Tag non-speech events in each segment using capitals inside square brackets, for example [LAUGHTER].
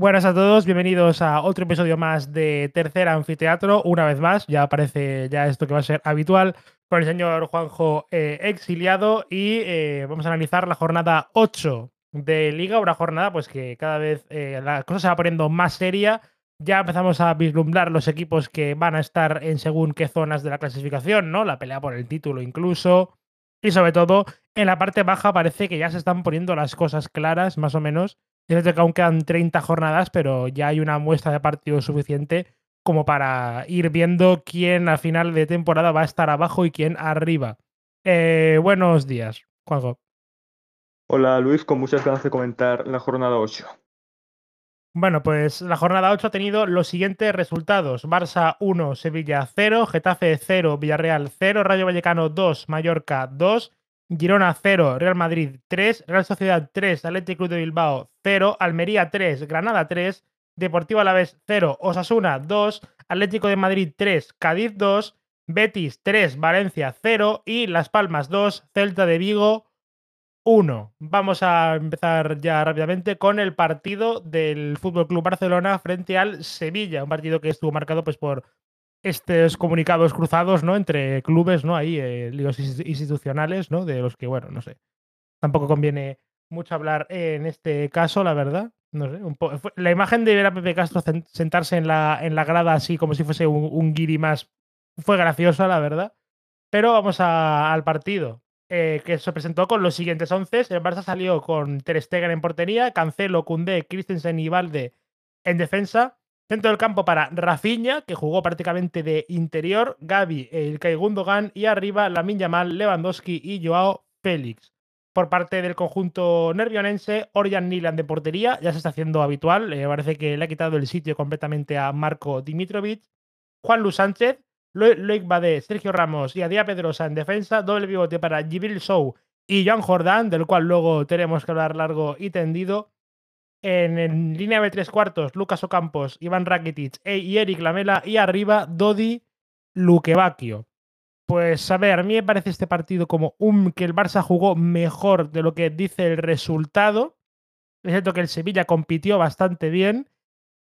Buenas a todos, bienvenidos a otro episodio más de Tercer Anfiteatro. Una vez más, ya parece ya esto que va a ser habitual con el señor Juanjo eh, exiliado y eh, vamos a analizar la jornada 8 de Liga, una jornada pues que cada vez eh, la cosa se va poniendo más seria. Ya empezamos a vislumbrar los equipos que van a estar en según qué zonas de la clasificación, ¿no? La pelea por el título incluso. Y sobre todo, en la parte baja parece que ya se están poniendo las cosas claras, más o menos es que aún quedan 30 jornadas, pero ya hay una muestra de partido suficiente como para ir viendo quién a final de temporada va a estar abajo y quién arriba. Eh, buenos días, Juanjo. Hola Luis, con muchas ganas de comentar la jornada 8. Bueno, pues la jornada 8 ha tenido los siguientes resultados. Barça 1, Sevilla 0, Getafe 0, Villarreal 0, Rayo Vallecano 2, Mallorca 2, Girona 0, Real Madrid 3, Real Sociedad 3, Atlético Club de Bilbao 0, Almería 3, Granada 3, Deportivo Alavés 0, Osasuna 2, Atlético de Madrid 3, Cádiz 2, Betis 3, Valencia 0 y Las Palmas 2, Celta de Vigo 1. Vamos a empezar ya rápidamente con el partido del Fútbol Club Barcelona frente al Sevilla, un partido que estuvo marcado pues por estos comunicados cruzados, ¿no? Entre clubes, ¿no? Ahí, eh, institucionales, ¿no? De los que, bueno, no sé. Tampoco conviene mucho hablar en este caso, la verdad. No sé. La imagen de ver a Pepe Castro sentarse en la, en la grada así como si fuese un, guiri más fue graciosa, la verdad. Pero vamos al partido. Eh, que se presentó con los siguientes once. El Barça salió con Ter Stegen en portería, Cancelo, Koundé, Christensen y Valde en defensa. Centro del campo para Rafinha, que jugó prácticamente de interior, Gaby, el Gundogan y arriba Lamin Yamal, Lewandowski y Joao Félix. Por parte del conjunto nervionense, Orian Nilan de portería, ya se está haciendo habitual, me parece que le ha quitado el sitio completamente a Marco Dimitrovic. Juan Luis Sánchez, Loic Badé, Sergio Ramos y Adía Pedrosa en defensa, doble pivote para Gibril Show y Joan Jordán, del cual luego tenemos que hablar largo y tendido. En, línea de tres cuartos, Lucas Ocampos, Iván Rakitic e, y Eric Lamela. Y arriba, Dodi Luquevacchio. Pues a ver, a mí me parece este partido como un que el Barça jugó mejor de lo que dice el resultado. Es cierto que el Sevilla compitió bastante bien.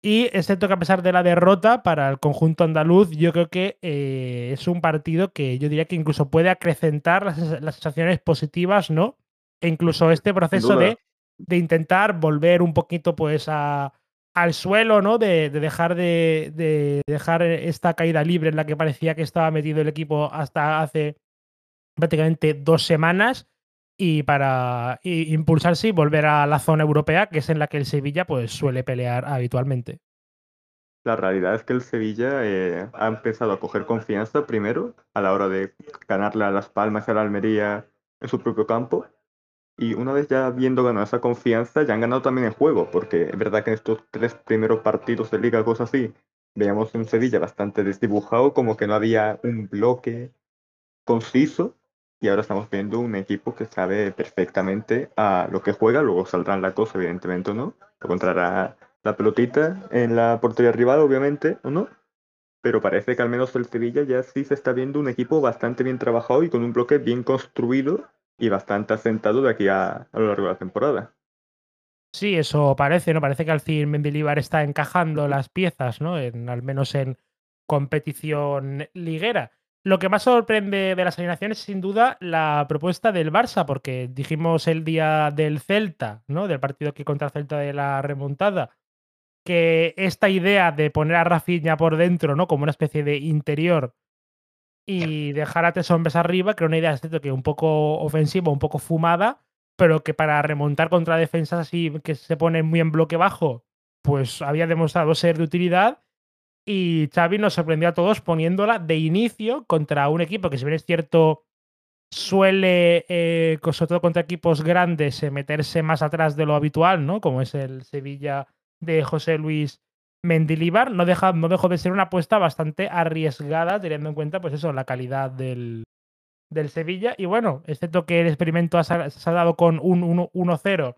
Y es cierto que a pesar de la derrota para el conjunto andaluz, yo creo que eh, es un partido que yo diría que incluso puede acrecentar las, las sensaciones positivas, ¿no? E incluso este proceso de de intentar volver un poquito pues a, al suelo, ¿no? De, dejar de, dejar esta caída libre en la que parecía que estaba metido el equipo hasta hace prácticamente dos semanas y para impulsarse y volver a la zona europea, que es en la que el Sevilla pues suele pelear habitualmente. La realidad es que el Sevilla eh, ha empezado a coger confianza primero a la hora de ganarle a Las Palmas y a la Almería en su propio campo y una vez ya habiendo ganado esa confianza, ya han ganado también el juego, porque es verdad que en estos tres primeros partidos de liga, cosas así, veíamos un Sevilla bastante desdibujado, como que no había un bloque conciso, y ahora estamos viendo un equipo que sabe perfectamente a lo que juega, luego saldrán la cosa, evidentemente, ¿o no? Encontrará la pelotita en la portería rival, obviamente, ¿o no? Pero parece que al menos el Sevilla ya sí se está viendo un equipo bastante bien trabajado y con un bloque bien construido y bastante asentado de aquí a, lo largo de la temporada. Sí, eso parece, ¿no? Parece que al fin Mendilibar está encajando las piezas, ¿no? En, al menos en competición liguera. Lo que más sorprende de las alineaciones es sin duda la propuesta del Barça, porque dijimos el día del Celta, ¿no? Del partido que contra Celta de la remontada, que esta idea de poner a Rafinha por dentro, ¿no? Como una especie de interior, y dejar a tres hombres arriba, que era una idea que un poco ofensiva, un poco fumada, pero que para remontar contra defensas así que se ponen muy en bloque bajo, pues había demostrado ser de utilidad. Y Xavi nos sorprendió a todos poniéndola de inicio contra un equipo que, si bien es cierto, suele, eh, sobre todo contra equipos grandes, eh, meterse más atrás de lo habitual, ¿no? Como es el Sevilla de José Luis Mendilibar no, deja, no dejó de ser una apuesta bastante arriesgada, teniendo en cuenta, pues eso, la calidad del, del Sevilla. Y bueno, excepto que el experimento se ha dado con un 1-0,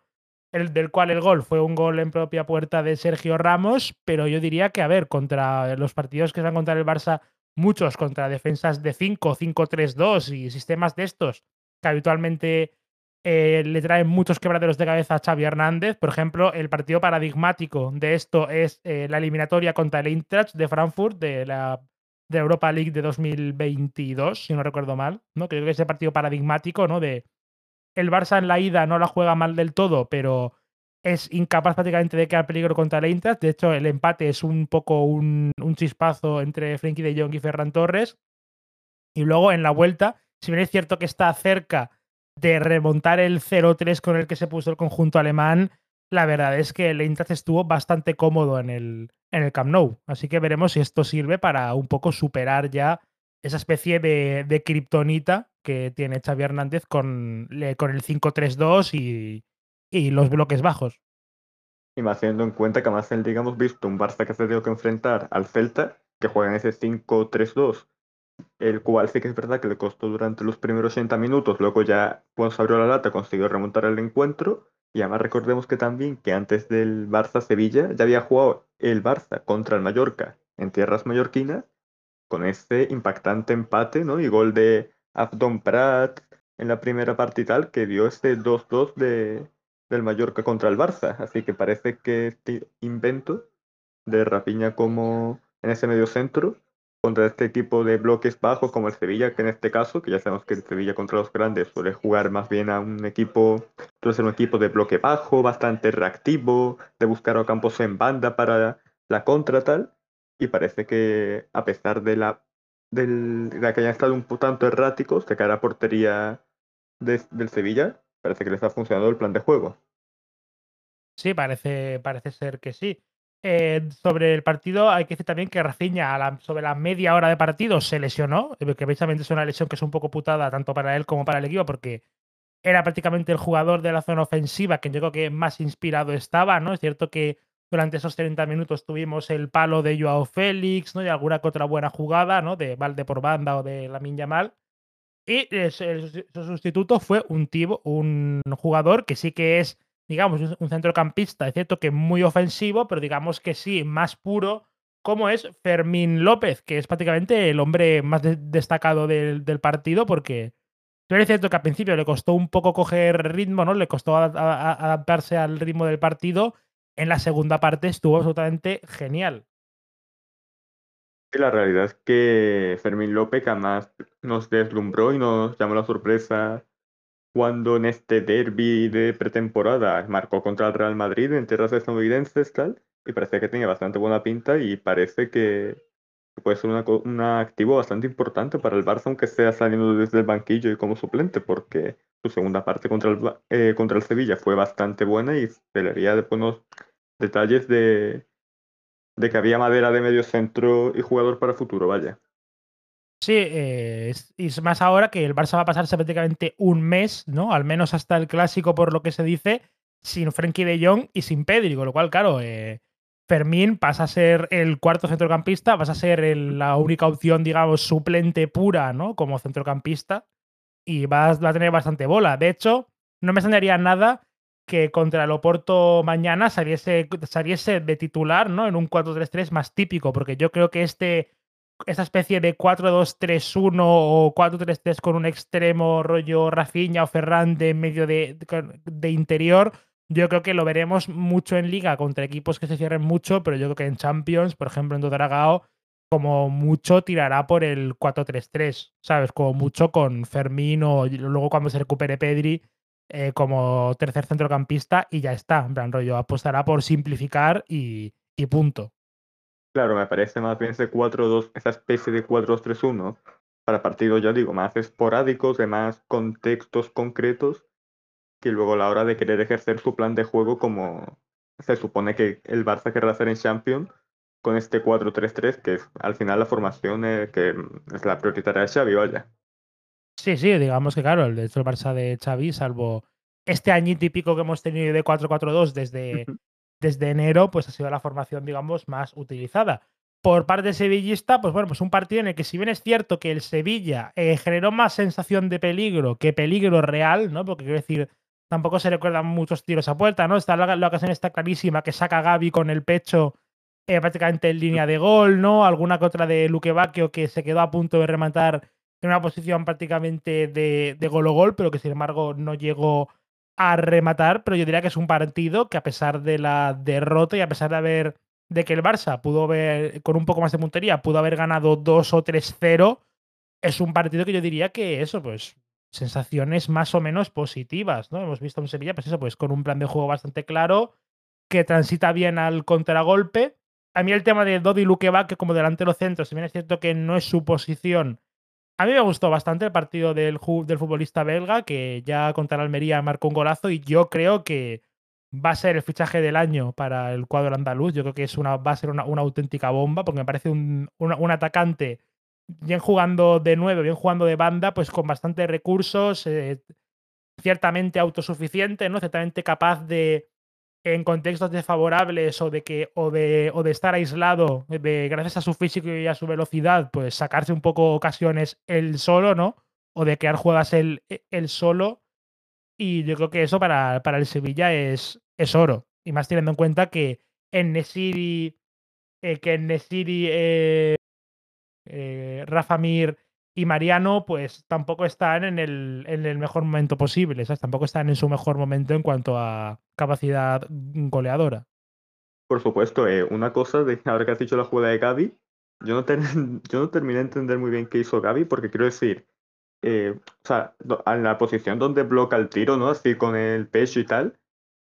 el, del cual el gol fue un gol en propia puerta de Sergio Ramos, pero yo diría que, a ver, contra los partidos que se van contra el Barça, muchos contra defensas de 5, 5-3-2 y sistemas de estos que habitualmente eh, le traen muchos quebraderos de cabeza a Xavi Hernández. Por ejemplo, el partido paradigmático de esto es eh, la eliminatoria contra el Eintracht de Frankfurt de la, de Europa League de 2022, si no recuerdo mal. ¿no? Creo que ese partido paradigmático, ¿no? De el Barça en la ida no la juega mal del todo, pero es incapaz prácticamente de quedar peligro contra el Eintracht. De hecho, el empate es un poco un, un chispazo entre Frenkie de Jong y Ferran Torres. Y luego en la vuelta, si bien es cierto que está cerca de remontar el 0-3 con el que se puso el conjunto alemán, la verdad es que el Eintracht estuvo bastante cómodo en el, en. Así que veremos si esto sirve para un poco superar ya esa especie de, de kriptonita que tiene Xavi Hernández con, con el 5-3-2 y, los bloques bajos. Y más teniendo en cuenta que más en Liga hemos visto un Barça que se ha tenido que enfrentar al Celta, que juega en ese 5-3-2 el cual sí que es verdad que le costó durante los primeros 80 minutos, luego ya cuando se abrió la lata consiguió remontar el encuentro, y además recordemos que también que antes del Barça-Sevilla ya había jugado el Barça contra el Mallorca en tierras mallorquinas, con ese impactante empate, ¿no? Y gol de Abdon Prat en la primera parte tal, que dio ese 2-2 de, del Mallorca contra el Barça. Así que parece que este invento de Rapiña como en ese medio centro contra este equipo de bloques bajos como el Sevilla, que en este caso, que ya sabemos que el Sevilla contra los grandes suele jugar más bien a un equipo, suele ser un equipo de bloque bajo, bastante reactivo, de buscar a campos en banda para la contra tal, y parece que a pesar de la del, de que hayan estado un tanto erráticos de cara a portería del Sevilla, parece que les ha funcionado el plan de juego. Sí, parece, parece ser que sí. Eh, sobre el partido, hay que decir también que Rafinha, sobre la media hora de partido, se lesionó, eh, que precisamente es una lesión que es un poco putada tanto para él como para el equipo, porque era prácticamente el jugador de la zona ofensiva que yo creo que más inspirado estaba, ¿no? Es cierto que durante esos 30 minutos tuvimos el palo de Joao Félix, ¿no? Y alguna que otra buena jugada, ¿no? De Valde por banda o de Lamin Yamal. Y su sustituto fue un, tipo, un jugador que sí que es digamos, un centrocampista, es cierto que muy ofensivo, pero digamos que sí, más puro, como es Fermín López, que es prácticamente el hombre más destacado del, partido, porque es cierto que al principio le costó un poco coger ritmo, ¿no? Le costó adaptarse al ritmo del partido. En la segunda parte estuvo absolutamente genial. La realidad es que Fermín López jamás nos deslumbró y nos llamó la sorpresa cuando en este derby de pretemporada marcó contra el Real Madrid en tierras estadounidenses tal, y parece que tenía bastante buena pinta y parece que puede ser un activo bastante importante para el Barça, aunque sea saliendo desde el banquillo y como suplente, porque su segunda parte contra el, eh, contra el Sevilla fue bastante buena y se le veía de buenos detalles de, de que había madera de medio centro y jugador para futuro, vaya. Sí, eh, y es más ahora que el Barça va a pasarse prácticamente un mes, ¿no? Al menos hasta el clásico, por lo que se dice, sin Frenkie de Jong y sin Pedri, con lo cual, claro, eh, Fermín pasa a ser el cuarto centrocampista, vas a ser la única opción, digamos, suplente pura, ¿no? Como centrocampista, y vas, va a tener bastante bola. De hecho, no me extrañaría nada que contra el Oporto mañana saliese, saliese de titular, ¿no? En un 4-3-3 más típico, porque yo creo que este esa especie de 4-2-3-1 o 4-3-3 con un extremo rollo Rafinha o Ferran de medio de, de, interior, yo creo que lo veremos mucho en liga contra equipos que se cierren mucho, pero yo creo que en Champions, por ejemplo en Dodragao, como mucho tirará por el 4-3-3, ¿sabes? Como mucho con Fermín o luego cuando se recupere Pedri eh, como tercer centrocampista y ya está, en plan rollo, apostará por simplificar y, y punto. Claro, me parece más bien ese 4-2, esa especie de 4-2-3-1 para partidos, ya digo, más esporádicos, de más contextos concretos, que luego a la hora de querer ejercer su plan de juego como se supone que el Barça querrá hacer en Champions con este 4-3-3, que es al final la formación eh, que es la prioritaria de Xavi, vaya. Sí, sí, digamos que claro, el, de hecho el Barça de Xavi, salvo este año típico que hemos tenido de 4-4-2 desde desde enero, pues ha sido la formación, digamos, más utilizada. Por parte sevillista, pues bueno, pues un partido en el que si bien es cierto que el Sevilla eh, generó más sensación de peligro que peligro real, ¿no? Porque quiero decir, tampoco se recuerdan muchos tiros a puerta, ¿no? Está, la, ocasión está clarísima que saca Gaby con el pecho eh, prácticamente en línea de gol, ¿no? Alguna que otra de Luque Bacchio que se quedó a punto de rematar en una posición prácticamente de, de gol o gol, pero que sin embargo no llegó a rematar, pero yo diría que es un partido que a pesar de la derrota y a pesar de haber de que el Barça pudo haber, con un poco más de puntería, pudo haber ganado 2 o 3-0, es un partido que yo diría que eso, pues sensaciones más o menos positivas, ¿no? Hemos visto en Sevilla, pues eso, pues con un plan de juego bastante claro, que transita bien al contragolpe. A mí el tema de Dodi Luqueva, que como delantero centro, si bien es cierto que no es su posición, a mí me gustó bastante el partido del, del futbolista belga, que ya contra la Almería marcó un golazo y yo creo que va a ser el fichaje del año para el cuadro andaluz. Yo creo que es una, va a ser una, auténtica bomba, porque me parece un, un, atacante bien jugando de nueve, bien jugando de banda, pues con bastantes recursos, eh, ciertamente autosuficiente, ¿no? Ciertamente capaz de, en contextos desfavorables o de que, o de, o de estar aislado, de, gracias a su físico y a su velocidad, pues sacarse un poco ocasiones él solo, ¿no? O de crear juegas él, él solo. Y yo creo que eso para, para el Sevilla es, es oro. Y más teniendo en cuenta que en Nesiri, eh, que en Nesiri, eh, eh, Rafa Mir y Mariano, pues tampoco están en el, en el mejor momento posible, ¿sabes? Tampoco están en su mejor momento en cuanto a capacidad goleadora. Por supuesto, eh, una cosa de ahora que has dicho la jugada de Gaby, yo no, [LAUGHS] yo no terminé de entender muy bien qué hizo Gaby, porque quiero decir, eh, o sea, en la posición donde bloca el tiro, ¿no? Así con el pecho y tal,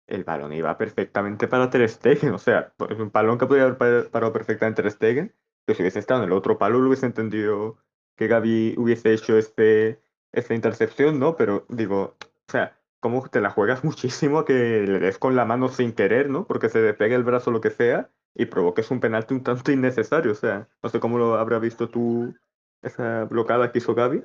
el balón iba perfectamente para Ter Stegen. O sea, es un balón que podía haber parado perfectamente Ter Stegen, que si hubiese estado en el otro palo lo hubiese entendido que Gaby hubiese hecho este, esta intercepción, ¿no? Pero digo, o sea, como te la juegas [LAUGHS] muchísimo que le des con la mano sin querer, ¿no? Porque se despegue el brazo o lo que sea y provoques un penalti un tanto innecesario. O sea, no sé cómo lo habrás visto tú, esa blocada que hizo Gaby.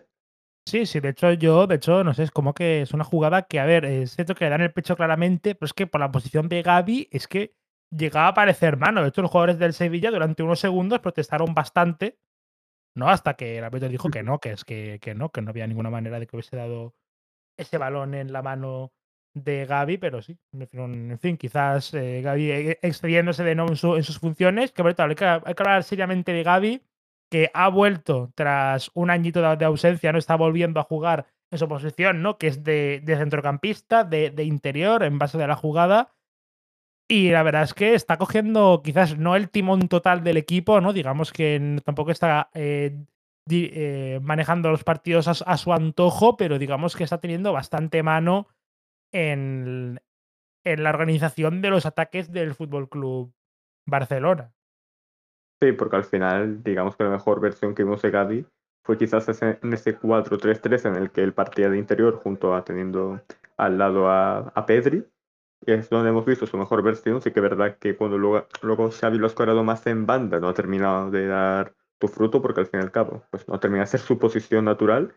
Sí, sí, de hecho yo, de hecho, no sé, es como que es una jugada que, a ver, es cierto que le dan el pecho claramente, pero es que por la posición de Gaby es que llegaba a parecer mano. De hecho, los jugadores del Sevilla durante unos segundos protestaron bastante, ¿no? Hasta que el árbitro dijo que no, que es que, que no, que no había ninguna manera de que hubiese dado ese balón en la mano de Gaby, pero sí, en fin, quizás eh, Gaby eh, excediéndose de nuevo en, sus funciones, que hay que, hablar seriamente de Gaby que ha vuelto tras un añito de, ausencia, no está volviendo a jugar en su posición, ¿no? Que es de, centrocampista, de, interior, en base de la jugada. Y la verdad es que está cogiendo quizás no el timón total del equipo, ¿no? Digamos que tampoco está eh, eh, manejando los partidos a, su antojo, pero digamos que está teniendo bastante mano en, en la organización de los ataques del Fútbol Club Barcelona. Sí, porque al final, digamos que la mejor versión que vimos de Gaby fue quizás en ese 4-3-3 en el que él partía de interior junto a teniendo al lado a, a Pedri. Es donde hemos visto su mejor versión. Sí que es verdad que cuando luego, luego Xavi lo ha escorado más en banda, no ha terminado de dar tu fruto porque al fin y al cabo pues no termina de ser su posición natural.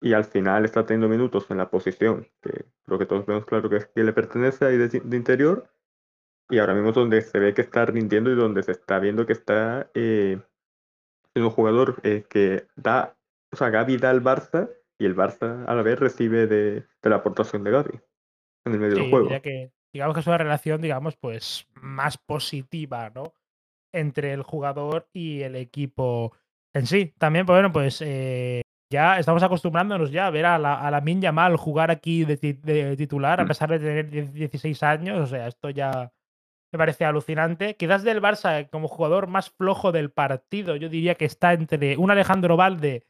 Y al final está teniendo minutos en la posición que creo que todos vemos claro que, es, que le pertenece ahí de interior y ahora mismo es donde se ve que está rindiendo y donde se está viendo que está eh, un jugador eh, que da, o sea, Gaby da al Barça y el Barça a la vez recibe de, la aportación de Gaby en el medio del juego. Que, digamos que es una relación, digamos, pues más positiva, ¿no? Entre el jugador y el equipo en sí. También, pues bueno, pues eh, ya estamos acostumbrándonos ya a ver a la, a la Min Yamal jugar aquí de, de, titular, a mm. pesar de tener 16 años. O sea, esto ya me parece alucinante. Quizás del Barça como jugador más flojo del partido, yo diría que está entre un Alejandro Valde,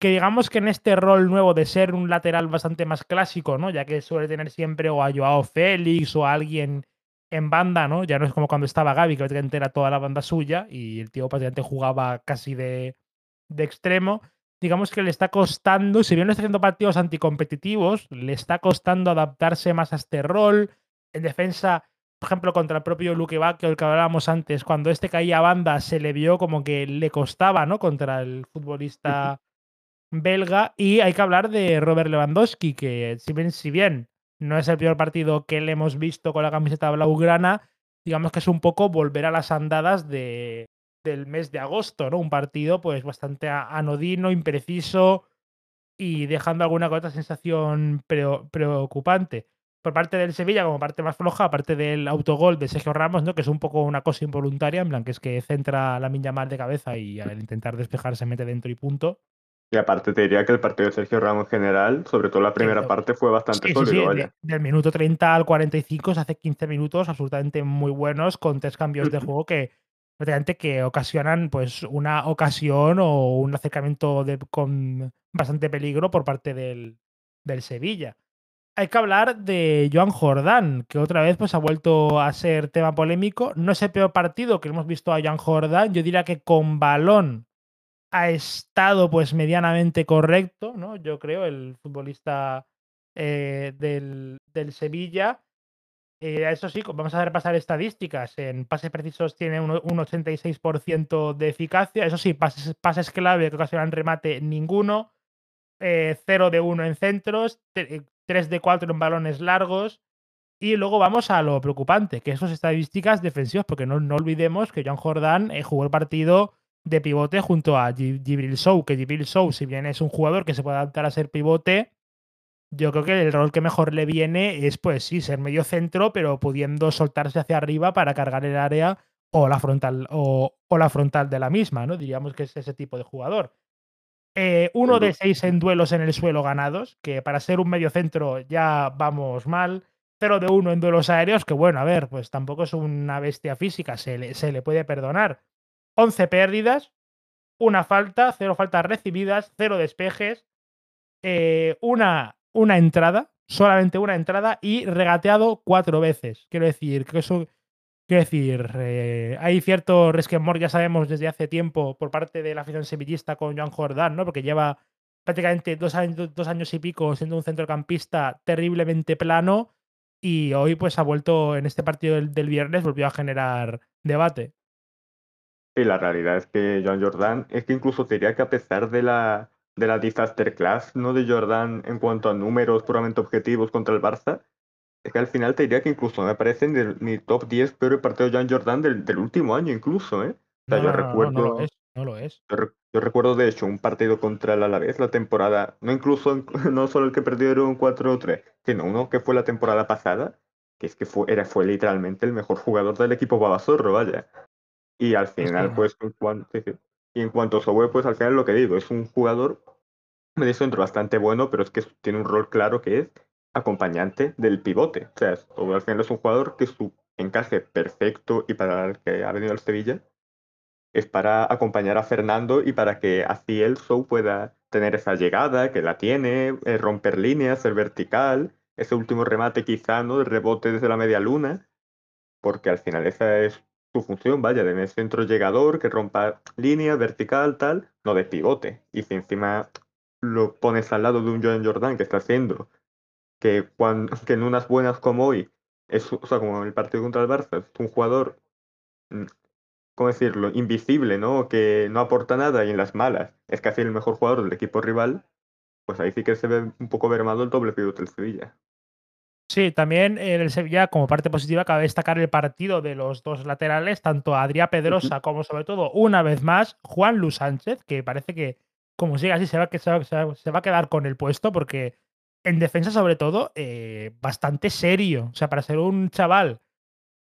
que digamos que en este rol nuevo de ser un lateral bastante más clásico, ¿no? Ya que suele tener siempre o a Joao Félix o a alguien en banda, ¿no? Ya no es como cuando estaba Gaby, que prácticamente era toda la banda suya y el tío prácticamente jugaba casi de, de extremo. Digamos que le está costando, si bien no está haciendo partidos anticompetitivos, le está costando adaptarse más a este rol. En defensa por ejemplo, contra el propio Luke que el que hablábamos antes, cuando este caía a banda, se le vio como que le costaba, ¿no? Contra el futbolista belga. Y hay que hablar de Robert Lewandowski, que si bien, si bien no es el peor partido que le hemos visto con la camiseta blaugrana, digamos que es un poco volver a las andadas de, del mes de agosto, ¿no? Un partido pues bastante anodino, impreciso y dejando alguna otra sensación preocupante por parte del Sevilla como parte más floja, aparte del autogol de Sergio Ramos, ¿no? que es un poco una cosa involuntaria, en plan que es que centra la minya mal de cabeza y al intentar despejar se mete dentro y punto. Y aparte te diría que el partido de Sergio Ramos en general, sobre todo la primera parte, fue bastante Sí, sí, sólido, sí. vaya. Del minuto 30 al 45 se hace 15 minutos absolutamente muy buenos con tres cambios de [CLEARS THROAT] juego que prácticamente que ocasionan pues una ocasión o un acercamiento de, con bastante peligro por parte del, del Sevilla. Hay que hablar de Joan Jordán, que otra vez pues, ha vuelto a ser tema polémico. No es el peor partido que hemos visto a Joan Jordán. Yo diría que con balón ha estado pues medianamente correcto, ¿no? Yo creo, el futbolista eh, del, del, Sevilla. Eh, eso sí, vamos a repasar estadísticas. En pases precisos tiene un, un 86% de eficacia. Eso sí, pases, pases clave que ocasionan remate, ninguno. Eh, 0 de 1 en centros, 3 de 4 en balones largos. Y luego vamos a lo preocupante, que son estadísticas defensivas, porque no, no olvidemos que John Jordan eh, jugó el partido de pivote junto a Gibril Show, que Gibril Show, si bien es un jugador que se puede adaptar a ser pivote, yo creo que el rol que mejor le viene es, pues sí, ser medio centro, pero pudiendo soltarse hacia arriba para cargar el área o la frontal, o, o la frontal de la misma, ¿no? Diríamos que es ese tipo de jugador. Eh, uno de seis en duelos en el suelo ganados, que para ser un medio centro ya vamos mal. 0 de 1 en duelos aéreos, que bueno, a ver, pues tampoco es una bestia física, se le, se le puede perdonar. 11 pérdidas, una falta, 0 faltas recibidas, 0 despejes, eh, una, una entrada, solamente una entrada y regateado cuatro veces. Quiero decir, que eso Quiero decir, eh, hay cierto resquemor, ya sabemos desde hace tiempo, por parte de la afición sevillista con Joan Jordán, ¿no? Porque lleva prácticamente dos años, dos años y pico siendo un centrocampista terriblemente plano y hoy pues ha vuelto en este partido del, del viernes, volvió a generar debate. Y la realidad es que Joan Jordan, es que incluso te diría que a pesar de la, de la disaster class ¿no? de Jordan en cuanto a números puramente objetivos contra el Barça, es que al final te diría que incluso me aparece en mi top 10 peores partidos de Joan Jordan del, del, último año, incluso, ¿eh? O sea, no, yo no, recuerdo. No, no, lo es, no lo es. Yo, yo, recuerdo, de hecho, un partido contra el Alavés la temporada, no incluso, [LAUGHS] no solo el que perdieron 4-3, sino uno que fue la temporada pasada, que es que fue, era, fue literalmente el mejor jugador del equipo Babazorro, vaya. Y al final, sí. pues, en cuanto, y en cuanto a Sobe, pues al final lo que digo, es un jugador medio centro bastante bueno, pero es que tiene un rol claro que es acompañante del pivote. O sea, al final es un jugador que su encaje perfecto y para el que ha venido al Sevilla es para acompañar a Fernando y para que así el show pueda tener esa llegada, que la tiene, eh, romper líneas, ser vertical, ese último remate quizá, ¿no? De rebote desde la media luna, porque al final esa es su función, vaya, de centro llegador, que rompa línea, vertical, tal, no de pivote. Y si encima lo pones al lado de un Joan Jordan que está haciendo que, cuando, que en unas buenas como hoy, es, o sea, como el partido contra el Barça, es un jugador, mm, ¿cómo decirlo?, invisible, ¿no? Que no aporta nada y en las malas es casi el mejor jugador del equipo rival, pues ahí sí que se ve un poco mermado el doble pivote del Sevilla. Sí, también en el Sevilla, como parte positiva, cabe destacar el partido de los dos laterales, tanto Adrián Pedrosa como, sobre todo, una vez más, Juan Luis Sánchez, que parece que, como sigue así, se va, se va, se va a quedar con el puesto, porque en defensa, sobre todo, eh, bastante serio. O sea, para ser un chaval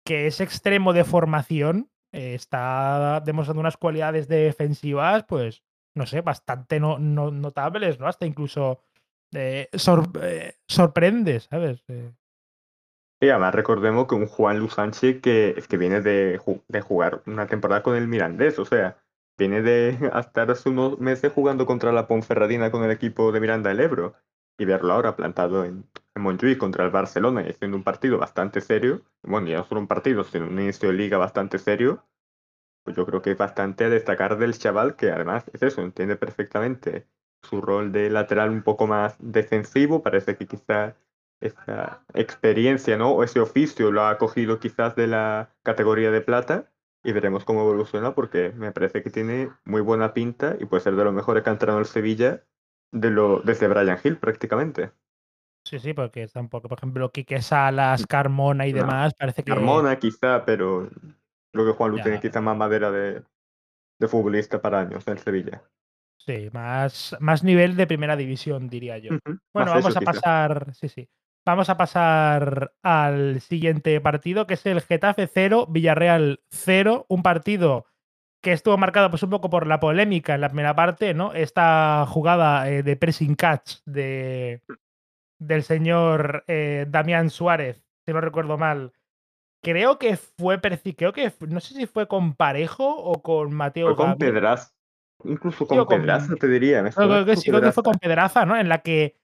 que es extremo de formación, eh, está demostrando unas cualidades defensivas, pues, no sé, bastante no, no, notables, ¿no? Hasta incluso eh, sor, sorprende, ¿sabes? Y además recordemos que un Juan Luis Sánchez que, que viene de, de jugar una temporada con el Mirandés, o sea, viene de [LAUGHS] estar hace unos meses jugando contra la Ponferradina con el equipo de Miranda del Ebro y verlo ahora plantado en, en Montjuic contra el Barcelona y haciendo un partido bastante serio, bueno, ya no solo un partido, sino un inicio de liga bastante serio, pues yo creo que es bastante a destacar del chaval que además es eso, entiende perfectamente su rol de lateral un poco más defensivo, parece que quizá esa experiencia, ¿no? O ese oficio lo ha cogido quizás de la categoría de plata y veremos cómo evoluciona porque me parece que tiene muy buena pinta y puede ser de los mejores que ha entrado en el Sevilla de lo, desde Brian Hill prácticamente. Sí, sí, porque tampoco, por ejemplo, Quique Salas, Carmona y demás, no, parece que. Carmona quizá, pero creo que Juan Luis tiene quizá más madera de, de, futbolista para años en Sevilla. Sí, más, más nivel de primera división, diría yo. Uh -huh. Bueno, más vamos eso, a quizá. pasar. Sí, sí. Vamos a pasar al siguiente partido, que es el Getafe 0, Villarreal 0. Un partido que estuvo marcado pues un poco por la polémica en la primera parte, ¿no? Esta jugada eh, de pressing catch de, del señor eh, Damián Suárez, si no recuerdo mal. Creo que fue, creo que no sé si fue con Parejo o con Mateo Fue con Pedraz, incluso con, con- Pedraza te diría. Creo que, con sí, creo que fue con Pedraza, ¿no? En la que,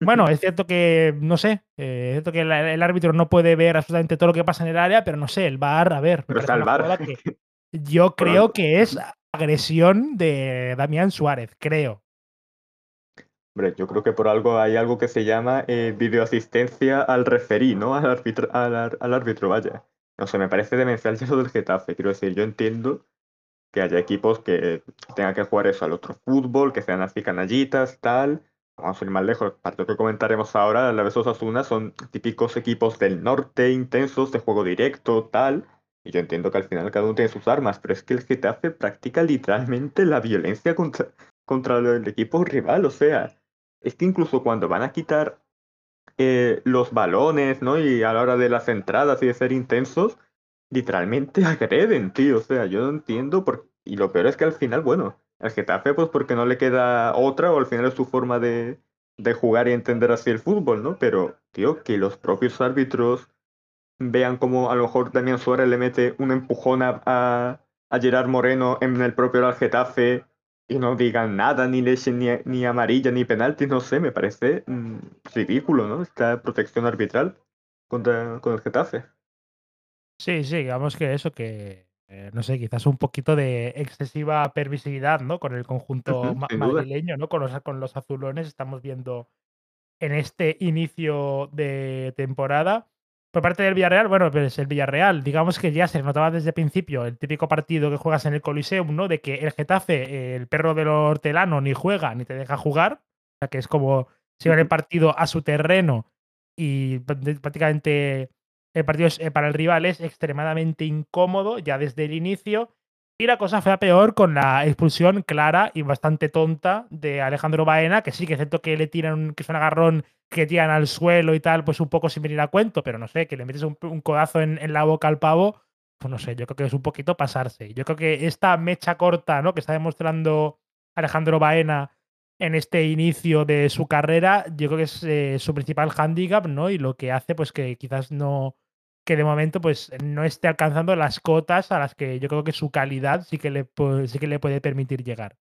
bueno, es cierto que, no sé, eh, es cierto que la- el árbitro no puede ver absolutamente todo lo que pasa en el área, pero no sé, el VAR, a ver, Pero está el [LAUGHS] que yo creo que es agresión de Damián Suárez, creo. Hombre, yo creo que por algo hay algo que se llama eh, videoasistencia al referí, ¿no? Al árbitro, al, árbitro, vaya. No sé, me parece demencial [LAUGHS] lo del Getafe. Quiero decir, yo entiendo que haya equipos que tengan que jugar eso al otro fútbol, que sean así canallitas, tal. Vamos a ir más lejos. Para lo que comentaremos ahora, la vez Osasuna son típicos equipos del norte, intensos, de juego directo, tal. Y yo entiendo que al final cada uno tiene sus armas, pero es que el Getafe practica literalmente la violencia contra, contra el equipo rival. O sea, es que incluso cuando van a quitar eh, los balones, ¿no? Y a la hora de las entradas y de ser intensos, literalmente [LAUGHS] agreden, tío. O sea, yo no entiendo por... Y lo peor es que al final, bueno, al Getafe, pues porque no le queda otra, o al final es su forma de, de jugar y entender así el fútbol, ¿no? Pero, tío, que los propios árbitros vean como a lo mejor Damián Suárez le mete un empujón a, a, Gerard Moreno en el propio al Getafe y no digan nada, ni leche, ni, ni amarilla, ni penalti, no sé, me parece mm, ridículo, ¿no? Esta protección arbitral contra, con el Getafe. Sí, sí, digamos que eso, que eh, no sé, quizás un poquito de excesiva permisividad, ¿no? Con el conjunto madrileño, ¿no? Con los, con los azulones estamos viendo en este inicio de temporada. Por parte del Villarreal, bueno, pues el Villarreal, digamos que ya se notaba desde el principio el típico partido que juegas en el Coliseum, ¿no? De que el Getafe, el perro del hortelano, ni juega ni te deja jugar. O sea, que es como si va el partido a su terreno y pr- prácticamente el partido eh, para el rival es extremadamente incómodo ya desde el inicio. Y la cosa fue a peor con la expulsión clara y bastante tonta de Alejandro Baena, que sí que es cierto que le tiran, que es un agarrón que tiran al suelo y tal, pues un poco sin venir a cuento, pero no sé, que le metes un, codazo en, en la boca al pavo, pues no sé, yo creo que es un poquito pasarse. Yo creo que esta mecha corta, ¿no? Que está demostrando Alejandro Baena en este inicio de su carrera, yo creo que es eh, su principal hándicap, ¿no? Y lo que hace, pues que quizás no, que de momento pues no esté alcanzando las cotas a las que yo creo que su calidad sí que le, sí que le puede permitir llegar.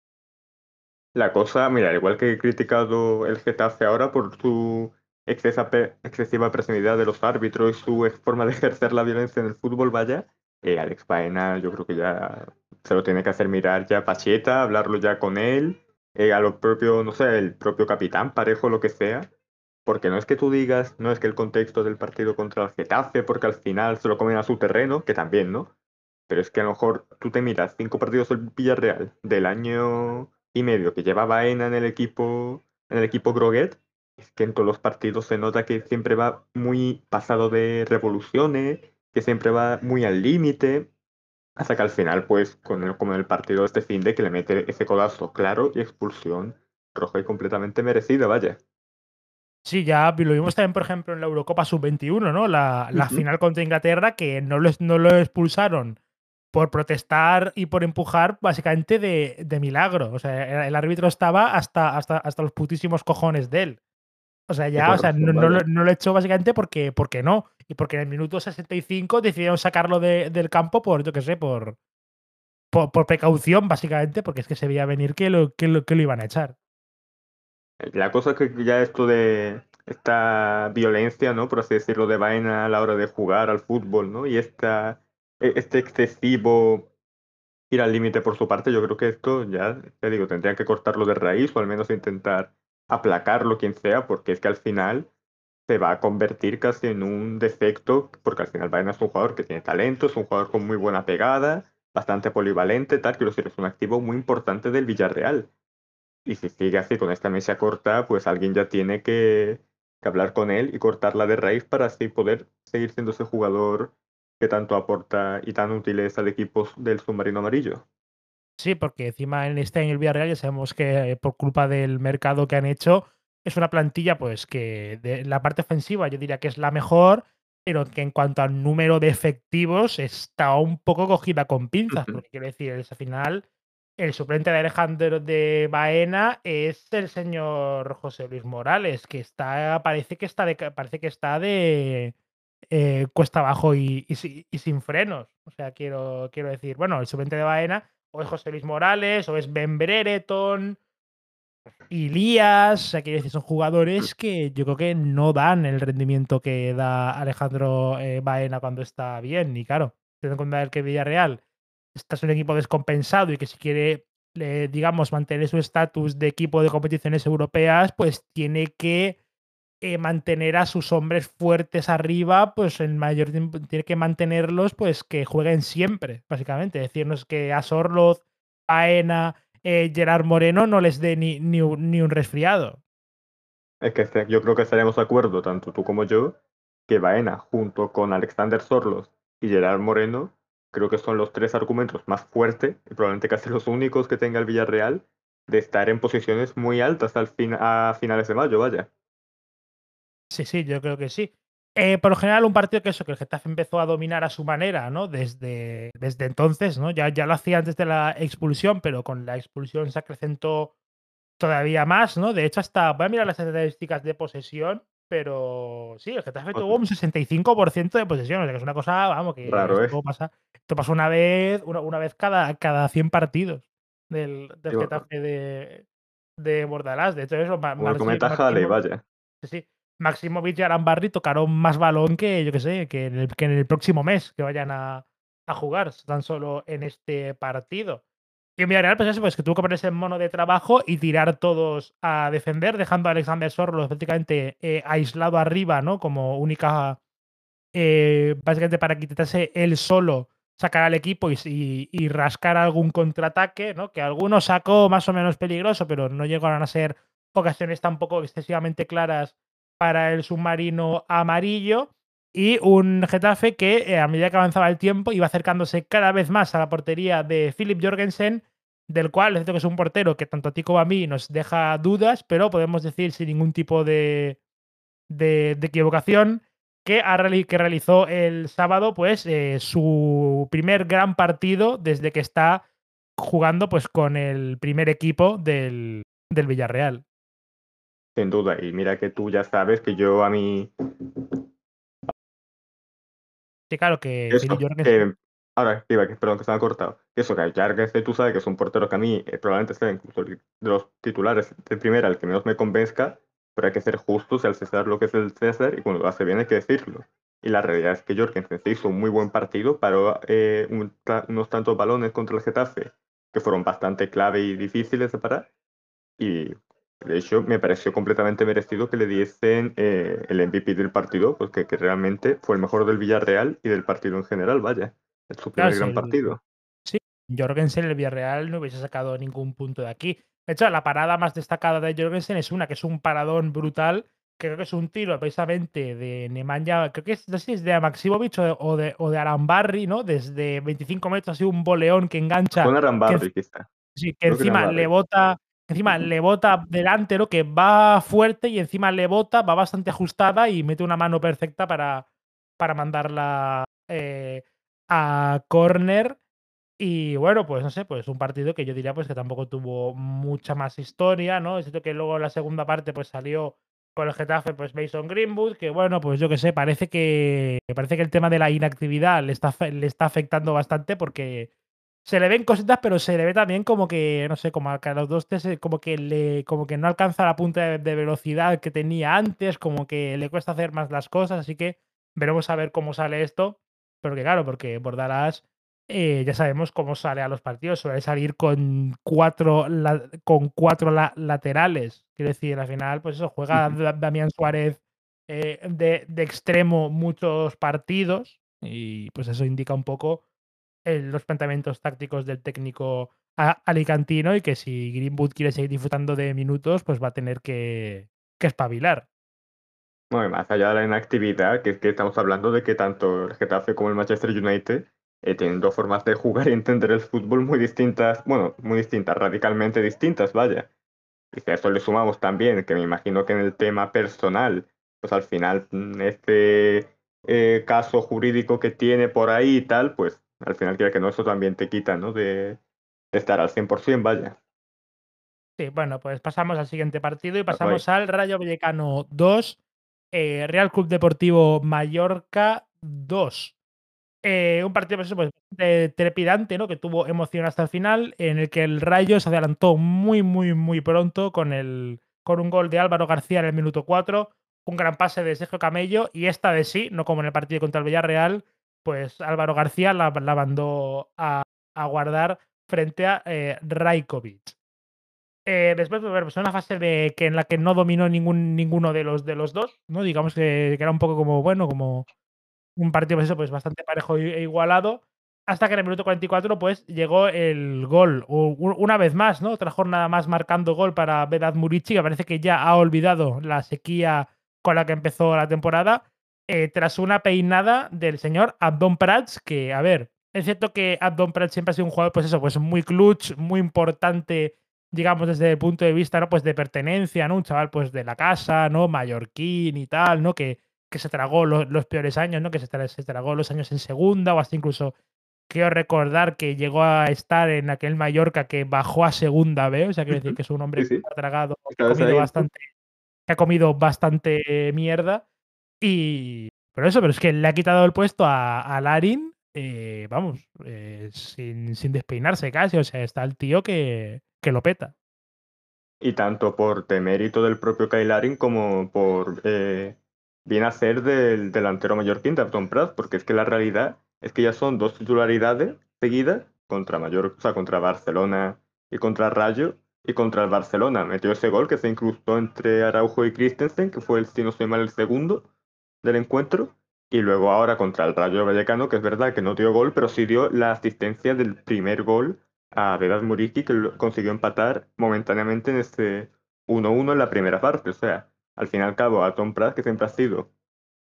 La cosa, mira, igual que he criticado el Getafe ahora por su excesa excesiva presionidad de los árbitros y su forma de ejercer la violencia en el fútbol, vaya, eh, Alex Baena yo creo que ya se lo tiene que hacer mirar ya Pacheta, hablarlo ya con él, eh, a lo propio, no sé, el propio capitán, parejo, lo que sea, porque no es que tú digas, no es que el contexto del partido contra el Getafe, porque al final se lo comen a su terreno, que también, ¿no? Pero es que a lo mejor tú te miras cinco partidos del Villarreal del año y medio que lleva Baena en el equipo, en el equipo Groguet, es que en todos los partidos se nota que siempre va muy pasado de revoluciones, que siempre va muy al límite, hasta que al final, pues, con el, como en el partido de este fin de que le mete ese codazo claro y expulsión roja y completamente merecida, vaya. Sí, ya lo vimos también, por ejemplo, en la Eurocopa Sub-21, ¿no? La, final contra Inglaterra, que no lo, no lo expulsaron por protestar y por empujar, básicamente de, de milagro. O sea, el árbitro estaba hasta, hasta, hasta los putísimos cojones de él. O sea, ya, o sea, no, no lo, no lo echó básicamente porque, porque no. Y porque en el minuto 65 decidieron sacarlo de- del campo por, yo qué sé, por, por, por precaución, básicamente, porque es que se veía venir que lo, que lo, que lo iban a echar. La cosa es que ya esto de esta violencia, ¿no? Por así decirlo, de vaina a la hora de jugar al fútbol, ¿no? Y esta, e- este excesivo ir al límite por su parte, yo creo que esto ya, te digo, tendrían que cortarlo de raíz o al menos intentar aplacarlo quien sea, porque es que al final se va a convertir casi en un defecto, porque al final Baena es un jugador que tiene talento, es un jugador con muy buena pegada, bastante polivalente, tal, es un activo muy importante del Villarreal. Y si sigue así con esta mesa corta, pues alguien ya tiene que, que hablar con él y cortarla de raíz para así poder seguir siendo ese jugador que tanto aporta y tan útil es al equipo del submarino amarillo. Sí, porque encima en este en el Villarreal ya sabemos que eh, por culpa del mercado que han hecho, es una plantilla, pues, que de la parte ofensiva yo diría que es la mejor, pero que en cuanto al número de efectivos está un poco cogida con pinzas, porque quiero decir, al final el suplente de Alejandro de Baena es el señor José Luis Morales, que está, parece que está de, parece que está de eh, cuesta abajo y, sin frenos. O sea, quiero, quiero decir, bueno, el suplente de Baena o es José Luis Morales o es Ben Brereton Ilías, o sea, quiero decir, son jugadores que yo creo que no dan el rendimiento que da Alejandro eh, Baena cuando está bien. Y claro, teniendo en cuenta que Villarreal está es un equipo descompensado y que si quiere, digamos, mantener su estatus de equipo de competiciones europeas, pues tiene que eh, mantener a sus hombres fuertes arriba, pues el mayor tiempo tiene que mantenerlos, pues que jueguen siempre, básicamente. Decirnos que a Sorloz, Baena eh, Gerard Moreno no les dé ni, ni, un resfriado. Es que yo creo que estaremos de acuerdo, tanto tú como yo, que Baena, junto con Alexander Sorlos y Gerard Moreno, creo que son los tres argumentos más fuertes y probablemente casi los únicos que tenga el Villarreal de estar en posiciones muy altas al fin, a finales de mayo, vaya. Sí, sí, yo creo que sí. Eh, por lo general, un partido que eso, que el Getafe empezó a dominar a su manera, ¿no? Desde, desde entonces, ¿no? Ya, ya lo hacía antes de la expulsión, pero con la expulsión se acrecentó todavía más, ¿no? De hecho, hasta voy a mirar las estadísticas de posesión, pero sí, el Getafe tuvo un 65% de posesión, o sea que es una cosa, vamos, que Raro, esto, pasa, esto pasa una vez, una, una, vez cada, cada 100 partidos del, del Getafe de, de Bordalás. De hecho, eso, más, vaya. Sí, sí. Maximovic y Arambarri tocaron más balón que, yo que sé, que en el, que en el próximo mes que vayan a, a, jugar, tan solo en este partido. Y en Villarreal, pues eso, pues que tuvo que ponerse en mono de trabajo y tirar todos a defender, dejando a Alexander Sorlo prácticamente eh, aislado arriba, ¿no? Como única, eh, básicamente para quitarse él solo, sacar al equipo y, y, rascar algún contraataque, ¿no? Que alguno sacó más o menos peligroso, pero no llegaron a ser ocasiones tampoco excesivamente claras para el submarino amarillo y un Getafe que eh, a medida que avanzaba el tiempo iba acercándose cada vez más a la portería de Philip Jorgensen, del cual es cierto que es un portero que tanto a ti como a mí nos deja dudas, pero podemos decir sin ningún tipo de, de, equivocación que, que, realizó el sábado pues eh, su primer gran partido desde que está jugando pues con el primer equipo del, del Villarreal. Sin duda, y mira que tú ya sabes que yo a mí... Sí, claro, que... ahora, iba, que, perdón, que se me ha cortado. Eso, que Jorgensen tú sabes que es un portero que a mí eh, probablemente sea incluso de los titulares de primera el que menos me convenzca, pero hay que ser justos y al César lo que es el César, y cuando lo hace bien hay que decirlo. Y la realidad es que Jorgensen se hizo un muy buen partido, paró eh, unos tantos balones contra el Getafe que fueron bastante clave y difíciles de parar. Y de hecho, me pareció completamente merecido que le diesen eh, el MVP del partido, porque que realmente fue el mejor del Villarreal y del partido en general, vaya. Es su primer gran partido. Sí, Jorgensen, el Villarreal, no hubiese sacado ningún punto de aquí. De hecho, la parada más destacada de Jorgensen es una que es un paradón brutal, que creo que es un tiro precisamente de Nemanja, creo que es, no sé si es de Maximovic o de, o de, Arambarri, ¿no? Desde 25 metros, así un boleón que engancha. Con Arambarri, quizá. Sí, que encima le bota Encima le bota delantero que va fuerte y encima le bota, va bastante ajustada y mete una mano perfecta para, para mandarla eh, a corner. Y bueno, pues no sé, pues un partido que yo diría pues que tampoco tuvo mucha más historia, ¿no? Es cierto que luego en la segunda parte pues salió por el Getafe pues Mason Greenwood, que bueno, pues yo qué sé, parece que parece que el tema de la inactividad le está, le está afectando bastante porque se le ven cositas, pero se le ve también como que, no sé, como que a los dos como que le, como que no alcanza la punta de, velocidad que tenía antes, como que le cuesta hacer más las cosas, así que veremos a ver cómo sale esto. Porque claro, porque Bordalás eh, ya sabemos cómo sale a los partidos, suele salir con cuatro, con cuatro laterales. Quiero decir, al final, pues eso, juega Damián Suárez eh, de, de extremo muchos partidos y pues eso indica un poco los planteamientos tácticos del técnico alicantino y que si Greenwood quiere seguir disfrutando de minutos, pues va a tener que, espabilar. Bueno, más allá de la inactividad, que, que estamos hablando de que tanto el Getafe como el Manchester United eh, tienen dos formas de jugar y entender el fútbol muy distintas, bueno, muy distintas, radicalmente distintas, vaya. Y si a eso le sumamos también, que me imagino que en el tema personal, pues al final mm, este eh, caso jurídico que tiene por ahí y tal, pues al final quiera que no, eso también te quita, ¿no? De, estar al 100%, vaya. Sí, bueno, pues pasamos al siguiente partido y pasamos al Rayo Vallecano 2, eh, Real Club Deportivo Mallorca 2. Eh, un partido pues, pues, trepidante, ¿no? Que tuvo emoción hasta el final, en el que el Rayo se adelantó muy, muy, muy pronto con, el, con un gol de Álvaro García en el minuto 4, un gran pase de Sergio Camello, y esta vez sí, no como en el partido contra el Villarreal, pues Álvaro García la, mandó a, guardar frente a eh, Rajkovic. Eh, después, pues, una fase de que en la que no dominó ningún, ninguno de los, de los dos, ¿no? Digamos que, era un poco como, bueno, como un partido pues eso, pues bastante parejo e igualado, hasta que en el minuto 44 pues llegó el gol, una vez más, ¿no? Otra jornada más marcando gol para Vedad Murici, que parece que ya ha olvidado la sequía con la que empezó la temporada, eh, tras una peinada del señor Abdon Prats, que, a ver, es cierto que Abdon Prats siempre ha sido un jugador, pues eso, pues muy clutch, muy importante digamos, desde el punto de vista, ¿no? Pues de pertenencia, ¿no? Un chaval, pues, de la casa, ¿no? Mallorquín y tal, ¿no? Que, que se tragó los, peores años, ¿no? Que se, tragó los años en segunda o hasta incluso quiero recordar que llegó a estar en aquel Mallorca que bajó a segunda B, o sea, quiero decir que es un hombre que ha tragado, que ha comido bastante, que ha comido bastante mierda y... Pero eso, pero es que le ha quitado el puesto a, a Larin, eh, vamos, eh, sin, sin despeinarse casi, o sea, está el tío que, que lo peta. Y tanto por temérito del propio Kailarin como por eh, bien hacer del delantero mallorquín de Abdon Prat, porque es que la realidad es que ya son dos titularidades seguidas contra Mayor, o sea, contra Barcelona y contra Rayo y contra el Barcelona. Metió ese gol que se incrustó entre Araujo y Christensen, que fue el, si no estoy mal, el segundo del encuentro. Y luego ahora contra el Rayo Vallecano, que es verdad que no dio gol, pero sí dio la asistencia del primer gol a Vedat Muriqui, que consiguió empatar momentáneamente en este 1-1 en la primera parte. O sea, al fin y al cabo, a Tom Pratt, que siempre ha sido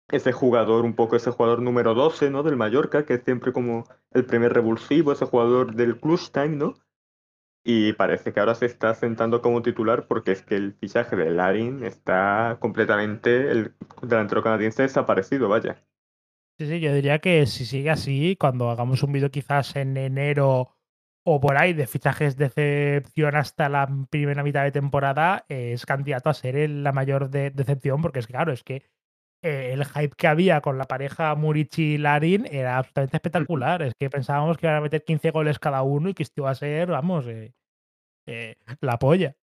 ese jugador, un poco ese jugador número 12, ¿no? Del Mallorca, que es siempre como el primer revulsivo, ese jugador del clutch time, ¿no? Y parece que ahora se está sentando como titular porque es que el fichaje de Larin está completamente, el delantero canadiense desaparecido, vaya. Sí, sí, yo diría que si sigue así, cuando hagamos un vídeo quizás en enero o por ahí de fichajes de decepción hasta la primera mitad de temporada, es candidato a ser la mayor decepción, porque es claro, es que eh, el hype que había con la pareja Murici-Larin era absolutamente espectacular. Es que pensábamos que iban a meter 15 goles cada uno y que esto iba a ser, vamos, eh, eh, la polla.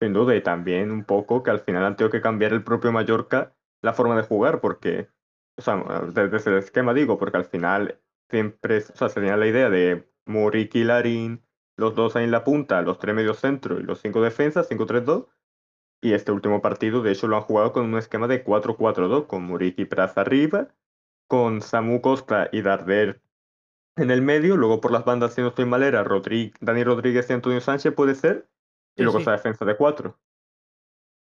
Sin duda, y también un poco que al final han tenido que cambiar el propio Mallorca la forma de jugar, porque, o sea, desde el esquema digo, porque al final siempre, o sea, se tenía la idea de Larín, los dos ahí en la punta, los tres medios centro y los cinco defensas, 5-3-2. Y este último partido, de hecho, lo han jugado con un esquema de 4-4-2, con Muriqui Praza arriba, con Samu Costa y Darder en el medio, luego por las bandas, si no estoy mal, era Dani Rodríguez y Antonio Sánchez, puede ser, y luego esa defensa de 4.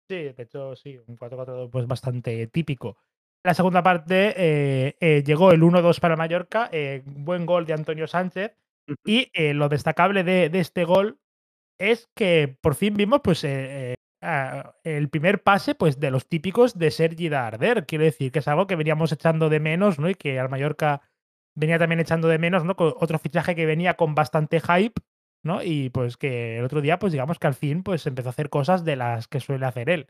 Sí, de hecho, sí, un 4-4-2 pues bastante típico. La segunda parte eh, eh, llegó el 1-2 para Mallorca, eh, buen gol de Antonio Sánchez, y eh, lo destacable de, este gol es que por fin vimos pues, ah, el primer pase pues, de los típicos de Sergi Darder. Quiero decir que es algo que veníamos echando de menos ¿no? y que al Mallorca venía también echando de menos, ¿no? Con otro fichaje que venía con bastante hype, ¿no? Y pues que el otro día, pues digamos que al fin pues empezó a hacer cosas de las que suele hacer él.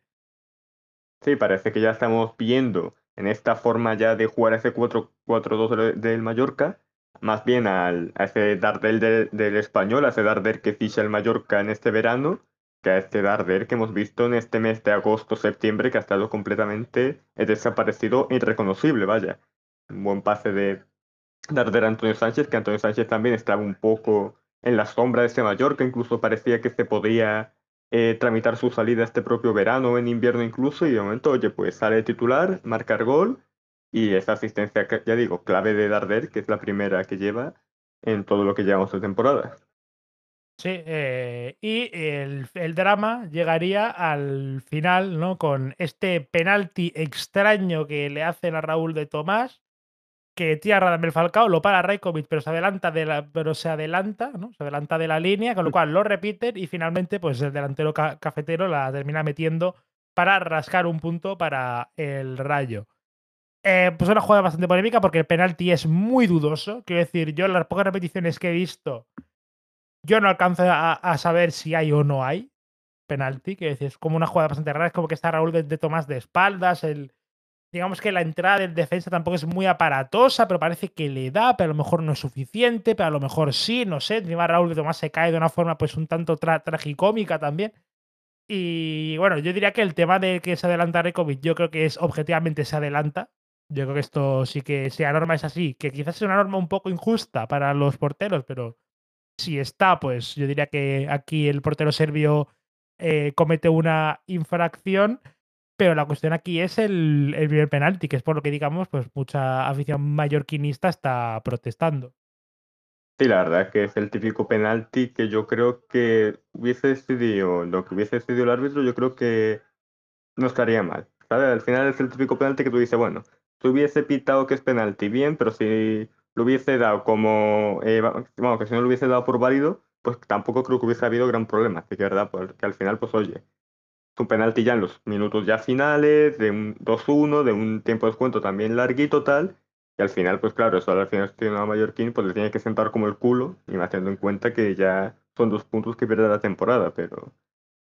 Sí, parece que ya estamos viendo en esta forma ya de jugar ese 4-4-2 del Mallorca, más bien al, a ese Darder del español, a ese Darder que ficha el Mallorca en este verano, que a este Darder que hemos visto en este mes de agosto-septiembre, que ha estado completamente desaparecido irreconocible, vaya. Un buen pase de Darder a Antonio Sánchez, que Antonio Sánchez también estaba un poco en la sombra de ese Mallorca, incluso parecía que se podía eh, tramitar su salida este propio verano, en invierno incluso, y de momento, oye, pues sale titular, marcar gol y esa asistencia, ya digo, clave de Darder, que es la primera que lleva en todo lo que llevamos de temporada. Sí, eh, y el, drama llegaría al final, ¿no? Con este penalti extraño que le hacen a Raúl de Tomás, que tira Radamel Falcao, lo para Rajkovic, pero se adelanta de la, pero se adelanta, ¿no? Se adelanta de la línea, con lo cual lo repiten y finalmente, pues el delantero cafetero la termina metiendo para rascar un punto para el Rayo. Eh, pues una jugada bastante polémica porque el penalti es muy dudoso. Quiero decir, yo las pocas repeticiones que he visto, yo no alcanzo a, saber si hay o no hay penalti. Decir, es como una jugada bastante rara. Es como que está Raúl de, Tomás de espaldas. El, digamos que la entrada del defensa tampoco es muy aparatosa, pero parece que le da, pero a lo mejor no es suficiente, pero a lo mejor sí, no sé. Encima Raúl de Tomás se cae de una forma pues un tanto tragicómica también. Y bueno, yo diría que el tema de que se adelanta Rekovic, yo creo que es objetivamente se adelanta. Yo creo que esto sí que, si la norma es así, que quizás es una norma un poco injusta para los porteros, pero si está, pues yo diría que aquí el portero serbio eh, comete una infracción, pero la cuestión aquí es el, el primer penalti, que es por lo que digamos, pues mucha afición mallorquinista está protestando. Sí, la verdad que es el típico penalti que yo creo que hubiese decidido, lo que hubiese decidido el árbitro, yo creo que no estaría mal. ¿sabes? Al final es el típico penalti que tú dices, bueno, tú hubiese pitado que es penalti bien, pero si lo hubiese dado como, eh, vamos, que si no lo hubiese dado por válido, pues tampoco creo que hubiese habido gran problema. Así que, ¿verdad? Porque al final, pues oye, es un penalti ya en los minutos ya finales, de un 2-1, de un tiempo de descuento también larguito tal, y al final, pues claro, eso al final tiene a Mallorquín, pues le tiene que sentar como el culo, y más teniendo en cuenta que ya son dos puntos que pierde la temporada, pero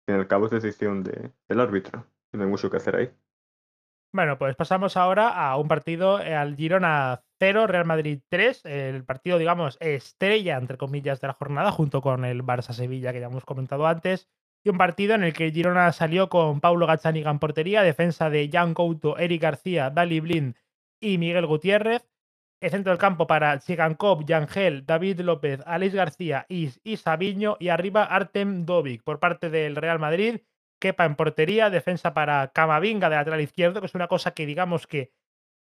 y al cabo es decisión de, del árbitro. No hay mucho que hacer ahí. Bueno, pues pasamos ahora a un partido eh, al Girona 0, Real Madrid 3, el partido, digamos, estrella, entre comillas, de la jornada, junto con el Barça-Sevilla que ya hemos comentado antes, y un partido en el que Girona salió con Paulo Gazzaniga en portería, defensa de Jan Couto, Eric García, Dali Blind y Miguel Gutiérrez, el centro del campo para Chigankov, Yangel, David López, Alex García y, y Sabiño, y arriba Artem Dovic por parte del Real Madrid, Kepa en portería, defensa para Camavinga de lateral izquierdo, que es una cosa que digamos que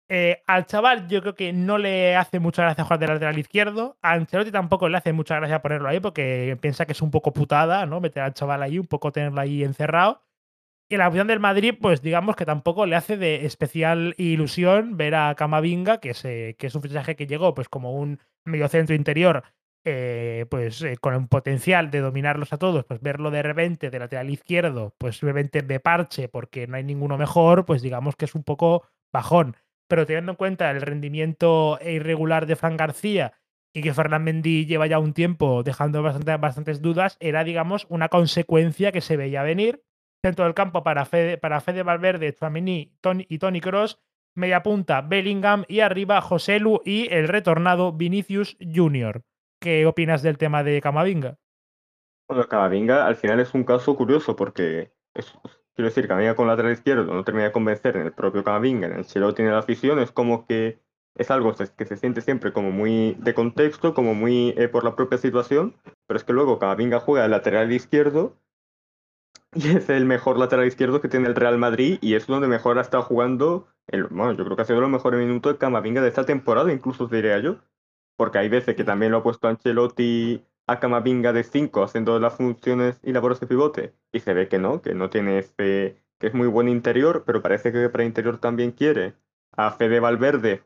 eh, al chaval yo creo que no le hace mucha gracia jugar de lateral izquierdo. A Ancelotti tampoco le hace mucha gracia ponerlo ahí porque piensa que es un poco putada, ¿no? Meter al chaval ahí, un poco tenerlo ahí encerrado. Y la opción del Madrid, pues digamos que tampoco le hace de especial ilusión ver a Camavinga, que es, que es un fichaje que llegó pues como un mediocentro interior eh, pues eh, con un potencial de dominarlos a todos, pues verlo de repente de lateral izquierdo, pues simplemente de parche porque no hay ninguno mejor, pues digamos que es un poco bajón. Pero teniendo en cuenta el rendimiento irregular de Fran García y que Fernand Mendy lleva ya un tiempo dejando bastante, bastantes dudas, era, digamos, una consecuencia que se veía venir. Centro del campo para Fede, para Fede Valverde, Chouamini y Tony Cross, media punta Bellingham y arriba Joselu y el retornado Vinicius Jr. ¿Qué opinas del tema de Camavinga? Bueno, Camavinga al final es un caso curioso porque quiero decir, Camavinga con lateral izquierdo no termina de convencer en el propio Camavinga, en el tiene la afición, es como que es algo que se siente siempre como muy de contexto, como muy eh, por la propia situación, pero es que luego Camavinga juega el lateral izquierdo [LAUGHS] y es el mejor lateral izquierdo que tiene el Real Madrid y es donde mejor ha estado jugando, el, bueno, yo creo que ha sido lo mejor minuto de Camavinga de esta temporada, incluso diría yo, porque hay veces que también lo ha puesto Ancelotti a Camavinga de 5 haciendo las funciones y labores de pivote. Y se ve que no, que no tiene este, que es muy buen interior, pero parece que para interior también quiere a Fede Valverde,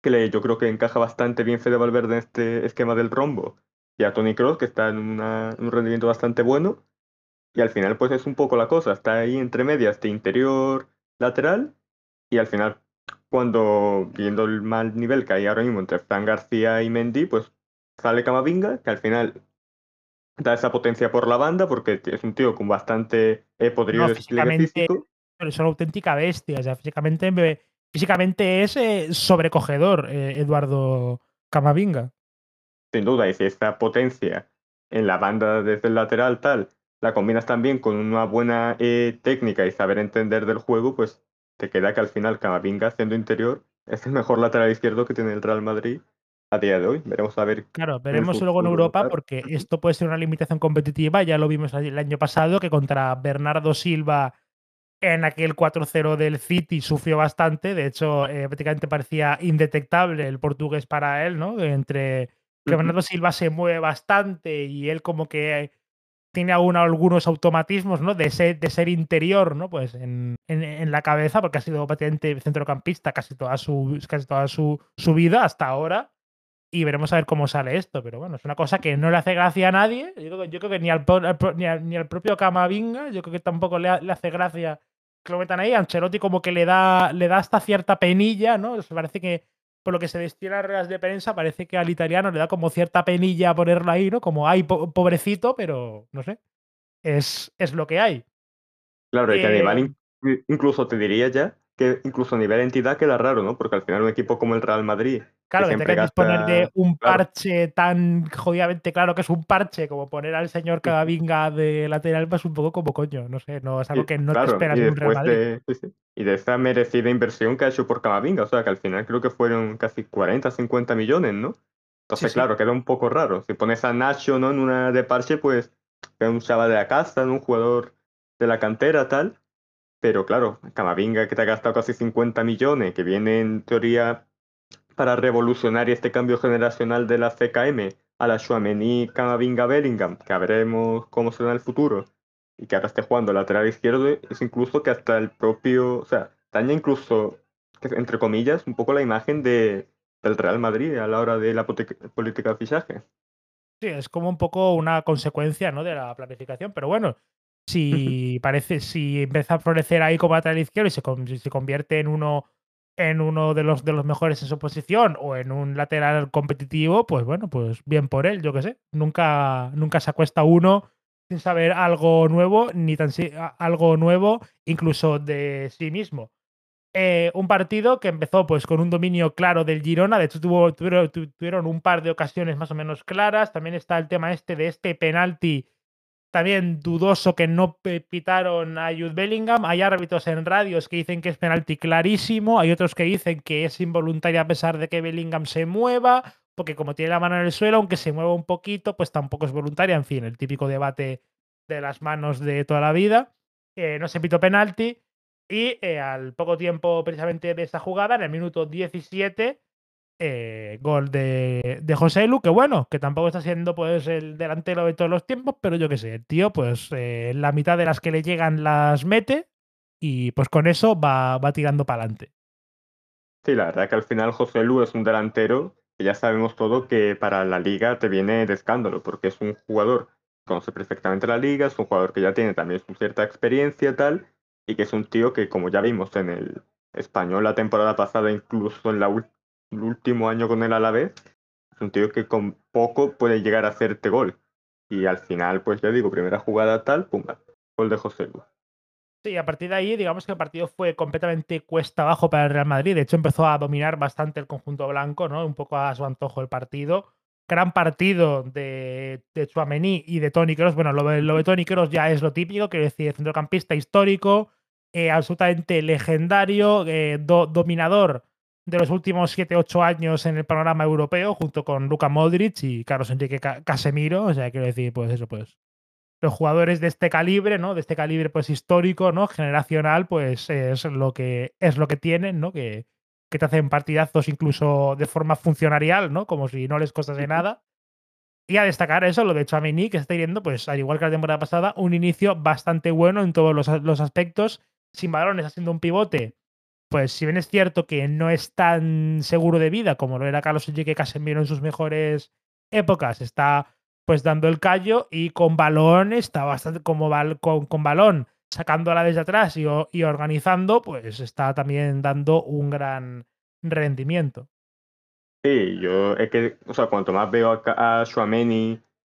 que le, yo creo que encaja bastante bien Fede Valverde en este esquema del rombo, y a Tony Cross, que está en, un rendimiento bastante bueno, y al final pues es un poco la cosa, está ahí entre medias de interior lateral, y al final cuando viendo el mal nivel que hay ahora mismo entre Fran García y Mendy, pues sale Camavinga, que al final da esa potencia por la banda, porque es un tío con bastante eh, poderío de físico. Es una auténtica bestia, o sea, físicamente, físicamente es eh, sobrecogedor eh, Eduardo Camavinga. Sin duda, y si esta potencia en la banda desde el lateral tal, la combinas también con una buena eh, técnica y saber entender del juego, pues te queda que al final Camavinga, siendo interior, es el mejor lateral izquierdo que tiene el Real Madrid a día de hoy. Veremos a ver. Claro, veremos luego en Europa porque esto puede ser una limitación competitiva. Ya lo vimos el año pasado que contra Bernardo Silva en aquel 4-0 del City sufrió bastante. De hecho, eh, prácticamente parecía indetectable el portugués para él, ¿no? Entre que Bernardo Silva se mueve bastante y él como que tiene algunos automatismos, ¿no? De ser, de ser interior, ¿no? Pues en, la cabeza, porque ha sido prácticamente centrocampista casi toda su, casi toda su, vida hasta ahora. Y veremos a ver cómo sale esto. Pero bueno, es una cosa que no le hace gracia a nadie. Yo creo, que ni al, ni, al, propio Camavinga, yo creo que tampoco le, hace gracia que lo metan ahí. Ancelotti como que le da, le da hasta cierta penilla, ¿no? parece que, por lo que se destinan reglas de prensa, parece que al italiano le da como cierta penilla ponerlo ahí, ¿no? Como, ay, pobrecito, pero no sé. Es, es lo que hay. Claro, y que a nivel, eh, incluso te diría ya que incluso a nivel entidad queda raro, ¿no? Porque al final un equipo como el Real Madrid. Claro, que, que tengas disponer de un parche tan jodidamente claro que es un parche, como poner al señor Cadavinga de lateral, pues un poco como coño, no sé, no es algo que no te esperas en un Real Madrid. Y de esta merecida inversión que ha hecho por Cadavinga, o sea, que al final creo que fueron casi 40, 50 millones, ¿no? Entonces, claro, queda un poco raro. Si pones a Nacho, ¿no? En una de parche, pues es un chaval de la casa, un jugador de la cantera, tal. Pero claro, Camavinga que te ha gastado casi 50 millones, que viene en teoría para revolucionar este cambio generacional de la CKM a la Schuamení Camavinga Bellingham, que veremos cómo será en el futuro, y que ahora esté jugando lateral izquierdo, es incluso que hasta el propio, o sea, daña incluso, entre comillas, un poco la imagen de, del Real Madrid a la hora de la política de fichaje. Sí, es como un poco una consecuencia ¿no? de la planificación, pero bueno, si [LAUGHS] parece, si empieza a florecer ahí como lateral izquierdo y se, se convierte en uno en uno de los, de los mejores en su posición o en un lateral competitivo, pues bueno, pues bien por él, yo qué sé. Nunca, nunca se acuesta uno sin saber algo nuevo, ni tan algo nuevo, incluso de sí mismo. Eh, un partido que empezó pues con un dominio claro del Girona, de hecho tuvo, tuvieron, tuvieron, un par de ocasiones más o menos claras, también está el tema este de este penalti también dudoso que no pitaron a Jude Bellingham. Hay árbitros en radios que dicen que es penalti clarísimo. Hay otros que dicen que es involuntario a pesar de que Bellingham se mueva, porque como tiene la mano en el suelo, aunque se mueva un poquito, pues tampoco es voluntaria. En fin, el típico debate de las manos de toda la vida. Eh, no se pitó penalti. Y eh, al poco tiempo precisamente de esa jugada, en el minuto 17, eh, gol de, de, José Lu, que bueno, que tampoco está siendo pues el delantero de todos los tiempos, pero yo qué sé, el tío, pues eh, la mitad de las que le llegan las mete y pues con eso va, va tirando para adelante. Sí, la verdad que al final José Lu es un delantero que ya sabemos todo que para la liga te viene de escándalo, porque es un jugador que conoce perfectamente la liga, es un jugador que ya tiene también su cierta experiencia tal, y que es un tío que como ya vimos en el español la temporada pasada, incluso en la última el último año con él a la vez, es un tío que con poco puede llegar a hacerte gol. Y al final, pues ya digo, primera jugada tal, pum, gol de José Lu. Sí, a partir de ahí, digamos que el partido fue completamente cuesta abajo para el Real Madrid. De hecho, empezó a dominar bastante el conjunto blanco, ¿no? Un poco a su antojo el partido. Gran partido de, de Chouameni y de Tony Kroos. Bueno, lo, de Tony Kroos ya es lo típico, quiero decir, centrocampista histórico, eh, absolutamente legendario, eh, dominador de los últimos 7-8 años en el panorama europeo, junto con Luka Modric y Carlos Enrique Casemiro. O sea, quiero decir, pues eso, pues. Los jugadores de este calibre, ¿no? De este calibre, pues histórico, ¿no? Generacional, pues es lo que, es lo que tienen, ¿no? Que, que te hacen partidazos incluso de forma funcionarial, ¿no? Como si no les costase nada. Y a destacar eso, lo de Chamini, que está teniendo, pues al igual que la temporada pasada, un inicio bastante bueno en todos los, los aspectos. Sin balones, haciendo un pivote pues si bien es cierto que no es tan seguro de vida como lo era Carlos Enrique Casemiro en sus mejores épocas, está pues dando el callo y con balón está bastante como con, con, balón sacándola desde atrás y, organizando, pues está también dando un gran rendimiento. Sí, yo es que, o sea, cuanto más veo a, a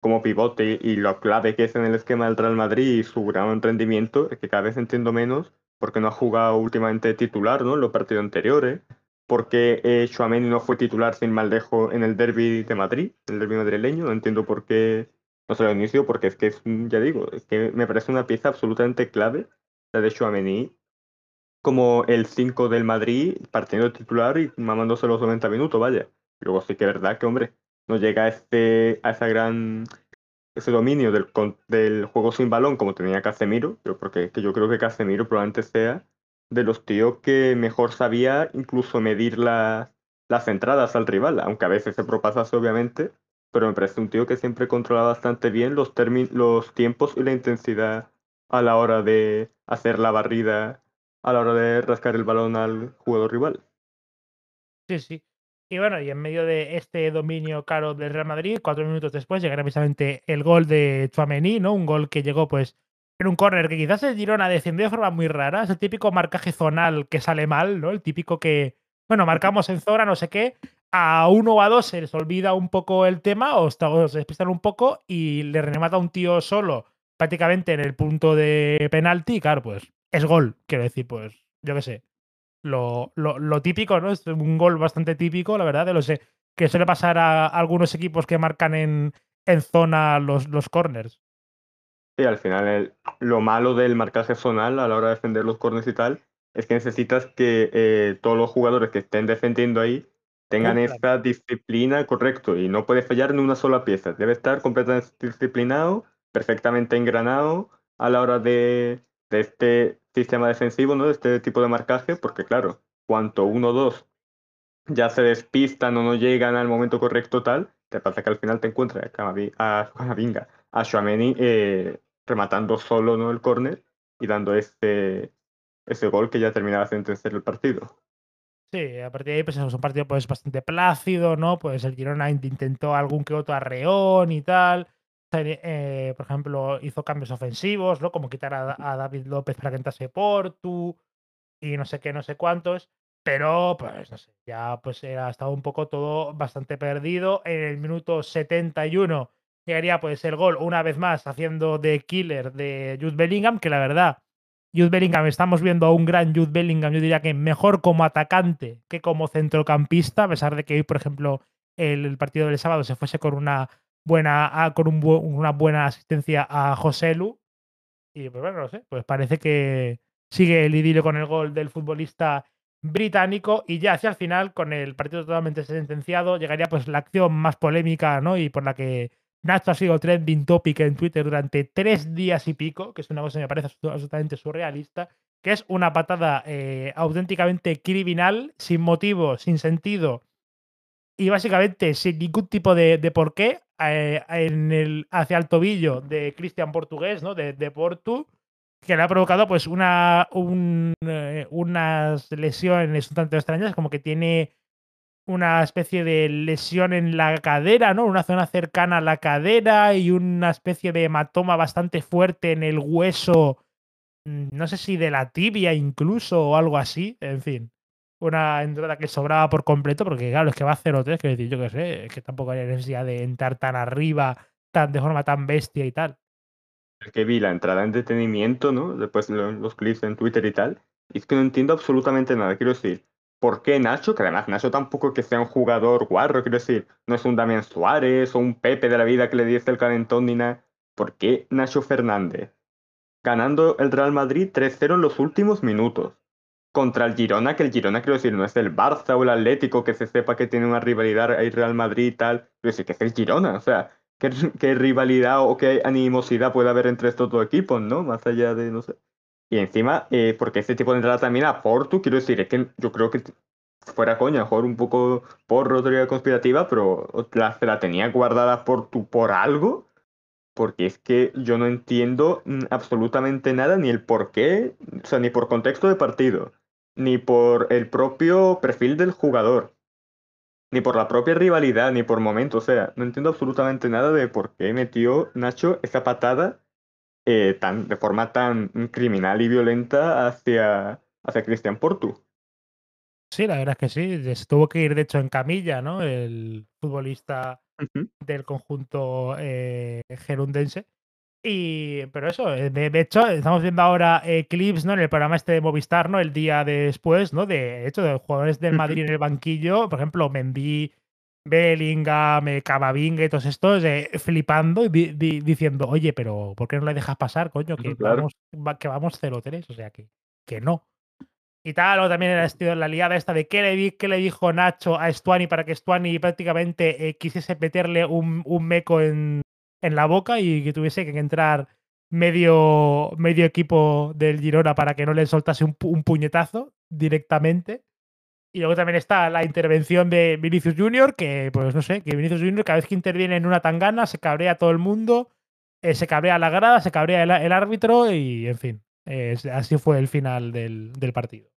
como pivote y lo clave que es en el esquema del Real Madrid y su gran rendimiento, es que cada vez entiendo menos porque no ha jugado últimamente titular ¿no? en los partidos anteriores, porque eh, no fue titular sin maldejo en el derby de Madrid, el derby madrileño, no entiendo por qué no se lo inicio, porque es que ya digo, es que me parece una pieza absolutamente clave, la de Chouameni, como el 5 del Madrid, partiendo titular y mamándose los 90 minutos, vaya. Luego sí que es verdad que, hombre, no llega a, este, a esa gran ese dominio del, del juego sin balón como tenía Casemiro, pero porque que yo creo que Casemiro probablemente sea de los tíos que mejor sabía incluso medir las, las entradas al rival, aunque a veces se propasase obviamente, pero me parece un tío que siempre controla bastante bien los, los tiempos y la intensidad a la hora de hacer la barrida, a la hora de rascar el balón al jugador rival. Sí, sí. Y bueno, y en medio de este dominio caro del Real Madrid, cuatro minutos después llegará precisamente el gol de Chouameni, ¿no? Un gol que llegó pues en un corner que quizás el Girona defendió de forma muy rara, es el típico marcaje zonal que sale mal, ¿no? El típico que, bueno, marcamos en zona, no sé qué, a uno o a dos se les olvida un poco el tema o, se despistan un poco y le remata a un tío solo prácticamente en el punto de penalti, claro, pues es gol, quiero decir, pues yo qué sé. Lo, lo, típico, ¿no? Es un gol bastante típico, la verdad, de lo sé, que suele pasar a, algunos equipos que marcan en, en zona los, los corners. Sí, al final lo malo del marcaje zonal a la hora de defender los corners y tal es que necesitas que eh, todos los jugadores que estén defendiendo ahí tengan esa disciplina correcto y no puede fallar ni una sola pieza. Debe estar completamente disciplinado, perfectamente engranado a la hora de, de este sistema defensivo, ¿no? De este tipo de marcaje, porque claro, cuanto uno o dos ya se despistan o no llegan al momento correcto tal, te pasa que al final te encuentras a Camavinga, a Shuameni eh, rematando solo ¿no? el córner y dando ese, ese gol que ya terminaba de sentenciar el partido. Sí, a partir de ahí pues es un partido pues bastante plácido, ¿no? Pues el Girona intentó algún que otro arreón y tal. Eh, por ejemplo, hizo cambios ofensivos, ¿no? Como quitar a, David López para que entrase Portu y no sé qué, no sé cuántos. Pero, pues, no sé, ya pues ha estado un poco todo bastante perdido. En el minuto 71 llegaría pues el gol una vez más haciendo de killer de Jude Bellingham, que la verdad, Jude Bellingham, estamos viendo a un gran Jude Bellingham, yo diría que mejor como atacante que como centrocampista, a pesar de que hoy, por ejemplo, el, partido del sábado se fuese con una buena, con una buena asistencia a José Lu. Y pues bueno, no sé, pues parece que sigue el idilio con el gol del futbolista británico y ya hacia el final, con el partido totalmente sentenciado, llegaría pues la acción más polémica, ¿no? Y por la que Nacho ha sido trending topic en Twitter durante tres días y pico, que es una cosa que me parece absolutamente surrealista, que es una patada eh, auténticamente criminal, sin motivo, sin sentido y básicamente sin ningún tipo de, de porqué eh, en el, hacia el tobillo de Cristian Portugués, ¿no? De, de Portu, que le ha provocado pues una, eh, unas lesiones un tanto extrañas, como que tiene una especie de lesión en la cadera, ¿no? Una zona cercana a la cadera y una especie de hematoma bastante fuerte en el hueso, mm, no sé si de la tibia incluso o algo así, en fin. Una entrada que sobraba por completo, porque claro, es que va a 0-3, que decir, yo qué sé, es que tampoco hay necesidad de entrar tan arriba, tan de forma tan bestia y tal que vi la entrada en detenimiento, ¿no? Después los clips en Twitter y tal. Y es que no entiendo absolutamente nada. Quiero decir, ¿por qué Nacho? Que además Nacho tampoco que sea un jugador guarro, quiero decir, no es un Damián Suárez o un Pepe de la vida que le diese el calentón ni nada. ¿Por qué Nacho Fernández? Ganando el Real Madrid 3-0 en los últimos minutos. Contra el Girona, que el Girona, quiero decir, no es el Barça o el Atlético que se sepa que tiene una rivalidad ahí Real Madrid y tal. Quiero decir, que es el Girona. O sea, [LAUGHS] qué, rivalidad o qué animosidad puede haber entre estos dos equipos, ¿no? Más allá de, no sé. Y encima, eh, porque este tipo de entrada también a Porto, quiero decir, es que yo creo que fuera coña, mejor un poco por teoría conspirativa, pero la, se la tenía guardada por tu por algo, porque es que yo no entiendo mm, absolutamente nada, ni el por qué, o sea, ni por contexto de partido, ni por el propio perfil del jugador ni por la propia rivalidad, ni por momento. O sea, no entiendo absolutamente nada de por qué metió Nacho esa patada eh, tan, de forma tan criminal y violenta hacia, hacia Cristian Portu. Sí, la verdad es que sí. tuvo que ir, de hecho, en camilla, ¿no? El futbolista del conjunto eh, gerundense. Y, pero eso, eh, de, hecho, estamos viendo ahora eh, clips, ¿no? En el programa este de Movistar, ¿no? El día después, ¿no? De, hecho, de jugadores del Madrid en el banquillo, por ejemplo, Mendy, Bellingham, eh, Camavinga y todos estos, flipando y diciendo, oye, pero ¿por qué no le dejas pasar, coño? Que vamos, que vamos 0-3, o sea, que, que no. Y tal, o también era la liada esta de qué le, qué le dijo Nacho a Stuani para que Stuani prácticamente quisiese meterle un, un meco en, en la boca y que tuviese que entrar medio, medio equipo del Girona para que no le soltase un, puñetazo directamente. Y luego también está la intervención de Vinicius Junior, que pues no sé, que Vinicius Junior cada vez que interviene en una tangana se cabrea todo el mundo, eh, se cabrea la grada, se cabrea el, árbitro y en fin, así fue el final del, del partido.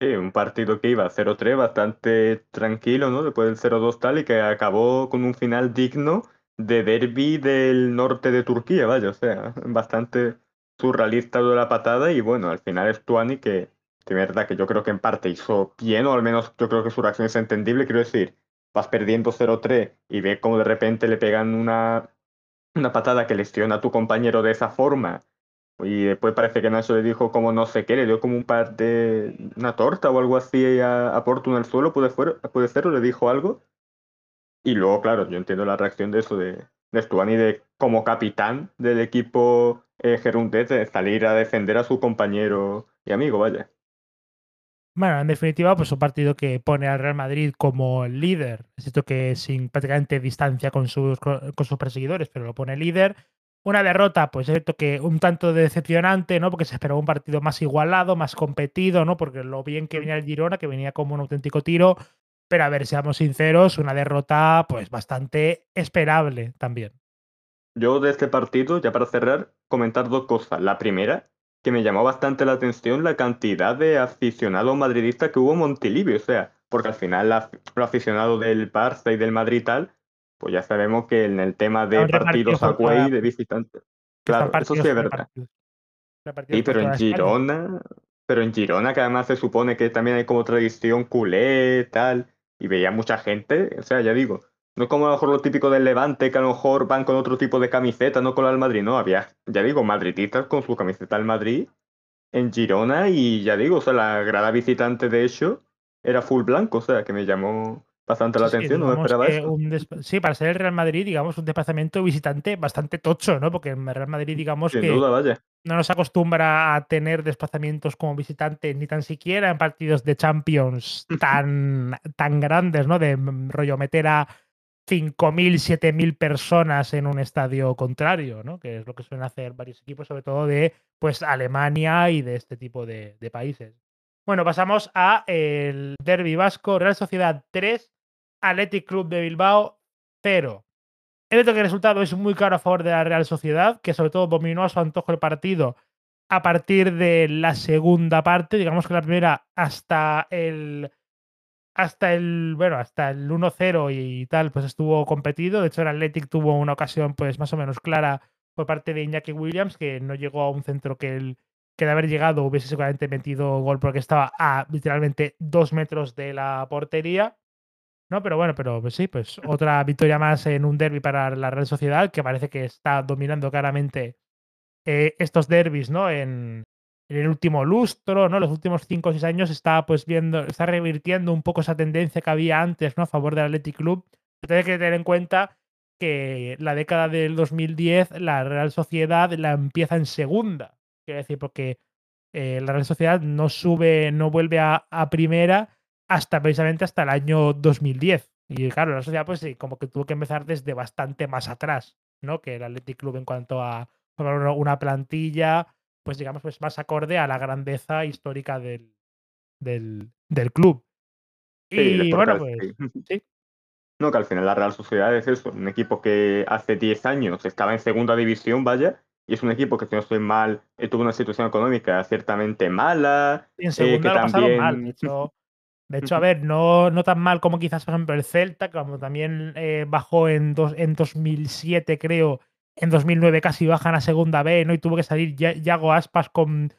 Sí, un partido que iba 0-3 bastante tranquilo, ¿no? Después del 0-2 tal y que acabó con un final digno de derby del norte de Turquía, vaya, o sea, bastante, surrealista de la patada y bueno, al final es Tuani que de verdad que yo creo que en parte hizo bien o al menos yo creo que su reacción es entendible, quiero decir, vas perdiendo 0-3 y ves como de repente le pegan una, una patada que lesiona a tu compañero de esa forma y después parece que Nacho le dijo como no sé qué, le dio como un par de una torta o algo así a, a Porto en el suelo, puede, puede ser, o le dijo algo. Y luego, claro, yo entiendo la reacción de eso, de, de Stuani de como capitán del equipo eh, de salir a defender a su compañero y amigo, vaya. Bueno, en definitiva, pues un partido que pone al Real Madrid como líder. Es cierto que sin prácticamente distancia con sus, con sus perseguidores, pero lo pone líder. Una derrota, pues es cierto que un tanto decepcionante, ¿no? Porque se esperaba un partido más igualado, más competido, ¿no? Porque lo bien que venía el Girona, que venía como un auténtico tiro. Pero a ver, seamos sinceros, una derrota, pues bastante esperable también. Yo de este partido, ya para cerrar, comentar dos cosas. La primera, que me llamó bastante la atención la cantidad de aficionados madridistas que hubo en Montilivi, o sea, porque al final los aficionados del Barça y del Madrid tal, pues ya sabemos que en el tema de partidos away de visitantes. Claro, eso sí es verdad. Sí, pero en Girona, pero en Girona que además se supone que también hay como tradición culé, tal, y veía mucha gente, o sea, ya digo, no es como a lo mejor lo típico del Levante, que a lo mejor van con otro tipo de camiseta, no con la del Madrid, no, había, ya digo, madridistas con su camiseta del Madrid en Girona y ya digo, o sea, la grada visitante de hecho era full blanco, o sea, que me llamó bastante la atención, no esperaba eso. Sí, para ser el Real Madrid, digamos, un desplazamiento visitante bastante tocho, ¿no? Porque el Real Madrid, digamos que no nos acostumbra a tener desplazamientos como visitante ni tan siquiera en partidos de Champions [LAUGHS] tan, tan grandes, ¿no? De rollo meter a 5.000, 7.000 personas en un estadio contrario, ¿no? que es lo que suelen hacer varios equipos, sobre todo de pues, Alemania y de este tipo de, países. Bueno, pasamos a el Derby Vasco, Real Sociedad 3, Athletic Club de Bilbao 0. El que el resultado es muy claro a favor de la Real Sociedad, que sobre todo dominó a su antojo el partido a partir de la segunda parte, digamos que la primera hasta el hasta el, bueno, hasta el 1-0 y tal, pues estuvo competido. De hecho, el Athletic tuvo una ocasión, pues más o menos clara por parte de Iñaki Williams, que no llegó a un centro que él, que de haber llegado hubiese seguramente metido gol porque estaba a literalmente dos metros de la portería. No, pero bueno, pero pues sí, pues otra victoria más en un derby para la Real Sociedad, que parece que está dominando claramente eh, estos derbis, ¿no? En, el último lustro, ¿no? Los últimos 5 o 6 años está pues viendo, está revirtiendo un poco esa tendencia que había antes, ¿no? A favor del Athletic Club. Pero que tener en cuenta que la década del 2010 la Real Sociedad la empieza en segunda. Quiero decir, porque eh, la Real Sociedad no sube, no vuelve a, primera hasta precisamente hasta el año 2010. Y claro, la sociedad pues sí, como que tuvo que empezar desde bastante más atrás, ¿no? Que el Athletic Club en cuanto a una plantilla, pues digamos, pues más acorde a la grandeza histórica del, del, del club. Y bueno, pues sí. No, que al final la Real Sociedad es eso, un equipo que hace 10 años estaba en segunda división, vaya, y es un equipo que si no estoy mal, eh, tuvo una situación económica ciertamente mala. Y en eh, segunda lo también... mal, de hecho, de hecho, a ver, no, no tan mal como quizás, por ejemplo, el Celta, como también eh, bajó en, dos, en 2007, creo, en 2009 casi bajan a segunda B, ¿no? Y tuvo que salir Yago Aspas con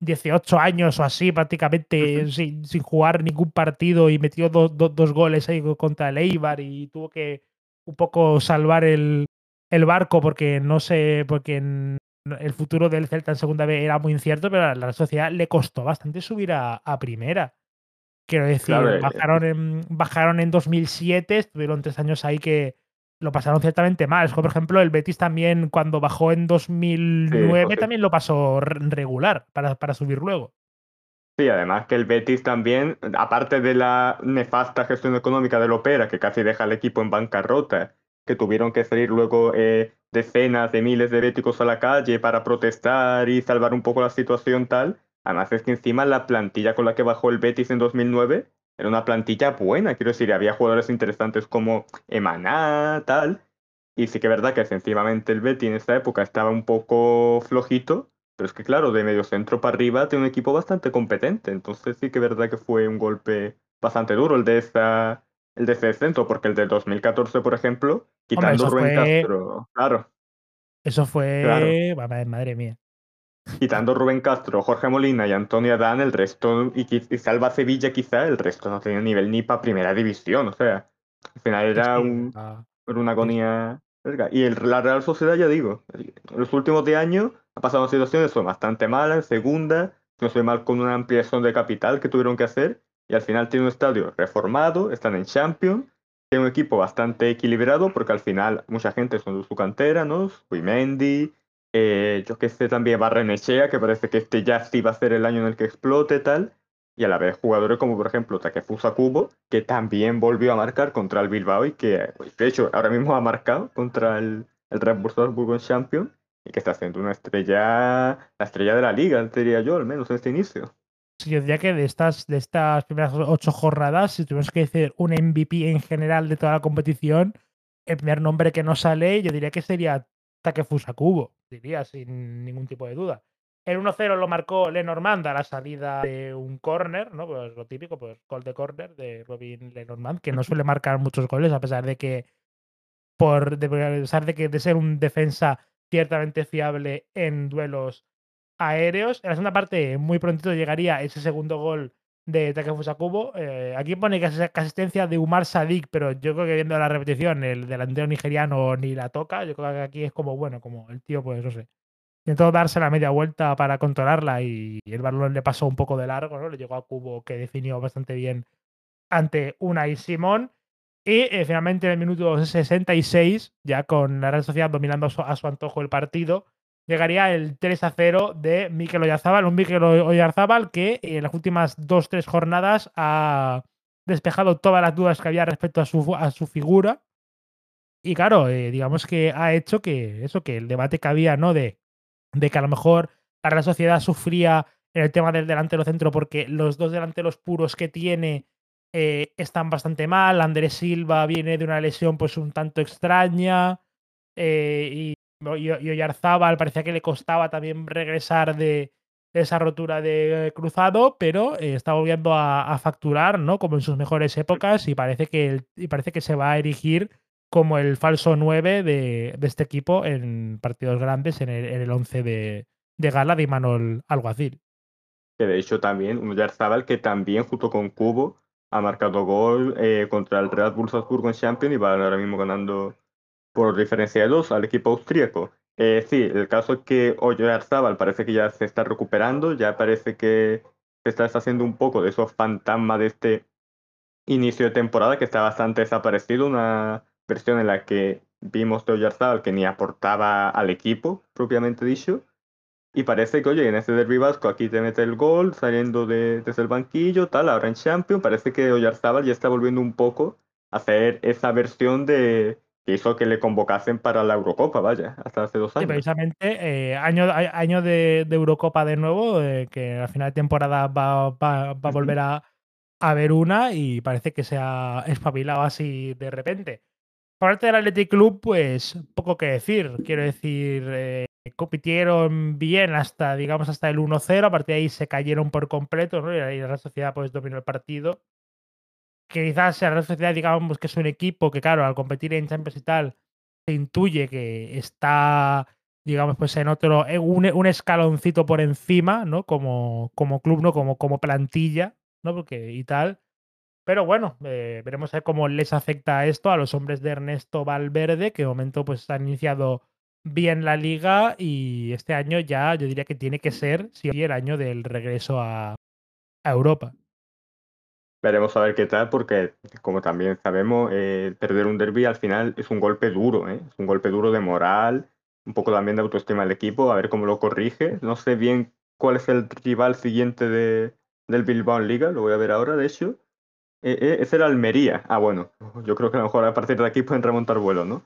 18 años o así, prácticamente sin, jugar ningún partido y metió dos goles ahí contra el Eibar y tuvo que un poco salvar el, barco porque no sé, porque el futuro del Celta en segunda B era muy incierto, pero a la sociedad le costó bastante subir a, primera. Quiero decir, eh, bajaron, en, bajaron en 2007, estuvieron tres años ahí que, lo pasaron ciertamente mal. por ejemplo, el Betis también, cuando bajó en 2009, también lo pasó regular para, para subir luego. Sí, además que el Betis también, aparte de la nefasta gestión económica del Opera, que casi deja al equipo en bancarrota, que tuvieron que salir luego eh, decenas de miles de béticos a la calle para protestar y salvar un poco la situación tal, además es que encima la plantilla con la que bajó el Betis en 2009 era una plantilla buena, quiero decir, había jugadores interesantes como Emaná, tal. Y sí que es verdad que sencillamente el Betty en esta época estaba un poco flojito, pero es que claro, de medio centro para arriba tiene un equipo bastante competente. Entonces sí que es verdad que fue un golpe bastante duro el de esta, el de ese centro, porque el de 2014, por ejemplo, quitando Rubén Castro, claro. Eso fue, madre mía. Quitando Rubén Castro, Jorge Molina y Antonio Adán, el resto, y, Salva Sevilla quizá, el resto no tenía nivel ni para primera división, o sea, al final era, un, una agonía. Y el, la Real Sociedad, ya digo, en los últimos 10 años ha pasado situaciones son bastante malas, en segunda, no sé mal con una ampliación de capital que tuvieron que hacer, y al final tiene un estadio reformado, están en Champions, tiene un equipo bastante equilibrado, porque al final mucha gente son de su cantera, ¿no? Wimendi, eh, yo que sé también Barrenechea, que parece que este ya sí va a ser el año en el que explote tal, y a la vez jugadores como por ejemplo Takefusa Kubo, que también volvió a marcar contra el Bilbao y que de hecho ahora mismo ha marcado contra el, el Red Bull Salzburgo Champion y que está haciendo una estrella, la estrella de la liga, diría yo, al menos en este inicio. Sí, yo diría que de estas, de estas primeras ocho jornadas, si tuvimos que decir un MVP en general de toda la competición, el primer nombre que no sale, yo diría que sería Takefusa Kubo, diría, sin ningún tipo de duda. El 1-0 lo marcó Lenormand a la salida de un córner, ¿no? Pues lo típico, pues gol de córner de Robin Lenormand, que no suele marcar muchos goles, a pesar de que, por, de, a pesar de que de ser un defensa ciertamente fiable en duelos aéreos. En la segunda parte, muy prontito llegaría ese segundo gol de Takefusa Kubo. Eh, aquí pone que es asistencia de Umar Sadik, pero yo creo que viendo la repetición, el delantero nigeriano ni la toca. Yo creo que aquí es como, bueno, como el tío, pues no sé. Intentó darse la media vuelta para controlarla y el balón le pasó un poco de largo, ¿no? Le llegó a Cubo que definió bastante bien ante una y Simón. Y eh, finalmente en el minuto 66, ya con la Real Sociedad dominando a su, antojo el partido, llegaría el 3 a 0 de Mikel Oyarzábal, un Mikel Oyarzábal que en las últimas dos tres jornadas ha despejado todas las dudas que había respecto a su, a su figura. Y claro, eh, digamos que ha hecho que eso, que el debate que había, ¿no? De, de que a lo mejor la Real Sociedad sufría en el tema del delantero centro porque los dos delanteros puros que tiene eh, están bastante mal. Andrés Silva viene de una lesión pues un tanto extraña. Eh, y, y, Oyarzábal parecía que le costaba también regresar de, esa rotura de cruzado, pero eh, está volviendo a, facturar, ¿no? Como en sus mejores épocas y parece que, y parece que se va a erigir como el falso 9 de, este equipo en partidos grandes en el, en el 11 de, de gala de Imanol Alguacil. Que de hecho también, un Oyarzábal que también junto con Cubo ha marcado gol eh, contra el Real Bull Salzburgo en Champions y va ahora mismo ganando por diferencia de dos al equipo austríaco. Eh, sí, el caso es que Oyarzabal parece que ya se está recuperando, ya parece que se está deshaciendo un poco de esos fantasmas de este inicio de temporada que está bastante desaparecido, una versión en la que vimos de Oyarzabal que ni aportaba al equipo, propiamente dicho, y parece que, oye, en este derby vasco aquí te mete el gol saliendo de, desde el banquillo, tal, ahora en Champions. Parece que Oyarzábal ya está volviendo un poco a hacer esa versión de que hizo que le convocasen para la Eurocopa, vaya, hasta hace dos años. Sí, precisamente, eh, año, año de, Eurocopa de nuevo, eh, que al final de temporada va, va, a volver a, a ver una y parece que se ha espabilado así de repente. Por parte del Athletic Club, pues poco que decir. Quiero decir, eh, compitieron bien hasta, digamos, hasta el 1-0. A partir de ahí se cayeron por completo, ¿no? Y la Sociedad pues dominó el partido. Que quizás la Sociedad, digamos, que es un equipo que, claro, al competir en Champions y tal, se intuye que está, digamos, pues en otro, un, escaloncito por encima, ¿no? Como, como club, ¿no? Como, como plantilla, ¿no? Porque y tal. Pero bueno, eh, veremos a ver cómo les afecta esto a los hombres de Ernesto Valverde, que de momento pues han iniciado bien la liga y este año ya yo diría que tiene que ser sí, el año del regreso a, Europa. Veremos a ver qué tal, porque como también sabemos, eh, perder un derby al final es un golpe duro, ¿eh? es un golpe duro de moral, un poco también de autoestima del equipo, a ver cómo lo corrige. No sé bien cuál es el rival siguiente de, del Bilbao en Liga, lo voy a ver ahora, de hecho. Eh, eh, es el Almería. Ah, bueno, yo creo que a lo mejor a partir de aquí pueden remontar vuelo, ¿no?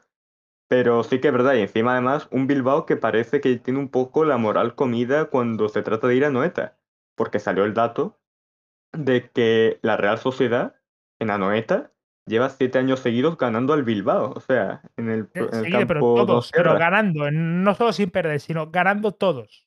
Pero sí que es verdad, y encima además un Bilbao que parece que tiene un poco la moral comida cuando se trata de ir a Noeta, porque salió el dato de que la Real Sociedad en Anoeta lleva siete años seguidos ganando al Bilbao, o sea, en el, campo pero todos, pero ganando, no solo sin perder, sino ganando todos.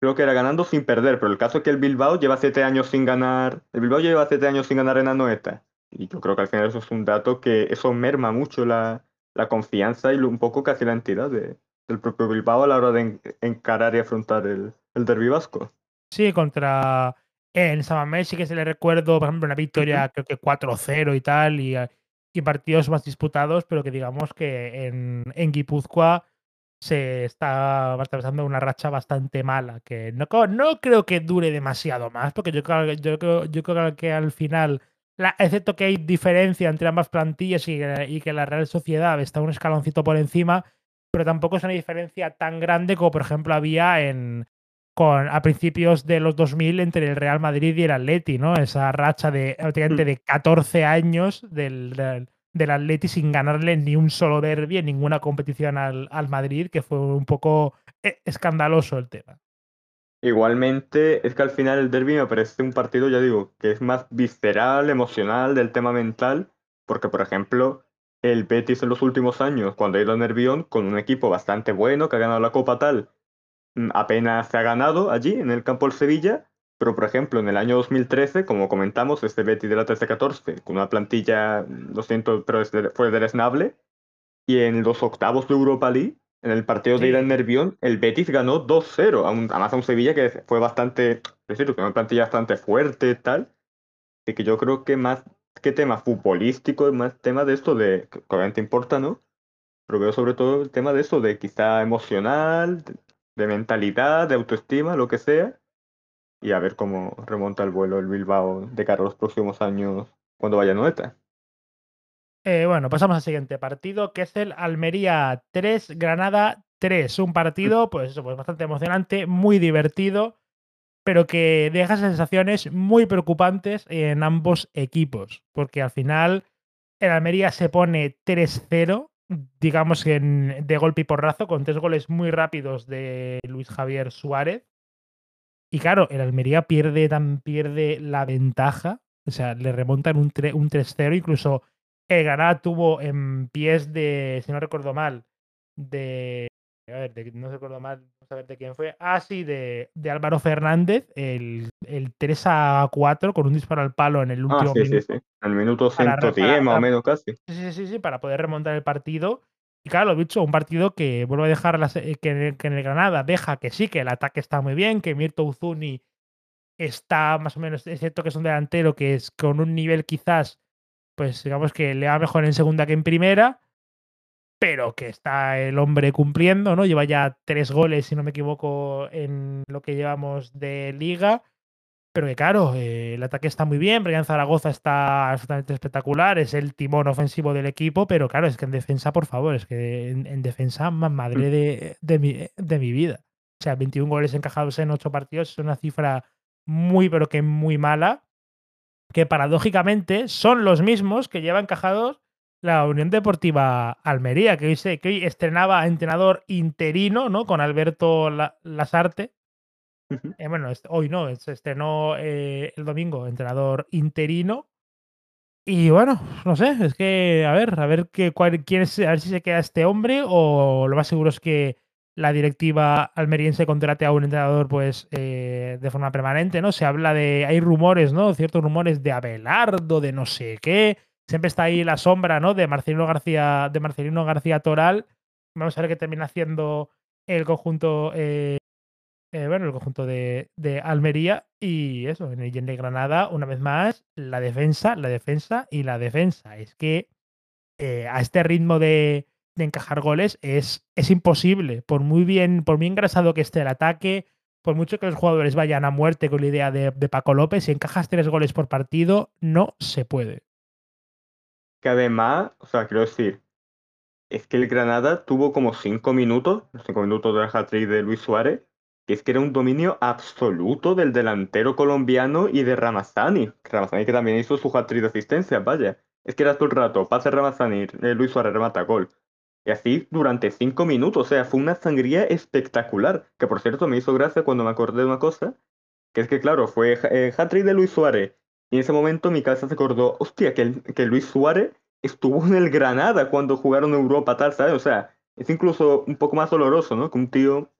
Creo que era ganando sin perder, pero el caso es que el Bilbao lleva siete años sin ganar, el Bilbao lleva siete años sin ganar en Anoeta, y yo creo que al final eso es un dato que eso merma mucho la, la confianza y un poco casi la entidad de, del propio Bilbao a la hora de encarar y afrontar el, el derbi vasco. Sí, contra en Samamés sí que se le recuerdo, por ejemplo, una victoria creo que 4-0 y tal, y, y, partidos más disputados, pero que digamos que en, en Guipúzcoa se está atravesando una racha bastante mala, que no, no creo que dure demasiado más, porque yo creo, yo creo, yo creo que al final, la, excepto que hay diferencia entre ambas plantillas y, y, que la Real Sociedad está un escaloncito por encima, pero tampoco es una diferencia tan grande como por ejemplo había en, con, a principios de los 2000 entre el Real Madrid y el Atleti, ¿no? Esa racha de, prácticamente de 14 años del, del del Atleti sin ganarle ni un solo derby en ninguna competición al, al Madrid, que fue un poco eh, escandaloso el tema. Igualmente, es que al final el derby me parece un partido, ya digo, que es más visceral, emocional, del tema mental, porque por ejemplo, el Betis en los últimos años, cuando ha ido a Nervión, con un equipo bastante bueno, que ha ganado la Copa tal, mm, apenas se ha ganado allí, en el campo del Sevilla, pero, por ejemplo, en el año 2013, como comentamos, este Betis de la 13-14, con una plantilla, lo siento, pero fue deleznable, y en los octavos de Europa League, en el partido de ida en Nervión, el Betis ganó 2-0, además a un Sevilla que fue bastante, es decir, que una plantilla bastante fuerte y tal, y que yo creo que más que tema futbolístico, más tema de esto de, que obviamente importa, ¿no? Pero veo sobre todo el tema de esto de quizá emocional, de mentalidad, de autoestima, lo que sea, y a ver cómo remonta el vuelo el Bilbao de cara a los próximos años cuando vaya a Noeta. Eh, bueno, pasamos al siguiente partido, que es el Almería 3, Granada 3. Un partido, pues eso, pues bastante emocionante, muy divertido, pero que deja sensaciones muy preocupantes en ambos equipos, porque al final el Almería se pone 3-0, digamos que de golpe y porrazo, con tres goles muy rápidos de Luis Javier Suárez. Y claro, el Almería pierde, tan, pierde la ventaja, o sea, le remontan un, un 3-0, incluso el Granada tuvo en pies de, si no recuerdo mal, de, a ver, de, no recuerdo mal, vamos a ver de quién fue, ah, sí, de, de Álvaro Fernández, el, el 3 a 4 con un disparo al palo en el ah, último ah, sí, minuto. Sí, sí, el minuto 110 más o menos casi. Sí, sí, sí, sí, para poder remontar el partido. Y claro, lo dicho, un partido que vuelvo a dejar las, que, que, en el Granada deja que sí, que el ataque está muy bien, que Mirto Uzuni está más o menos, es cierto que es un delantero que es con un nivel quizás, pues digamos que le va mejor en segunda que en primera, pero que está el hombre cumpliendo, ¿no? Lleva ya tres goles, si no me equivoco, en lo que llevamos de liga. Pero que claro, eh, el ataque está muy bien, Brian Zaragoza está absolutamente espectacular, es el timón ofensivo del equipo, pero claro, es que en defensa, por favor, es que en, defensa, madre mm. de, de, mi, de mi vida. O sea, 21 goles encajados en 8 partidos es una cifra muy, pero que muy mala, que paradójicamente son los mismos que lleva encajados la Unión Deportiva Almería, que hoy, se, que hoy estrenaba entrenador interino, ¿no? Con Alberto Lasarte eh, bueno, hoy no, se estrenó eh, el domingo, entrenador interino. Y bueno, no sé, es que a ver, a ver qué, cuál, quién es, a ver si se queda este hombre o lo más seguro es que la directiva almeriense contrate a un entrenador pues eh, de forma permanente, ¿no? Se habla de, hay rumores, ¿no? Ciertos rumores de Abelardo, de no sé qué. Siempre está ahí la sombra, ¿no? De Marcelino García, de Marcelino García Toral. Vamos a ver qué termina haciendo el conjunto eh, bueno, el conjunto de, de, Almería y eso, en el, de Granada, una vez más, la defensa, la defensa y la defensa. Es que eh, a este ritmo de, de encajar goles es, es, imposible, por muy bien, por muy engrasado que esté el ataque, por mucho que los jugadores vayan a muerte con la idea de, de Paco López, si encajas tres goles por partido, no se puede. Que además, o sea, quiero decir, es que el Granada tuvo como cinco minutos, cinco minutos de la hat de Luis Suárez, es que era un dominio absoluto del delantero colombiano y de Ramazani. Ramazani que también hizo su hat de asistencia, vaya. Es que era todo el rato, pase Ramazani, eh, Luis Suárez remata gol. Y así durante cinco minutos, o sea, fue una sangría espectacular. Que por cierto me hizo gracia cuando me acordé de una cosa, que es que claro, fue eh, hat de Luis Suárez. Y en ese momento mi casa se acordó, hostia, que, que Luis Suárez estuvo en el Granada cuando jugaron Europa, tal, ¿sabes? O sea, es incluso un poco más doloroso, ¿no? Que un tío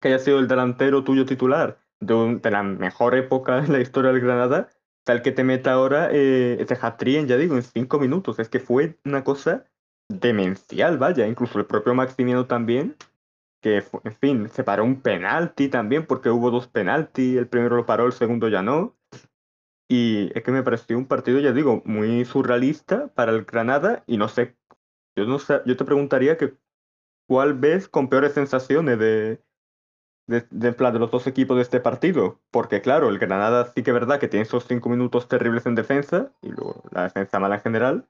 que haya sido el delantero tuyo titular de, de la mejor época en la historia del Granada, tal que te meta ahora eh, ese hat ya digo, en cinco minutos. Es que fue una cosa demencial, vaya. Incluso el propio Maximiano también que, en fin, se paró un penalti también, porque hubo dos penaltis, el primero lo paró, el segundo ya no. Y es que me pareció un partido, ya digo, muy surrealista para el Granada y no sé, yo no sé, yo te preguntaría que cuál ves con peores sensaciones de, de, de, de los dos equipos de este partido. Porque claro, el Granada sí que es verdad que tiene esos cinco minutos terribles en defensa y luego la defensa mala en general.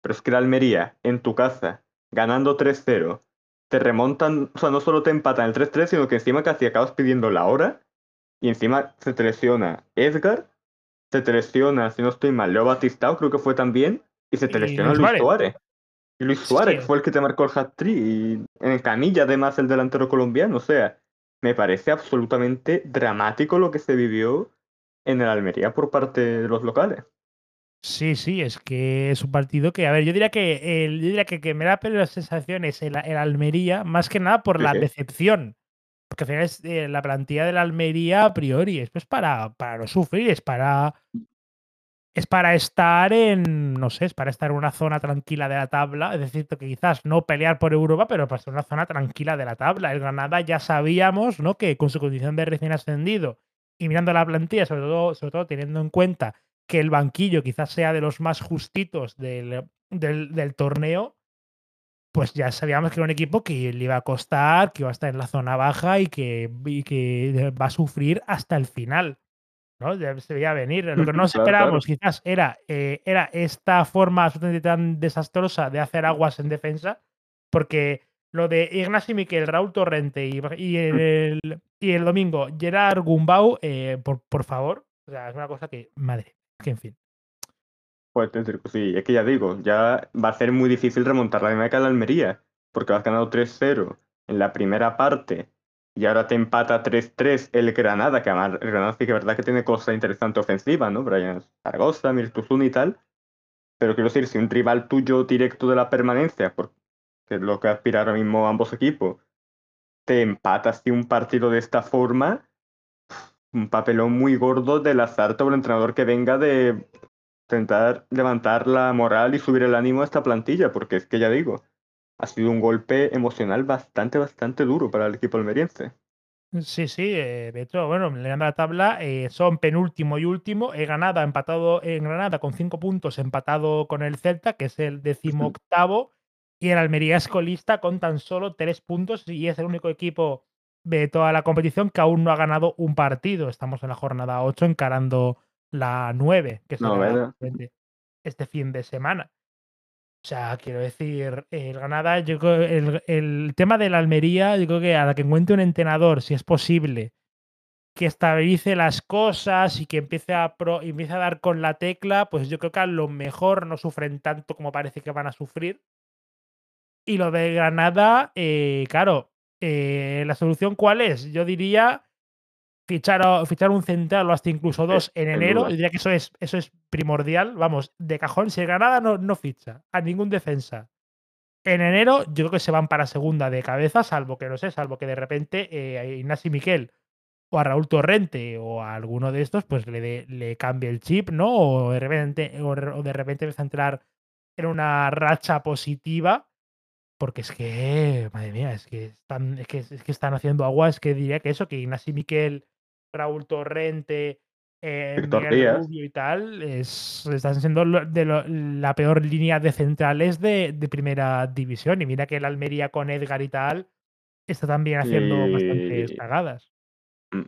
Pero es que la Almería, en tu casa, ganando 3-0, te remontan, o sea, no solo te empatan el 3-3, sino que encima casi acabas pidiendo la hora y encima se te lesiona Edgar se te lesiona, si no estoy mal, Leo Batistao creo que fue también, y se te Luis Suárez. Y Luis Suárez fue el que te marcó el hat-trick, y en camilla además el delantero colombiano, o sea, me parece absolutamente dramático lo que se vivió en el Almería por parte de los locales. Sí, sí, es que es un partido que, a ver, yo diría que, el, yo diría que, que me da las sensaciones el, el, Almería, más que nada por sí, la decepción. Porque al final es eh, la plantilla del Almería a priori, es pues para, para no sufrir, es para es para estar en, no sé, es para estar en una zona tranquila de la tabla. Es decir, que quizás no pelear por Europa, pero para estar en una zona tranquila de la tabla. El Granada ya sabíamos, ¿no? Que con su condición de recién ascendido y mirando la plantilla, sobre todo, sobre todo teniendo en cuenta que el banquillo quizás sea de los más justitos del, del torneo, pues ya sabíamos que era un equipo que le iba a costar, que iba a estar en la zona baja y que, y que va a sufrir hasta el final. ¿no? Ya se veía venir. Lo que no nos [LAUGHS] Claro, esperábamos quizás era, eh, era esta forma absolutamente tan desastrosa de hacer aguas en defensa, porque lo de Ignacio Miquel, Raúl Torrente y, y, el, y el domingo Gerard Gumbau, eh, por, por favor, o sea, es una cosa que, madre, que en fin. Pues sí, es que ya digo, ya va a ser muy difícil remontar la dinámica de Almería, porque has ganado 3-0 en la primera parte y ahora te empata 3-3 el Granada, que además el Granada sí que es verdad que tiene cosas interesantes ofensivas, ¿no? Brian Zaragoza, Mirtuzun y tal. Pero quiero decir, si un rival tuyo directo de la permanencia, porque es lo que aspira ahora mismo ambos equipos, te empatas y un partido de esta forma, un papelón muy gordo del azar sobre el entrenador que venga de intentar levantar la moral y subir el ánimo a esta plantilla, porque es que ya digo, ha sido un golpe emocional bastante, bastante duro para el equipo almeriense. Sí, sí, eh, de bueno, leyendo la tabla, eh, son penúltimo y último. He ganado, empatado en Granada con cinco puntos, empatado con el Celta, que es el decimoctavo, y el Almería es colista con tan solo tres puntos y es el único equipo de toda la competición que aún no ha ganado un partido. Estamos en la jornada 8 encarando la 9, que No, este fin de semana. O sea, quiero decir, el Granada, yo creo, el, el tema de la Almería, yo creo que a la que encuentre un entrenador, si es posible, que estabilice las cosas y que empiece a, pro, empiece a dar con la tecla, pues yo creo que a lo mejor no sufren tanto como parece que van a sufrir. Y lo de Granada, eh, claro, eh, la solución cuál es? Yo diría fichar, fichar un central o hasta incluso dos en enero, diría que eso es, eso es primordial. Vamos, de cajón, si el Granada no, no ficha a ningún defensa en enero, yo creo que se van para segunda de cabeza, salvo que no sé, salvo que de repente eh, a Ignasi Miquel o a Raúl Torrente o a alguno de estos, pues le, de, le cambie el chip, ¿no? O de repente, o de repente empieza a entrar en una racha positiva. Porque es que, madre mía, es que están, es que, es que están haciendo agua. Es que diría que eso, que Ignasi Miquel, Raúl Torrente, eh, Miguel Díaz. Rubio y tal, es, están siendo de lo- la peor línea de centrales de, de primera división. Y mira que el Almería con Edgar y tal está también haciendo bastantes Y, cagadas.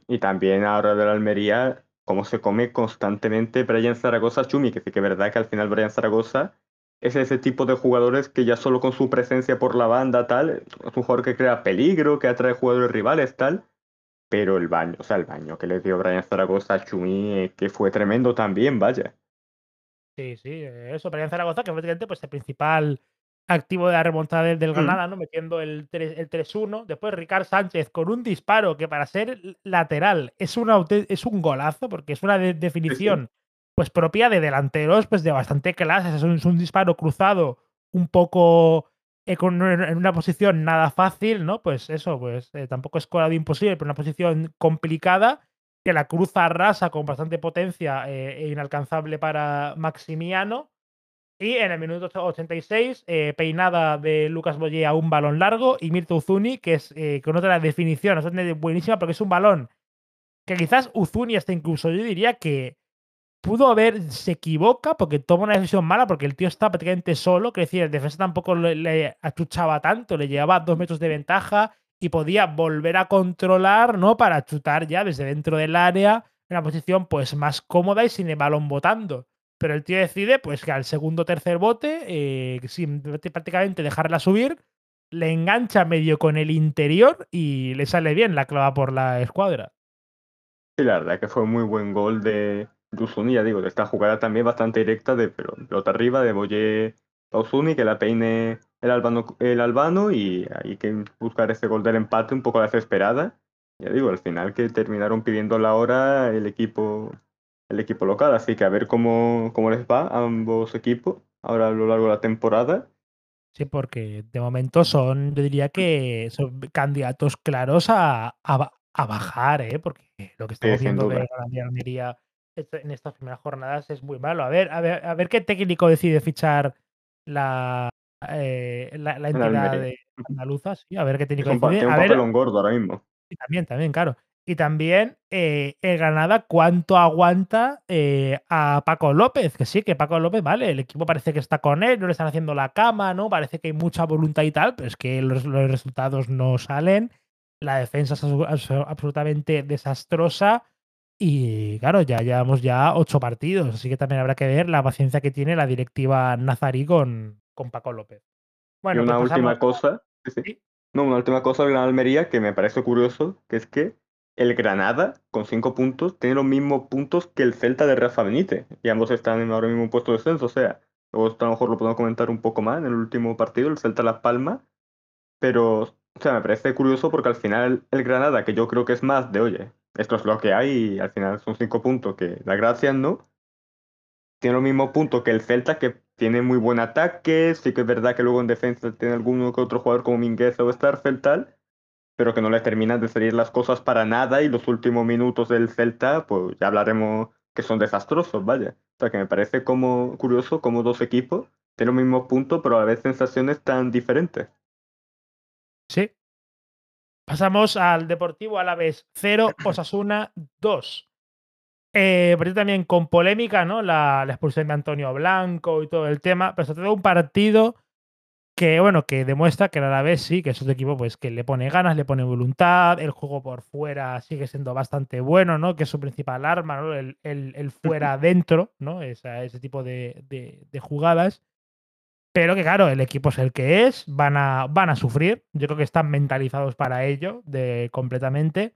y también ahora de la Almería, cómo se come constantemente Brian Zaragoza Chumi, que sí que es verdad que al final Brian Zaragoza es ese tipo de jugadores que ya solo con su presencia por la banda, tal, es un jugador que crea peligro, que atrae jugadores rivales, tal. Pero el baño, o sea, el baño que le dio Brian Zaragoza a Chumi, eh, que fue tremendo también, vaya. Sí, sí, eh, eso, Brian Zaragoza, que fue prácticamente pues, el principal activo de la remontada del, Mm. Granada, ¿no? Metiendo el 3 el 3-1. Después Ricard Sánchez con un disparo que para ser lateral es, una, es un golazo, porque es una de- Sí, sí. definición pues propia de delanteros pues de bastante clase. Es un, es un disparo cruzado un poco con, en una posición nada fácil, ¿no? Pues eso, pues eh, tampoco es colado imposible, pero una posición complicada que la cruza rasa con bastante potencia eh, e inalcanzable para Maximiano. Y en el minuto 86, eh, peinada de Lucas Boyé a un balón largo y Mirto Uzuni, que es eh, con otra definición, es buenísima porque es un balón que quizás Uzuni hasta incluso yo diría que pudo haber, se equivoca porque toma una decisión mala porque el tío está prácticamente solo, que decir, el defensa tampoco le, le achuchaba tanto, le llevaba dos metros de ventaja y podía volver a controlar, ¿no? Para chutar ya desde dentro del área en una posición pues más cómoda y sin el balón botando. Pero el tío decide pues que al segundo o tercer bote, eh, sin prácticamente dejarla subir, le engancha medio con el interior y le sale bien la clava por la escuadra. Sí, la verdad que fue muy buen gol de Usuni, ya digo, esta jugada también bastante directa de pelota arriba de Boye a Usuni, que la peine el albano, el albano y hay que buscar ese gol del empate un poco desesperada. Ya digo, al final que terminaron pidiendo la hora el equipo, el equipo local, así que a ver cómo, cómo les va a ambos equipos ahora a lo largo de la temporada. Sí, porque de momento son, yo diría que son candidatos claros a, a, a bajar, ¿eh? porque lo que estamos Sí, viendo de. Granada Almería en estas primeras jornadas es muy malo. A ver, a ver, a ver qué técnico decide fichar la, eh, la, la En entidad de andaluza, sí, a ver qué Es técnico un, pa- decide. tiene un A ver, papelón gordo ahora mismo. y también, también, claro. Y también eh, el Granada, ¿cuánto aguanta eh, a Paco López? Que sí, que Paco López, vale, el equipo parece que está con él, no le están haciendo la cama, ¿no? Parece que hay mucha voluntad y tal, pero es que los, los resultados no salen. La defensa es abso- abso- absolutamente desastrosa. Y claro, ya llevamos ya ocho partidos, así que también habrá que ver la paciencia que tiene la directiva nazarí con, con Paco López. Y Bueno, pues una pasamos. última cosa, sí, sí. Sí. No, una última cosa del Gran Almería que me parece curioso, que es que el Granada, con cinco puntos, tiene los mismos puntos que el Celta de Rafa Benítez. Y ambos están en ahora mismo en puesto de descenso. O sea, luego a lo mejor lo podemos comentar un poco más en el último partido, el Celta Las Palmas. Pero, o sea, me parece curioso porque al final el Granada, que yo creo que es más de, oye, esto es lo que hay y al final son cinco puntos que da gracias, ¿no? Tiene los mismos puntos que el Celta, que tiene muy buen ataque. Sí que es verdad que luego en defensa tiene alguno que otro jugador como Mingueza o Starfelt tal, pero que no le terminan de salir las cosas para nada y los últimos minutos del Celta, pues ya hablaremos que son desastrosos, vaya. O sea, que me parece como curioso como dos equipos tienen los mismos puntos, pero a la vez sensaciones tan diferentes. Sí. Pasamos al Deportivo Alavés 0, [COUGHS] Osasuna 2. Eh, partido también con polémica, ¿no? La, la expulsión de Antonio Blanco y todo el tema, pero sobre todo un partido que, bueno, que demuestra que el Alavés sí, que es otro equipo pues, que le pone ganas, le pone voluntad, el juego por fuera sigue siendo bastante bueno, ¿no? Que es su principal arma, ¿no? El, el- el fuera [COUGHS] adentro, ¿no? Esa- ese tipo de, de- de jugadas. Pero que claro, el equipo es el que es, van a, van a sufrir. Yo creo que están mentalizados para ello de, completamente.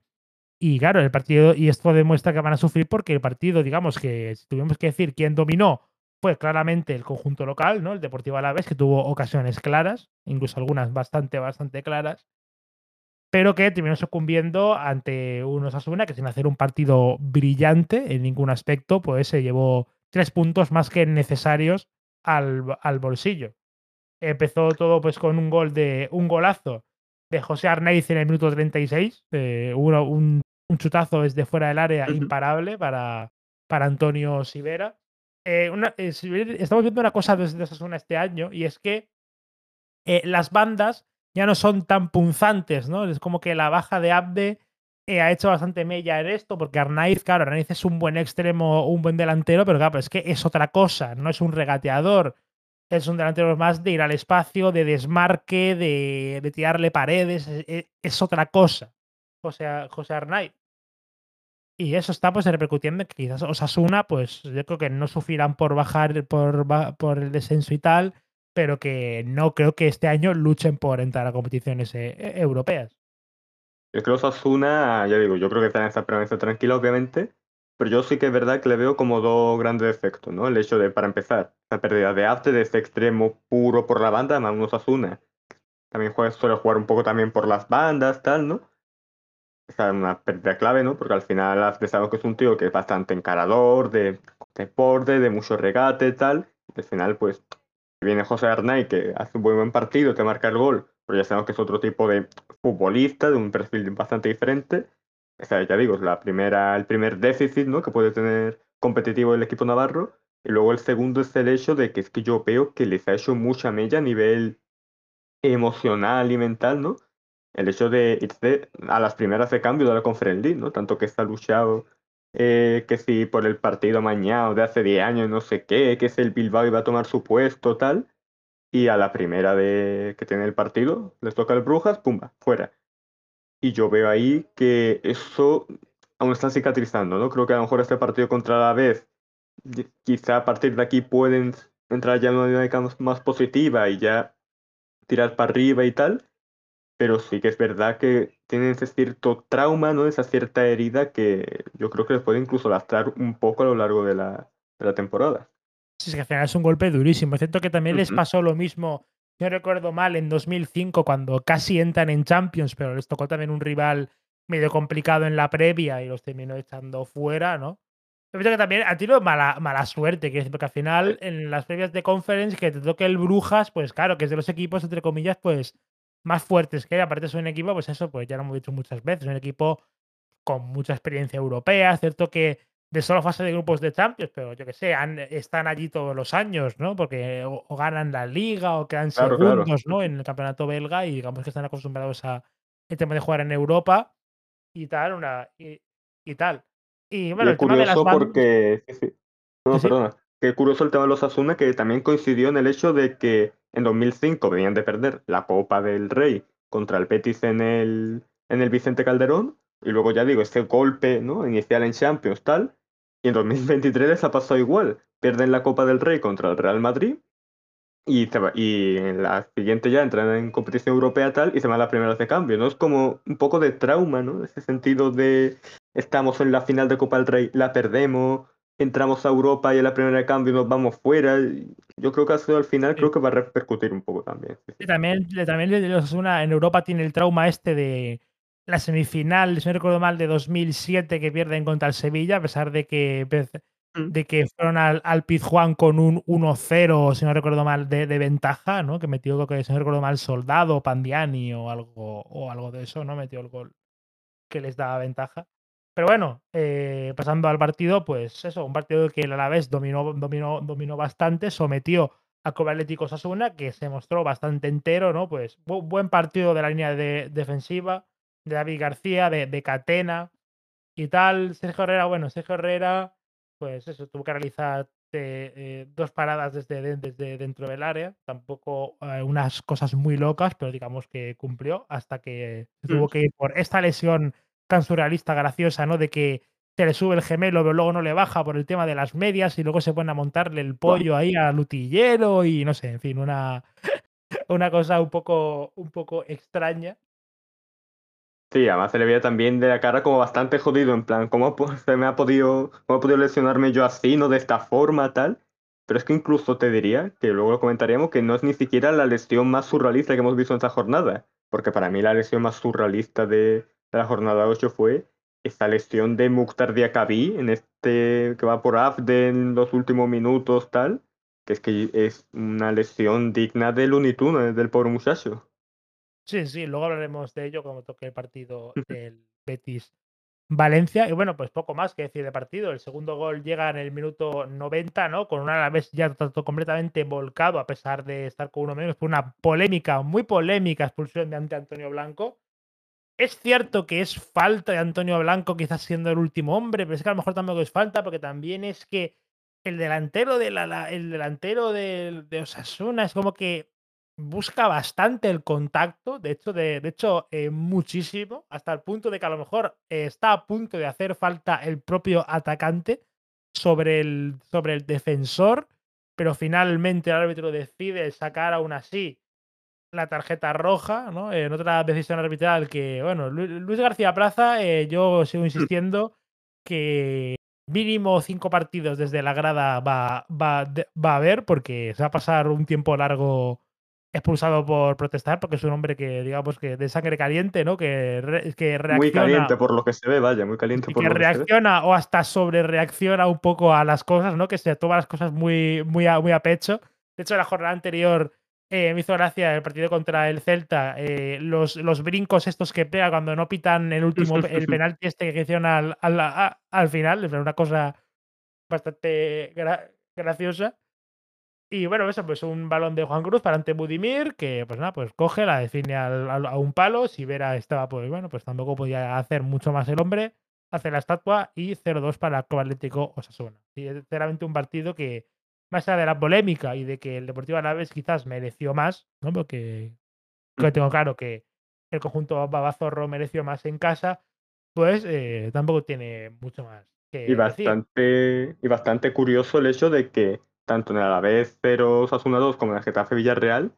Y claro, el partido, y esto demuestra que van a sufrir porque el partido, digamos que si tuvimos que decir quién dominó, fue claramente el conjunto local, ¿no? El Deportivo Alavés, que tuvo ocasiones claras, incluso algunas bastante, bastante claras, pero que terminó sucumbiendo ante un Osasuna que sin hacer un partido brillante en ningún aspecto, pues se llevó tres puntos más que necesarios al, al bolsillo. Empezó todo pues con un gol de un golazo de José Arnaiz en el minuto 36, eh, uno- un, un chutazo desde fuera del área imparable para, para Antonio Sivera. Eh, una- eh, estamos viendo una cosa desde Osasuna este año y es que las bandas ya no son tan punzantes, ¿no? Es como que la baja de Abde eh, ha hecho bastante mella en esto, porque Arnaiz, claro, Arnaiz es un buen extremo, un buen delantero, pero claro, es que es otra cosa, no es un regateador. Es un delantero más de ir al espacio, de desmarque, de, de tirarle paredes, es, otra cosa. José, José Arnaiz. Y eso está pues repercutiendo en que quizás Osasuna, pues yo creo que no sufrirán por bajar por, por el descenso y tal, pero que no creo que este año luchen por entrar a competiciones eh, europeas. Yo creo que Osasuna, ya digo, yo creo que está en esa permanencia tranquila, obviamente, pero yo sí que es verdad que le veo como dos grandes defectos, ¿no? El hecho de, para empezar, la pérdida de Arte de este extremo puro por la banda, más un Osasuna. También juega, suele jugar un poco también por las bandas, tal, ¿no? Esa es una pérdida clave, ¿no? Porque al final Arte sabemos que es un tío que es bastante encarador, de, de borde, de mucho regate, tal. Y al final, pues, viene José Arnay, que hace un buen, buen partido, te marca el gol, pero ya sabemos que es otro tipo de futbolista, de un perfil bastante diferente. O sea, ya digo, es la primera, el primer déficit ¿no? que puede tener competitivo el equipo navarro. Y luego el segundo es el hecho de que es que yo veo que les ha hecho mucha mella a nivel emocional y mental, ¿no? El hecho de irse a las primeras de cambio de la Conference League, ¿no? Tanto que está luchado eh, que si por el partido mañana de hace 10 años, no sé qué, que es el Bilbao iba a tomar su puesto, tal. Y a la primera de que tiene el partido, les toca el Brujas, pumba, fuera. Y yo veo ahí que eso aún está cicatrizando, ¿no? Creo que a lo mejor este partido contra la vez, quizá a partir de aquí pueden entrar ya en una dinámica más positiva y ya tirar para arriba y tal. Pero sí que es verdad que tienen ese cierto trauma, ¿no? Esa cierta herida que yo creo que les puede incluso lastrar un poco a lo largo de la, de la temporada. Sí, es que al final es un golpe durísimo. Es cierto que también les pasó lo mismo, no recuerdo mal, en 2005 cuando casi entran en Champions, pero les tocó también un rival medio complicado en la previa y los terminó echando fuera, ¿no? Es que también ha tenido mala, mala suerte, que porque al final en las previas de conference que te toque el Brujas, pues claro, que es de los equipos, entre comillas, pues más fuertes que aparte es un equipo, pues eso, pues ya lo hemos dicho muchas veces, un equipo con mucha experiencia europea, cierto que de solo fase de grupos de Champions, pero yo que sé, están allí todos los años, ¿no? Porque o, ganan la liga o quedan segundos, ¿no? En el campeonato belga y digamos que están acostumbrados a el tema de jugar en Europa y tal, una y, tal. Y bueno, el tema de las porque No, perdona. Qué curioso el tema de los Asuna que también coincidió en el hecho de que en 2005 venían de perder la Copa del Rey contra el Betis en el, en el Vicente Calderón. Y luego ya digo, este golpe ¿no? inicial en Champions, tal. Y en 2023 les ha pasado igual. Pierden la Copa del Rey contra el Real Madrid. Y, y en la siguiente ya entran en competición europea tal y se van a la primera de cambio, ¿no? Es como un poco de trauma, ¿no? Ese sentido de estamos en la final de Copa del Rey, la perdemos, entramos a Europa y en la primera de cambio nos vamos fuera. Yo creo que al final creo que va a repercutir un poco también. también, también en Europa tiene el trauma este de la semifinal, si no recuerdo mal, de 2007 que pierden contra el Sevilla, a pesar de que, mm. de que fueron al, al Pizjuán con un 1-0, si no recuerdo mal, de, ventaja, ¿no? Que metió, que si no recuerdo mal, Soldado, Pandiani o algo, o algo de eso, ¿no? Metió el gol que les daba ventaja. Pero bueno, eh, pasando al partido, pues eso, un partido que el Alavés dominó, dominó, dominó bastante, sometió a Club Atlético Sasuna, que se mostró bastante entero, ¿no? Pues buen partido de la línea de, defensiva, de David García, de, Catena y tal. Sergio Herrera, bueno, Sergio Herrera, pues eso, tuvo que realizar eh, eh, dos paradas desde, desde dentro del área, tampoco unas cosas muy locas, pero digamos que cumplió hasta que tuvo mm. que ir por esta lesión tan surrealista, graciosa, ¿no? De que se le sube el gemelo, pero luego no le baja por el tema de las medias y luego se pone a montarle el pollo ahí al lutillero y no sé, en fin, una, [LAUGHS] una cosa un poco, un poco extraña. Sí, además se le veía también de la cara como bastante jodido, en plan, ¿cómo se me ha podido, cómo he podido lesionarme yo así, no de esta forma, tal? Pero es que incluso te diría, que luego lo comentaríamos, que no es ni siquiera la lesión más surrealista que hemos visto en esta jornada, porque para mí la lesión más surrealista de, la jornada 8 fue esta lesión de Mukhtar Diakabi en este que va por Afde en los últimos minutos, tal, que es que es una lesión digna del Looney del pobre muchacho. Sí, sí, luego hablaremos de ello cuando toque el partido del Betis Valencia. Y bueno, pues poco más que decir de partido. El segundo gol llega en el minuto 90, ¿no? Con un Alavés ya completamente volcado, a pesar de estar con uno menos, por una polémica, muy polémica expulsión de ante Antonio Blanco. Es cierto que es falta de Antonio Blanco, quizás siendo el último hombre, pero es que a lo mejor tampoco es falta, porque también es que el delantero de la, el delantero de, Osasuna es como que busca bastante el contacto, de hecho, de, hecho eh, muchísimo, hasta el punto de que a lo mejor eh, está a punto de hacer falta el propio atacante sobre el, sobre el defensor, pero finalmente el árbitro decide sacar aún así la tarjeta roja, ¿no? En otra decisión arbitral que, bueno, Luis García Plaza, eh, yo sigo insistiendo que mínimo cinco partidos desde la grada va, va, va a haber, porque se va a pasar un tiempo largo expulsado por protestar, porque es un hombre que, digamos, que de sangre caliente, ¿no? Que, que reacciona. Muy caliente por lo que se ve, vaya, muy caliente por que lo que reacciona o hasta sobre reacciona un poco a las cosas, ¿no? Que se toma las cosas muy, muy, muy a pecho. De hecho, la jornada anterior eh, me hizo gracia el partido contra el Celta, eh, los, los brincos estos que pega cuando no pitan el último, el penalti este que hicieron al, al, al final, una cosa bastante graciosa. Y bueno, eso, pues un balón de Juan Cruz para ante Budimir, que pues nada, pues coge, la define al- al- a un palo. Si Vera estaba, pues bueno, pues tampoco podía hacer mucho más el hombre. Hace la estatua y 0-2 para el Club Atlético Osasuna. Y es sinceramente un partido que, más allá de la polémica y de que el Deportivo Alavés quizás mereció más, ¿no? Porque que tengo claro que el conjunto Babazorro mereció más en casa, pues eh, tampoco tiene mucho más que Y decir. bastante, y bastante curioso el hecho de que tanto en el Alavés 0 Osasuna 2 como en el Getafe Villarreal,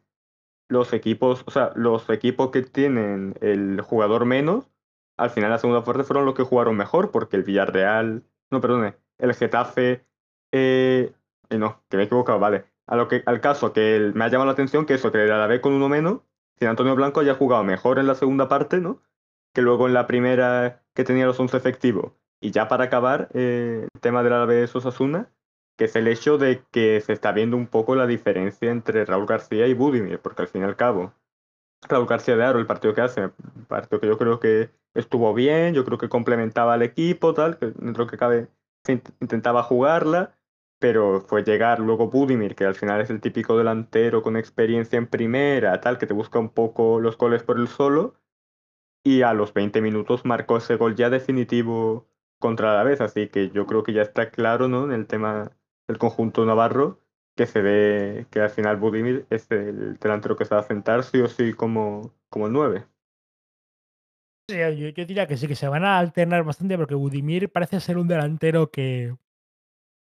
los equipos, o sea, los equipos que tienen el jugador menos, al final la segunda parte fueron los que jugaron mejor, porque el Villarreal, no, perdone, el Getafe, eh, no, que me he equivocado, vale. Al caso que me ha llamado la atención que eso, que el Alavés con uno menos, sin Antonio Blanco haya jugado mejor en la segunda parte, ¿no? Que luego en la primera que tenía los 11 efectivos. Y ya para acabar, eh, el tema del Alavés Osasuna, que es el hecho de que se está viendo un poco la diferencia entre Raúl García y Budimir, porque al fin y al cabo, Raúl García de Aro, el partido que hace, un partido que yo creo que estuvo bien, yo creo que complementaba al equipo, tal, que dentro que cabe se int- intentaba jugarla, pero fue llegar luego Budimir, que al final es el típico delantero con experiencia en primera, tal, que te busca un poco los goles por el solo, y a los 20 minutos marcó ese gol ya definitivo contra la vez, así que yo creo que ya está claro, ¿no? En el tema del conjunto navarro, que se ve que al final Budimir es el delantero que se va a sentar sí o sí como, como el 9. Sí, yo, yo diría que sí, que se van a alternar bastante porque Budimir parece ser un delantero que,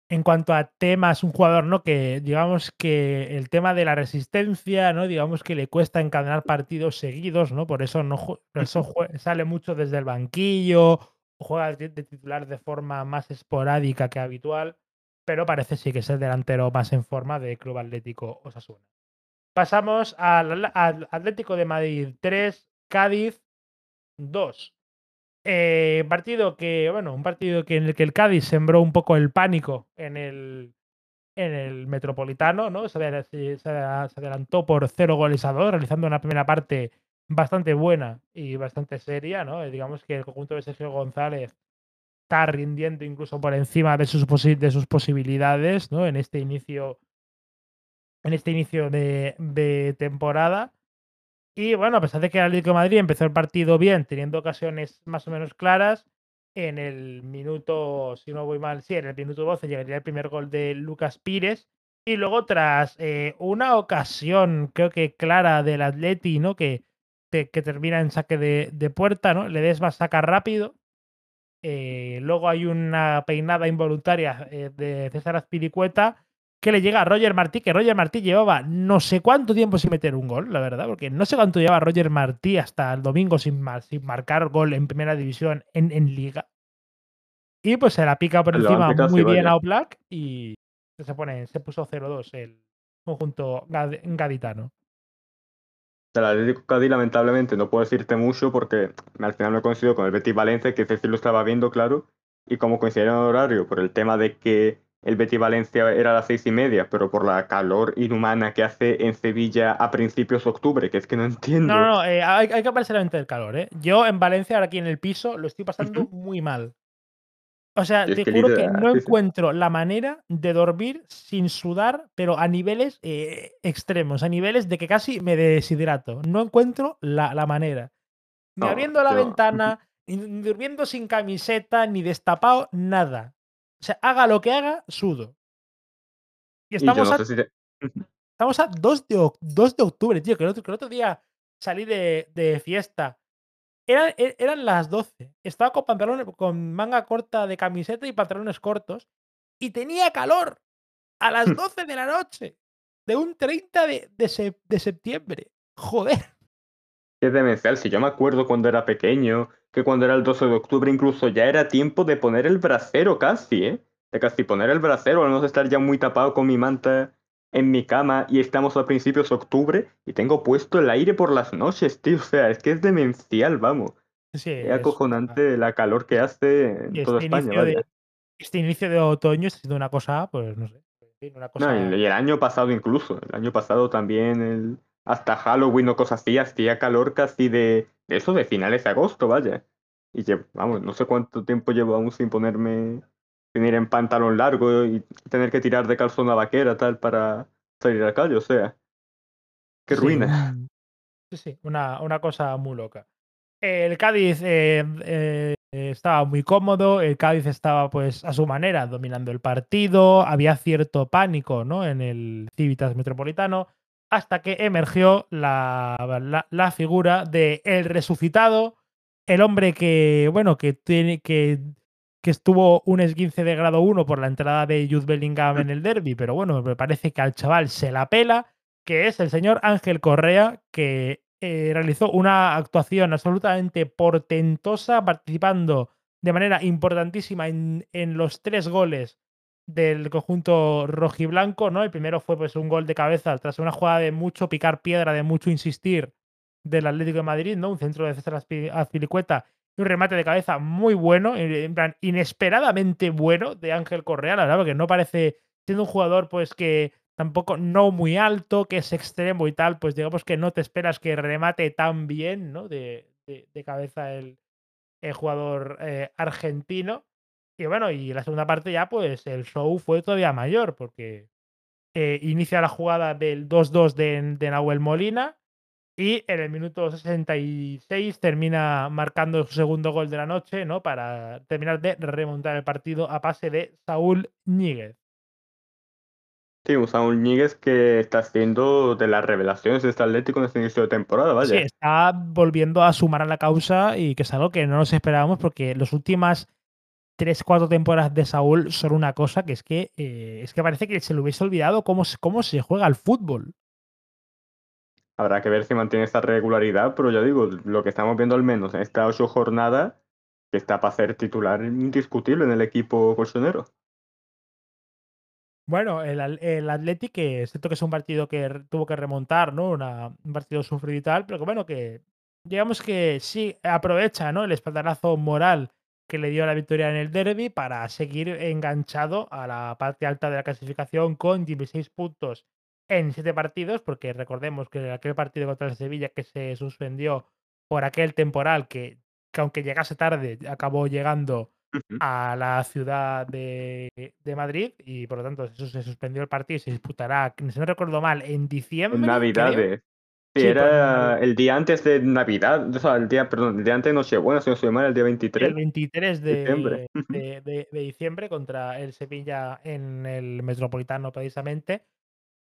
en cuanto a temas, un jugador, ¿no? Que digamos que el tema de la resistencia, ¿no? Digamos que le cuesta encadenar partidos seguidos, ¿no? Por eso no por eso sale mucho desde el banquillo, juega de titular de forma más esporádica que habitual, pero parece sí que es el delantero más en forma de Club Atlético Osasuna. Pasamos al, Atlético de Madrid 3, Cádiz 2. Eh, partido que, bueno, un partido que en el que el Cádiz sembró un poco el pánico en el, en el Metropolitano, ¿no? Se, se adelantó por 0 goles a 2, realizando una primera parte bastante buena y bastante seria, ¿no? Eh, Digamos que el conjunto de Sergio González está rindiendo incluso por encima de sus, posi- de sus posibilidades, ¿no? En este inicio, en este inicio de, temporada. Y bueno, a pesar de que el Atlético de Madrid empezó el partido bien, teniendo ocasiones más o menos claras, en el minuto, si no voy mal, sí, en el minuto 12 llegaría el primer gol de Lucas Pires. Y luego, tras eh, una ocasión, creo que clara del Atleti, ¿no? Que, que, termina en saque de, de puerta, ¿no? Ledesma saca rápido. Eh, luego hay una peinada involuntaria eh, de César Azpilicueta que le llega a Roger Martí, que Roger Martí llevaba no sé cuánto tiempo sin meter un gol, la verdad, porque no sé cuánto lleva Roger Martí hasta el domingo sin, mar- sin marcar gol en primera división en, en liga. Y pues se la pica por encima pica, muy bien vaya. a Oblak y se pone, se puso 0-2 el conjunto gad- gaditano. Del Atlético Cádiz, lamentablemente, no puedo decirte mucho porque al final me coincidió con el Betis Valencia, que ese sí lo estaba viendo, claro, y como coincidieron en horario por el tema de que el Betis Valencia era a las seis y media, pero por la calor inhumana que hace en Sevilla a principios de octubre, que es que no entiendo. No, no, no, eh, hay, hay que aparecer la mente del calor, ¿eh? Yo en Valencia, ahora aquí en el piso, lo estoy pasando muy mal. O sea, Es te juro que no sí, sí. encuentro la manera de dormir sin sudar, pero a niveles eh, extremos, a niveles de que casi me deshidrato. No encuentro la, la manera. Ni No, abriendo la yo- ventana, ni, ni durmiendo sin camiseta, ni destapado, nada. O sea, haga lo que haga, sudo. Y estamos, no a, si te- estamos a 2 de, oc- 2 de octubre, tío, que el otro, que el otro día salí de, de fiesta. Eran, e- eran las 12. Estaba con pantalones, con manga corta de camiseta y pantalones cortos. Y tenía calor a las [LAUGHS] 12 de la noche. De un 30 de, de sep- de septiembre. Joder. es demencial. Si yo me acuerdo cuando era pequeño, que cuando era el 12 de octubre incluso ya era tiempo de poner el brasero casi, ¿eh? De casi poner el brasero, al menos estar ya muy tapado con mi manta en mi cama y estamos a principios de octubre y tengo puesto el aire por las noches, tío. O sea, es que es demencial, vamos. Sí, Es acojonante la calor que hace en toda este España, inicio de- vaya. este inicio de otoño está siendo una cosa, pues no sé. Una No, cosa. y y el año pasado incluso, el año pasado también, el- hasta Halloween o cosas así, hacía calor casi de, de eso, de finales de agosto, vaya. Y lle- vamos, no sé cuánto tiempo llevo aún sin ponerme sin ir en pantalón largo y tener que tirar de calzón a vaquera tal para salir a la calle, o sea, qué Sí, ruina. [LAUGHS] sí, sí, una, una cosa muy loca. El Cádiz eh, eh, estaba muy cómodo, el Cádiz estaba pues a su manera dominando el partido, había cierto pánico ¿no? en el Civitas Metropolitano, hasta que emergió la, la- la figura de el resucitado, el hombre que, bueno, que tiene que, que estuvo un esguince de grado 1 por la entrada de Jude Bellingham en el derby, pero bueno, me parece que al chaval se la pela, que es el señor Ángel Correa, que eh, realizó una actuación absolutamente portentosa, participando de manera importantísima en, en los tres goles del conjunto rojiblanco, ¿no? El primero fue pues un gol de cabeza tras una jugada de mucho picar piedra, de mucho insistir del Atlético de Madrid, ¿no? Un centro de César Azpi- Azpilicueta un remate de cabeza muy bueno, en plan inesperadamente bueno de Ángel Correa, la verdad, porque no parece siendo un jugador pues que tampoco no muy alto, que es extremo y tal, pues digamos que no te esperas que remate tan bien, ¿no? De, de- de cabeza el, el jugador eh, argentino. Y bueno, y la segunda parte ya, pues el show fue todavía mayor, porque eh, inicia la jugada del 2-2 de, de Nahuel Molina y en el minuto 66 termina marcando su segundo gol de la noche, ¿no? Para terminar de remontar el partido a pase de Saúl Ñíguez. Sí, un Saúl Ñíguez que está haciendo de las revelaciones de este Atlético en este inicio de temporada, Sí, vaya. está volviendo a sumar a la causa y que es algo que no nos esperábamos porque las últimas 3, 4 temporadas de Saúl son una cosa que es que eh, es que parece que se le hubiese olvidado cómo, cómo se juega al fútbol. Habrá que ver si mantiene esta regularidad, pero ya digo, lo que estamos viendo al menos en esta ocho jornada, que está para ser titular indiscutible en el equipo colchonero. Bueno, el, el Athletic, que siento que es un partido que tuvo que remontar, ¿no? Una- un partido sufrido y tal, pero bueno, que digamos que sí aprovecha, ¿no? El espaldarazo moral que le dio la victoria en el derby para seguir enganchado a la parte alta de la clasificación con 16 puntos en 7 partidos, porque recordemos que aquel partido contra el Sevilla que se suspendió por aquel temporal que, que aunque llegase tarde, acabó llegando a la ciudad de, de Madrid y por lo tanto eso se suspendió el partido y se disputará, si no recuerdo mal, en diciembre. Navidades. Sí, Sí, era el día antes de Navidad, o sea, el día, perdón, el día antes de Nochebuena, si no estoy mal, el día El 23 23 de diciembre. de, Ujú. de- de- de diciembre contra el Sevilla en el Metropolitano precisamente.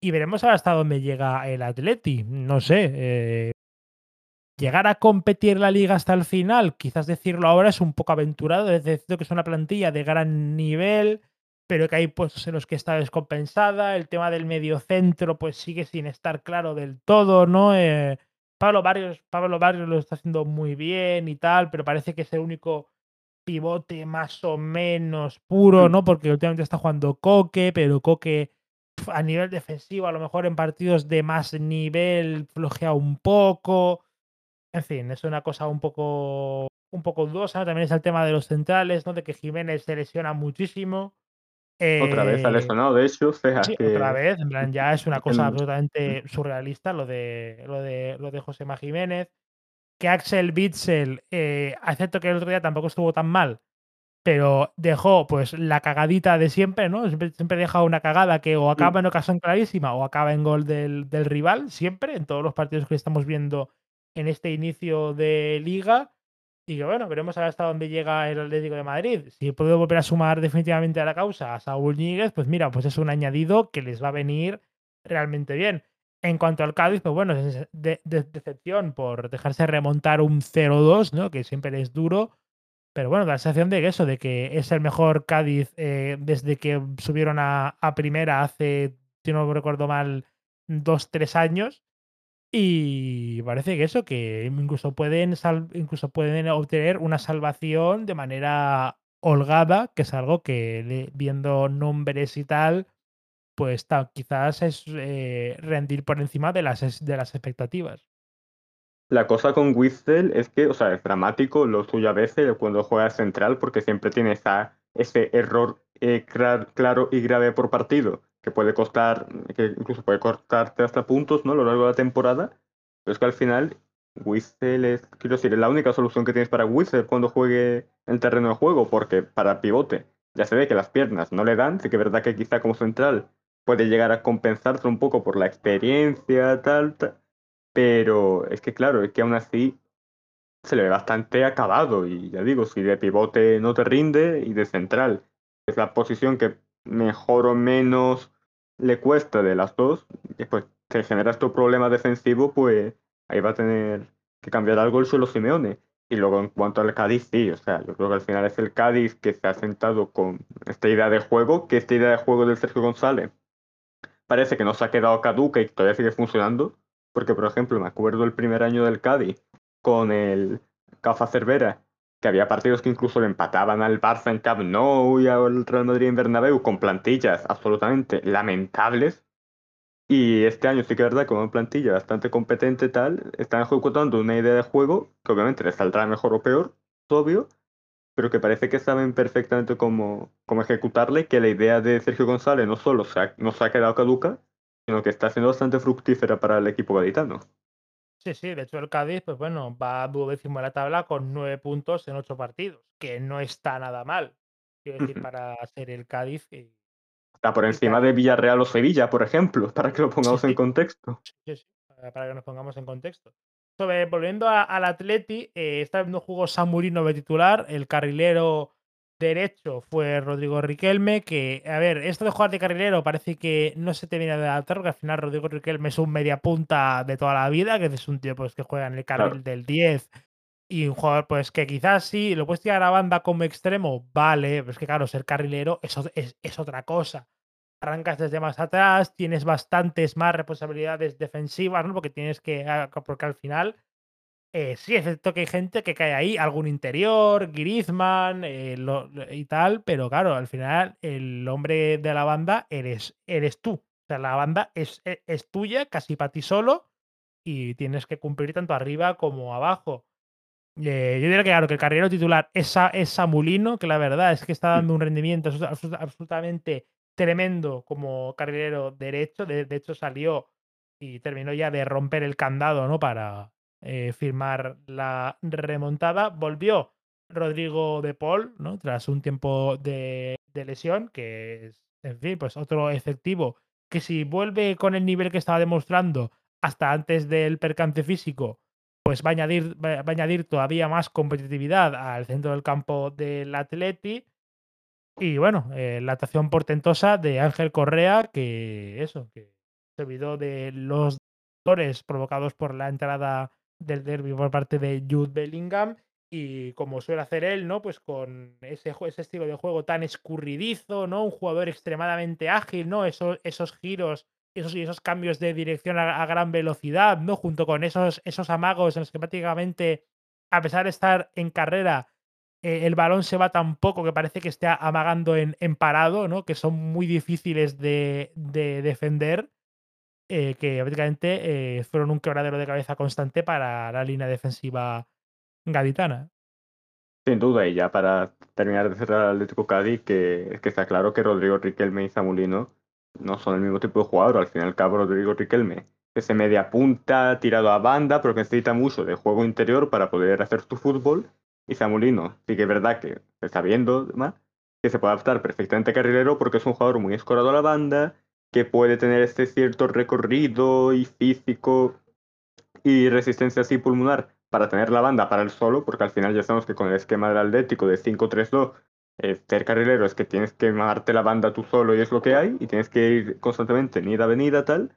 Y veremos ahora hasta dónde llega el Atleti. No sé. eh, llegar a competir la liga hasta el final, quizás decirlo ahora es un poco aventurado. Es decir, que es una plantilla de gran nivel, pero que hay puestos en los que está descompensada. El tema del mediocentro, pues sigue sin estar claro del todo, ¿no? Eh, Pablo Barrios, Pablo Barrios lo está haciendo muy bien y tal, pero parece que es el único pivote más o menos puro. ¿no? Porque últimamente está jugando Coque, pero Coque a nivel defensivo, a lo mejor en partidos de más nivel, flojea un poco. En fin, es una cosa un poco, un poco dudosa. También es el tema de los centrales, ¿no? De que Jiménez se lesiona muchísimo. Otra vez ha Eh, lesionado, de hecho, sí, otra vez. En plan, ya es una cosa en- absolutamente surrealista lo de, lo de, lo de Josema Jiménez. Que Axel Witzel, eh, acepto que el otro día tampoco estuvo tan mal, pero dejó pues la cagadita de siempre, ¿no? Siempre, siempre deja una cagada que o acaba en ocasión clarísima o acaba en gol del, del rival, siempre, en todos los partidos que estamos viendo en este inicio de liga. Y que bueno, veremos ahora hasta dónde llega el Atlético de Madrid. Si puede volver a sumar definitivamente a la causa a Saúl Ñíguez, pues mira, pues es un añadido que les va a venir realmente bien. En cuanto al Cádiz, pues bueno, es de, de- decepción por dejarse remontar un 0-2, ¿no? Que siempre es duro. Pero bueno, la sensación de que eso, de que es el mejor Cádiz eh, desde que subieron a, a primera hace, si no recuerdo mal, dos, tres años. Y parece que eso, que incluso pueden, incluso pueden obtener una salvación de manera holgada, que es algo que viendo nombres y tal, pues quizás es eh, rendir por encima de las, de las expectativas. La cosa con Whistle es que, o sea, es dramático lo suyo a veces cuando juega central porque siempre tiene esa, ese error eh, clar- claro y grave por partido que puede costar, que incluso puede cortarte hasta puntos, ¿no? A lo largo de la temporada. Pero es que al final Whistle es, quiero decir, es la única solución que tienes para Whistle cuando juegue en terreno de juego porque para pivote ya se ve que las piernas no le dan, sí que es verdad que quizá como central puede llegar a compensarse un poco por la experiencia, tal, tal, pero es que claro, es que aún así se le ve bastante acabado y ya digo, si de pivote no te rinde y de central es la posición que mejor o menos le cuesta de las dos, pues te genera estos problemas defensivos, pues ahí va a tener que cambiar algo el suelo Simeone. Y luego en cuanto al Cádiz, sí, o sea, yo creo que al final es el Cádiz que se ha sentado con esta idea de juego, que esta idea de juego del Sergio González parece que no se ha quedado caduca y todavía sigue funcionando, porque por ejemplo me acuerdo el primer año del Cádiz con el Cafa Cervera, que había partidos que incluso le empataban al Barça en Camp Nou y al Real Madrid en Bernabéu con plantillas absolutamente lamentables. Y este año sí que es verdad, con una plantilla bastante competente tal, están ejecutando una idea de juego que obviamente les saldrá mejor o peor, obvio, pero que parece que saben perfectamente cómo, cómo ejecutarle, que la idea de Sergio González no solo se ha, no se ha quedado caduca, sino que está siendo bastante fructífera para el equipo gaditano. Sí, sí, de hecho el Cádiz, pues bueno, va duodécimo en la tabla con nueve puntos en ocho partidos, que no está nada mal. Quiero decir, para ser el Cádiz. está por encima de Villarreal o Sevilla, por ejemplo, para que lo pongamos en contexto. Sí, sí, para que nos pongamos en contexto. Sobre, volviendo al Atleti, eh, esta vez no jugó Samurino de titular, el carrilero derecho fue Rodrigo Riquelme, que, a ver, esto de jugar de carrilero parece que no se te viene a adaptar, porque al final Rodrigo Riquelme es un media punta de toda la vida, que es un tío pues, que juega en el carril del 10 y un jugador pues que quizás sí, lo puedes tirar a la banda como extremo, vale, pero es que claro, ser carrilero es, es, es otra cosa. Arrancas desde más atrás, tienes bastantes más responsabilidades defensivas, ¿no? Porque tienes que, ah, porque al final eh, sí, es cierto que hay gente que cae ahí, algún interior, Griezmann eh, y tal, pero claro, al final el hombre de la banda eres, eres tú. O sea, la banda es, e, es, tuya, casi para ti solo, y tienes que cumplir tanto arriba como abajo. Eh, yo diría que, claro, que el carrilero titular es, es Samulino, que la verdad es que está dando un rendimiento absolutamente tremendo como carrilero derecho. De, de hecho, salió y terminó ya de romper el candado, ¿no? Para, eh, firmar la remontada. Volvió Rodrigo de Paul, ¿no? Tras un tiempo de, lesión, que es, en fin, pues otro efectivo que si vuelve con el nivel que estaba demostrando hasta antes del percance físico, pues va a añadir, va a añadir todavía más competitividad al centro del campo del Atleti. Y bueno, eh, la actuación portentosa de Ángel Correa, que eso, que se olvidó de los dolores provocados por la entrada del derby por parte de Jude Bellingham. Y como suele hacer él, ¿no? Pues con ese, ese estilo de juego tan escurridizo, ¿no? Un jugador extremadamente ágil, ¿no? Esos, esos giros esos, esos cambios de dirección a, gran velocidad, ¿no? Junto con esos, esos amagos en los que prácticamente, a pesar de estar en carrera, eh, el balón se va tan poco que parece que esté amagando en, en parado, ¿no? Que son muy difíciles de, de defender. Eh, que prácticamente eh, fueron un quebradero de cabeza constante para la línea defensiva gaditana. Sin duda, y ya para terminar de cerrar el Atlético Cádiz, que, que está claro que Rodrigo Riquelme y Zamulino no son el mismo tipo de jugador. Al fin y al cabo, Rodrigo Riquelme es media punta, tirado a banda, pero que necesita mucho de juego interior para poder hacer su fútbol. Y Zamulino, sí que es verdad que se está viendo más, que se puede adaptar perfectamente a carrilero porque es un jugador muy escorado a la banda, que puede tener este cierto recorrido y físico y resistencia así pulmonar para tener la banda para el solo, porque al final ya sabemos que con el esquema del Atlético de 5-3-2, eh, ser carrilero es que tienes que mandarte la banda tú solo y es lo que hay, y tienes que ir constantemente ni a venida tal.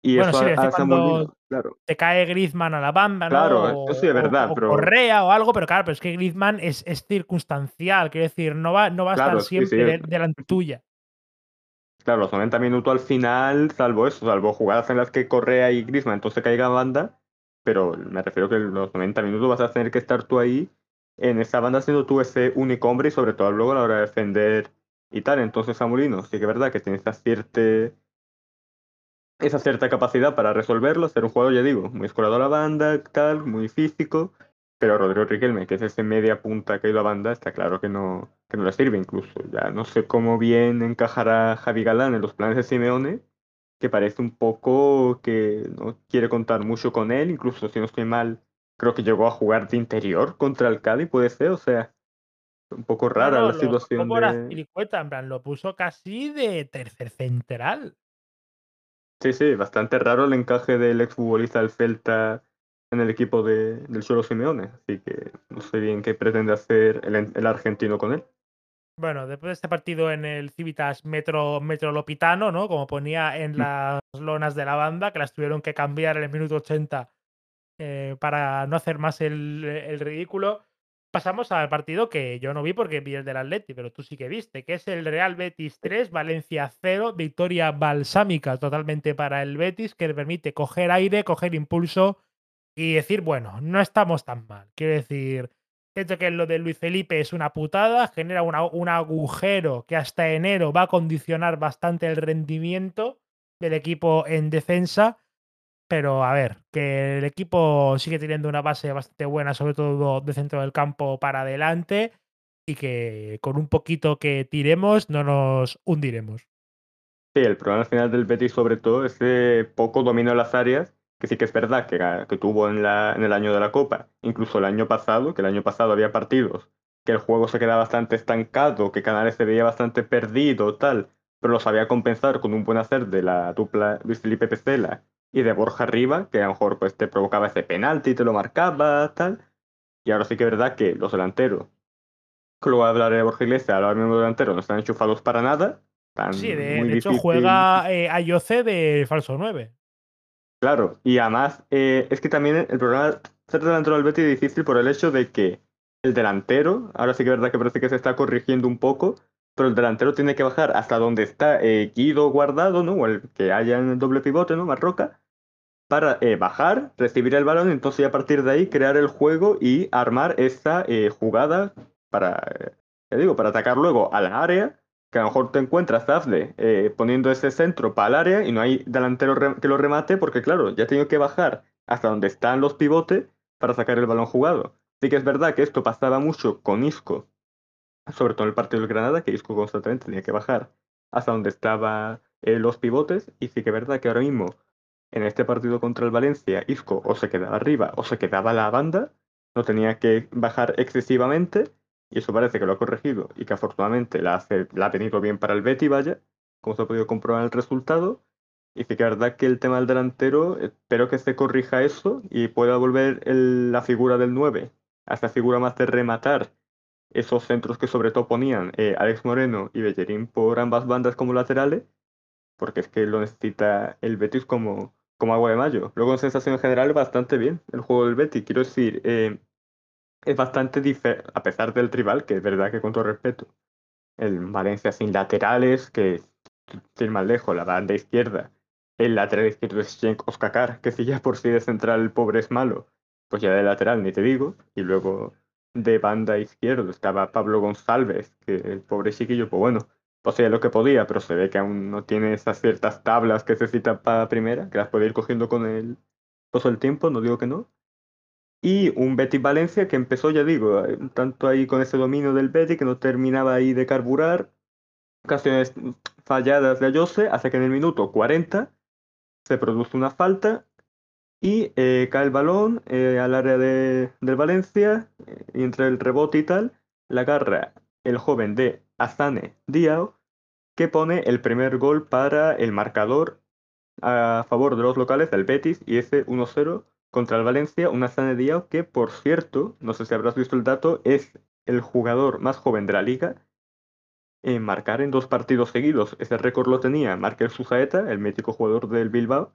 Y bueno, eso sí, claro. te cae Griezmann a la banda, ¿no? Claro, eso sí es verdad, o, pero... Correa o algo, pero claro, pero es que Griezmann es, es circunstancial, quiero decir, no va, no va a estar siempre delante tuya claro, los 90 minutos al final, salvo eso, salvo jugadas en las que Correa y Griezmann entonces caiga banda, pero me refiero que los 90 minutos vas a tener que estar tú ahí en esa banda siendo tú ese único hombre y sobre todo luego a la hora de defender y tal. Entonces Samulino sí que es verdad que tiene esa cierta, esa cierta capacidad para resolverlo, ser un jugador, ya digo, muy escorado a la banda, tal, muy físico, pero Rodrigo Riquelme, que es ese media punta que ha ido a banda, está claro que no, que no le sirve incluso. Ya no sé cómo bien encajará Javi Galán en los planes de Simeone, que parece un poco que no quiere contar mucho con él, incluso si no estoy mal, creo que llegó a jugar de interior contra el Cádiz, puede ser, o sea, Un poco rara no, la lo situación por de... En plan, lo puso casi de tercer central. Sí, sí, bastante raro el encaje del exfutbolista del Celta en el equipo de, del Cholo Simeone, así que no sé bien qué pretende hacer el, el argentino con él. Bueno, después de este partido en el Civitas Metro, Metrolopitano, ¿no? Como ponía en Mm. las lonas de la banda, que las tuvieron que cambiar en el minuto 80 eh, para no hacer más el, el ridículo. Pasamos al partido que yo no vi porque vi el del Atleti, pero tú sí que viste, que es el Real Betis 3, Valencia 0, victoria balsámica totalmente para el Betis, que le permite coger aire, coger impulso y decir, bueno, no estamos tan mal. Quiero decir, Siento que lo de Luis Felipe es una putada, genera un agujero que hasta enero va a condicionar bastante el rendimiento del equipo en defensa. Pero a ver, que el equipo sigue teniendo una base bastante buena, sobre todo de centro del campo para adelante, y que con un poquito que tiremos no nos hundiremos. Sí, el problema al final del Betis sobre todo es ese poco dominio de las áreas, que sí que es verdad que, que tuvo en, la, en el año de la Copa, incluso el año pasado, que el año pasado había partidos, que el juego se quedaba bastante estancado, que Canales se veía bastante perdido, tal, pero lo sabía compensar con un buen hacer de la dupla Luis Felipe Pestela y de Borja Riva, que a lo mejor pues te provocaba ese penalti y te lo marcaba, tal. Y ahora sí que es verdad que los delanteros, que luego hablaré de Borja Iglesias, ahora mismo delanteros no están enchufados para nada. Están Sí, de, muy de hecho juega eh, Ayoce de falso 9. Claro, y además eh, es que también el problema de ser delantero del Betis es difícil por el hecho de que el delantero, ahora sí que es verdad que parece que se está corrigiendo un poco, pero el delantero tiene que bajar hasta donde está eh, Guido guardado, ¿no? O el que haya en el doble pivote, ¿no? Marroca, para eh, bajar, recibir el balón, entonces a partir de ahí crear el juego y armar esa jugada para, ya digo, para atacar luego al área, que a lo mejor te encuentras, Dafne, eh, poniendo ese centro para el área y no hay delantero que lo remate porque, claro, ya ha tenido que bajar hasta donde están los pivotes para sacar el balón jugado. Sí que es verdad que esto pasaba mucho con Isco, sobre todo en el partido del Granada, que Isco constantemente tenía que bajar hasta donde estaban los pivotes, y sí que es verdad que ahora mismo en este partido contra el Valencia, Isco o se quedaba arriba o se quedaba la banda, no tenía que bajar excesivamente, y eso parece que lo ha corregido y que afortunadamente la, hace, la ha tenido bien para el Betty, vaya, como se ha podido comprobar el resultado. Y sí que es verdad que el tema del delantero, espero que se corrija eso y pueda volver el- la figura del 9 a esa figura más de rematar esos centros que sobre todo ponían eh, Alex Moreno y Bellerín por ambas bandas como laterales, porque es que lo necesita el Betis como, como agua de mayo. Luego en sensación general bastante bien el juego del Betis, quiero decir, eh, es bastante diferente, a pesar del rival, que es verdad que con todo respeto, el Valencia sin laterales, que sin más lejos, la banda izquierda, el lateral izquierdo es Cenk Oskakar, que si ya por sí de central el pobre es malo, pues ya de lateral ni te digo, y luego de banda izquierda estaba Pablo González, que el pobre chiquillo, pues bueno, hacía lo que podía, pero se ve que aún no tiene esas ciertas tablas que necesita para primera, que las puede ir cogiendo con el paso del tiempo, no digo que no. Y un Betis Valencia que empezó, ya digo, eh, tanto ahí con ese dominio del Betis que no terminaba ahí de carburar, ocasiones falladas de Ayose, hace que en el minuto 40 se produce una falta y eh, cae el balón eh, al área de, del Valencia eh, y entre el rebote y tal, la agarra el joven de Azane Diao que pone el primer gol para el marcador a favor de los locales del Betis y ese 1-0 contra el Valencia, un Azane Diao que por cierto, no sé si habrás visto el dato, es el jugador más joven de la liga en marcar en dos partidos seguidos. Ese récord lo tenía Markel Susaeta, el mítico jugador del Bilbao,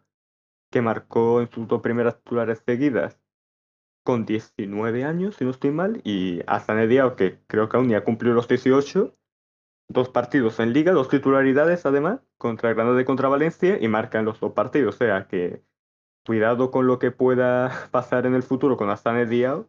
que marcó en sus dos primeras titulares seguidas con 19 años, si no estoy mal, y Azane Diao, que creo que aún ya cumplió los 18, dos partidos en liga, dos titularidades además, contra Granada y contra Valencia, y marca en los dos partidos. O sea que cuidado con lo que pueda [LAUGHS] pasar en el futuro con Azane Diao,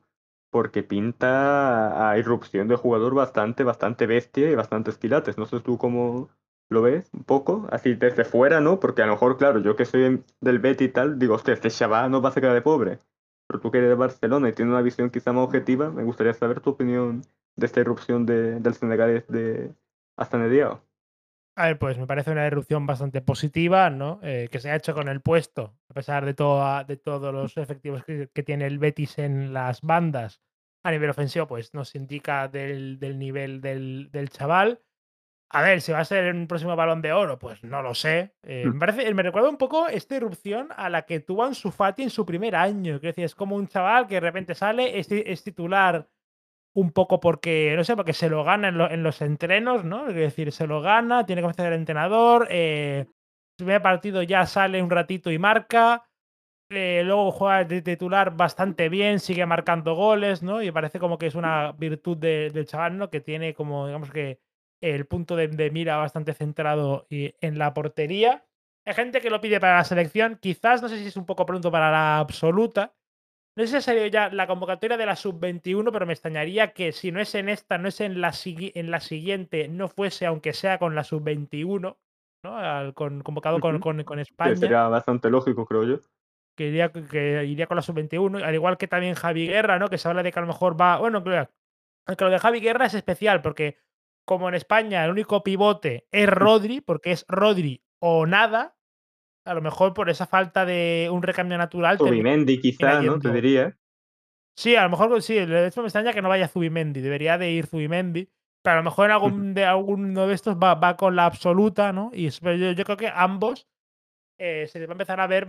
porque pinta a irrupción de jugador bastante, bastante bestia y bastante esquilates. No sé tú cómo lo ves, un poco, así desde fuera, ¿no? Porque a lo mejor, claro, yo que soy del Betty y tal, digo, este chaval no va a cara de pobre. Pero tú que eres de Barcelona y tienes una visión quizá más objetiva, me gustaría saber tu opinión de esta irrupción de, del senegalés de Azane Diao. A ver, pues me parece una erupción bastante positiva, ¿no? Eh, que se ha hecho con el puesto, a pesar de, toda, de todos los efectivos que, que tiene el Betis en las bandas. a nivel ofensivo, pues nos indica del, del nivel del, del chaval. A ver, si va a ser un próximo balón de oro, pues no lo sé. Eh, Mm. me, parece, me recuerda un poco esta irrupción a la que tuvo Ansu Fati en su primer año. Es como un chaval que de repente sale, es, es titular un poco porque, no sé, porque se lo gana en, lo- en los entrenos, ¿no? Es decir, se lo gana, tiene confianza del entrenador. Eh, primer partido ya sale un ratito y marca. eh, luego juega de titular bastante bien, sigue marcando goles, ¿no? Y parece como que es una virtud de- del chaval, ¿no? Que tiene como, digamos que el punto de, de mira bastante centrado y- en la portería. Hay gente que lo pide para la selección, quizás no sé si es un poco pronto para la absoluta. No sé si ha salido ya la convocatoria de la sub-21, pero me extrañaría que si no es en esta, no es en la, en la siguiente, no fuese, aunque sea con la sub-21, ¿no? Al- con, convocado con, con- con Que España sería bastante lógico, creo yo. que iría, que iría con la sub-21, al igual que también Javi Guerra, ¿no? Que se habla de que a lo mejor va. Bueno, claro, aunque lo de Javi Guerra es especial, porque como en España el único pivote es Rodri, porque es Rodri o nada, a lo mejor por esa falta de un recambio natural Zubimendi quizá, ¿no? Te diría. Sí, a lo mejor sí, de hecho me extraña que no vaya Zubimendi, debería de ir Zubimendi, pero a lo mejor en algún de alguno de estos va, va con la absoluta, ¿no? Y pero yo, yo creo que ambos eh, se les va a empezar a ver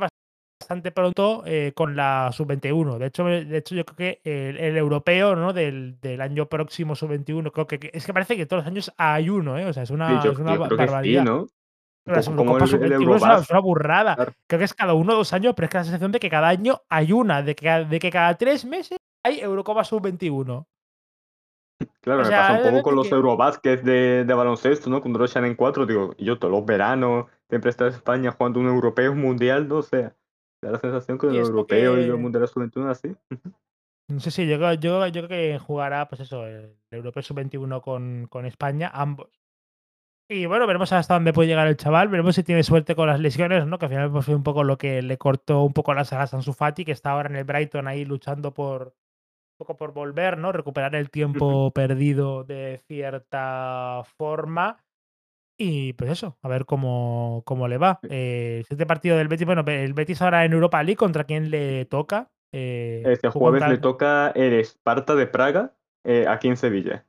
bastante pronto eh, con la sub-21. De hecho, de hecho, yo creo que el, el europeo ¿no? del, del año próximo sub-21, creo que, es que parece que todos los años hay uno, ¿eh? O sea, es Sí, una, yo, es una yo que sí, barbaridad. ¿no? El, el sub-21 es una, es una burrada. claro. Creo que es cada uno o dos años, pero es que la sensación de que cada año hay una, de que, cada- de que cada tres meses hay Eurocopa sub-21. Claro, O me pasa sea, un poco con los que. De, de baloncesto, ¿no? Cuando lo echan en cuatro, digo, yo todos los veranos siempre está España jugando un europeo, un mundial, no sé. Da la sensación que el europeo y que. mundiales sub-21 así. No sé si yo, creo- yo, yo creo que jugará, pues eso, el Europeo sub-21 con, con España, ambos. Y bueno, veremos hasta dónde puede llegar el chaval, veremos si tiene suerte con las lesiones, ¿no? Que al final pues, fue un poco lo que le cortó un poco las alas a Ansu Fati, que está ahora en el Brighton ahí luchando por un poco por volver, ¿no? Recuperar el tiempo perdido de cierta forma. Y pues eso, a ver cómo, cómo le va. Eh, el siguiente partido del Betis, bueno, el Betis ahora en Europa League, ¿contra quién le toca? Eh, Este jueves contra le toca el Esparta de Praga eh, aquí en Sevilla.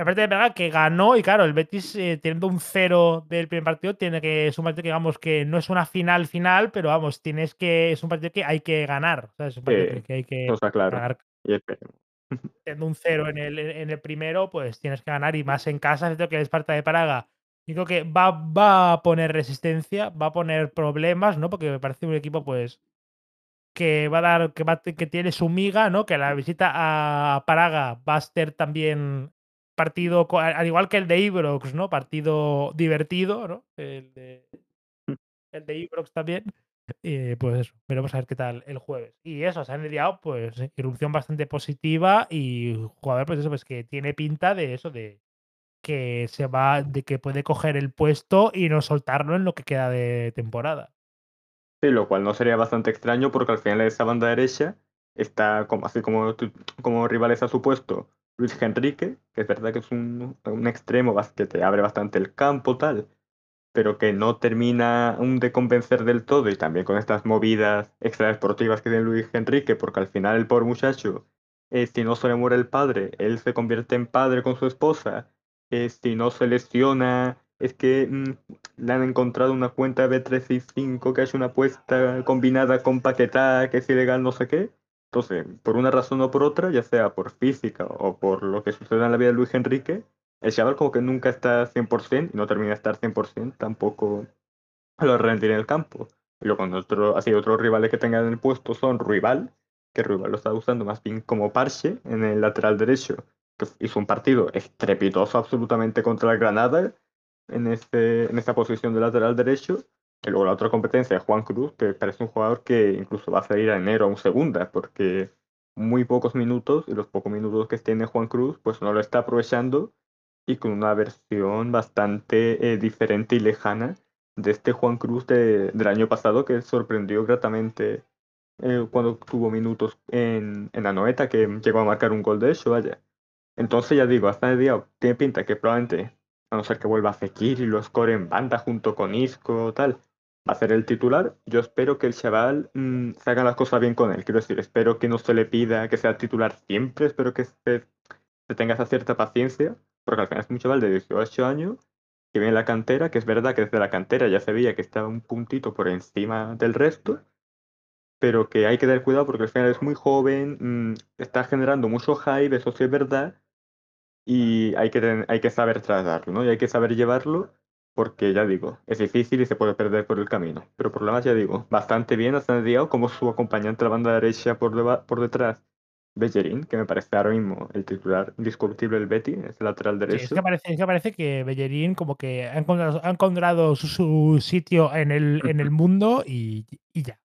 Aparte de Braga, que ganó, y claro, el Betis, eh, teniendo un cero del primer partido, tiene que. Es un partido que, digamos, que no es una final final, pero vamos, tienes que. Es un partido que hay que ganar. o sea, Es un partido que, que hay que o sea, claro. ganar. Y. [LAUGHS] Teniendo un cero en el, en el primero, pues tienes que ganar, y más en casa. Que el Esparta de Praga. Yo creo que va, va a poner resistencia, va a poner problemas, ¿no? Porque me parece un equipo, pues. Que va a dar. Que, va, que tiene su miga, ¿no? Que la visita a Praga va a ser también partido, al al igual que el de Ibrox, ¿no? Partido divertido, ¿no? El de, el de Ibrox también. Y pues eso, veremos a ver qué tal el jueves. Y eso, se han lidiado, pues, eh, irrupción bastante positiva y jugador, pues eso, pues que tiene pinta de eso, de que se va, de que puede coger el puesto y no soltarlo en lo que queda de temporada. Sí, lo cual no sería bastante extraño porque al final esa banda derecha está como, así como, como rivales a su puesto Luis Enrique, que es verdad que es un, un extremo que te abre bastante el campo, tal, pero que no termina aún de convencer del todo y también con estas movidas extradeportivas que tiene Luis Enrique, porque al final el pobre muchacho, eh, si no se le muere el padre, él se convierte en padre con su esposa, eh, si no se lesiona, es que mm, le han encontrado una cuenta de B365 que ha una apuesta combinada con Paquetá, que es ilegal, no sé qué. Entonces, por una razón o por otra, ya sea por física o por lo que suceda en la vida de Luis Enrique, el chaval como que nunca está 100% y no termina de estar 100%, tampoco lo rendir en el campo. Y luego con otro, así otros rivales que tengan en el puesto son Rival, que Rival lo está usando más bien como parche en el lateral derecho, que hizo un partido estrepitoso absolutamente contra el Granada en, este, en esta posición de lateral derecho. Y luego la otra competencia es Juan Cruz, que parece un jugador que incluso va a salir a enero a un segunda, porque muy pocos minutos, y los pocos minutos que tiene Juan Cruz, pues no lo está aprovechando, y con una versión bastante eh, diferente y lejana de este Juan Cruz de- del año pasado, que sorprendió gratamente eh, cuando tuvo minutos en, en la noeta, que llegó a marcar un gol de eso, vaya. Entonces ya digo, hasta el día tiene pinta que probablemente, a no ser que vuelva a Fekir y lo score en banda junto con Isco tal, va a ser el titular. Yo espero que el chaval mmm, se haga las cosas bien con él. Quiero decir, espero que no se le pida que sea titular siempre, espero que se, se tenga esa cierta paciencia, porque al final es un chaval de 18 años que viene en la cantera, que es verdad que desde la cantera ya se veía que estaba un puntito por encima del resto, pero que hay que tener cuidado porque al final es muy joven, mmm, está generando mucho hype, eso sí es verdad, y hay que, hay que saber tratarlo, ¿no? Y hay que saber llevarlo porque ya digo, es difícil y se puede perder por el camino. Pero por lo demás, ya digo, bastante bien, hasta día como su acompañante a la banda derecha por, por detrás, Bellerín, que me parece ahora mismo el titular indiscutible del Betty, es el lateral derecho. Sí, es, que parece, es, que parece, que Bellerín como que ha encontrado, ha encontrado su, su, sitio en el, en el mundo y, y ya.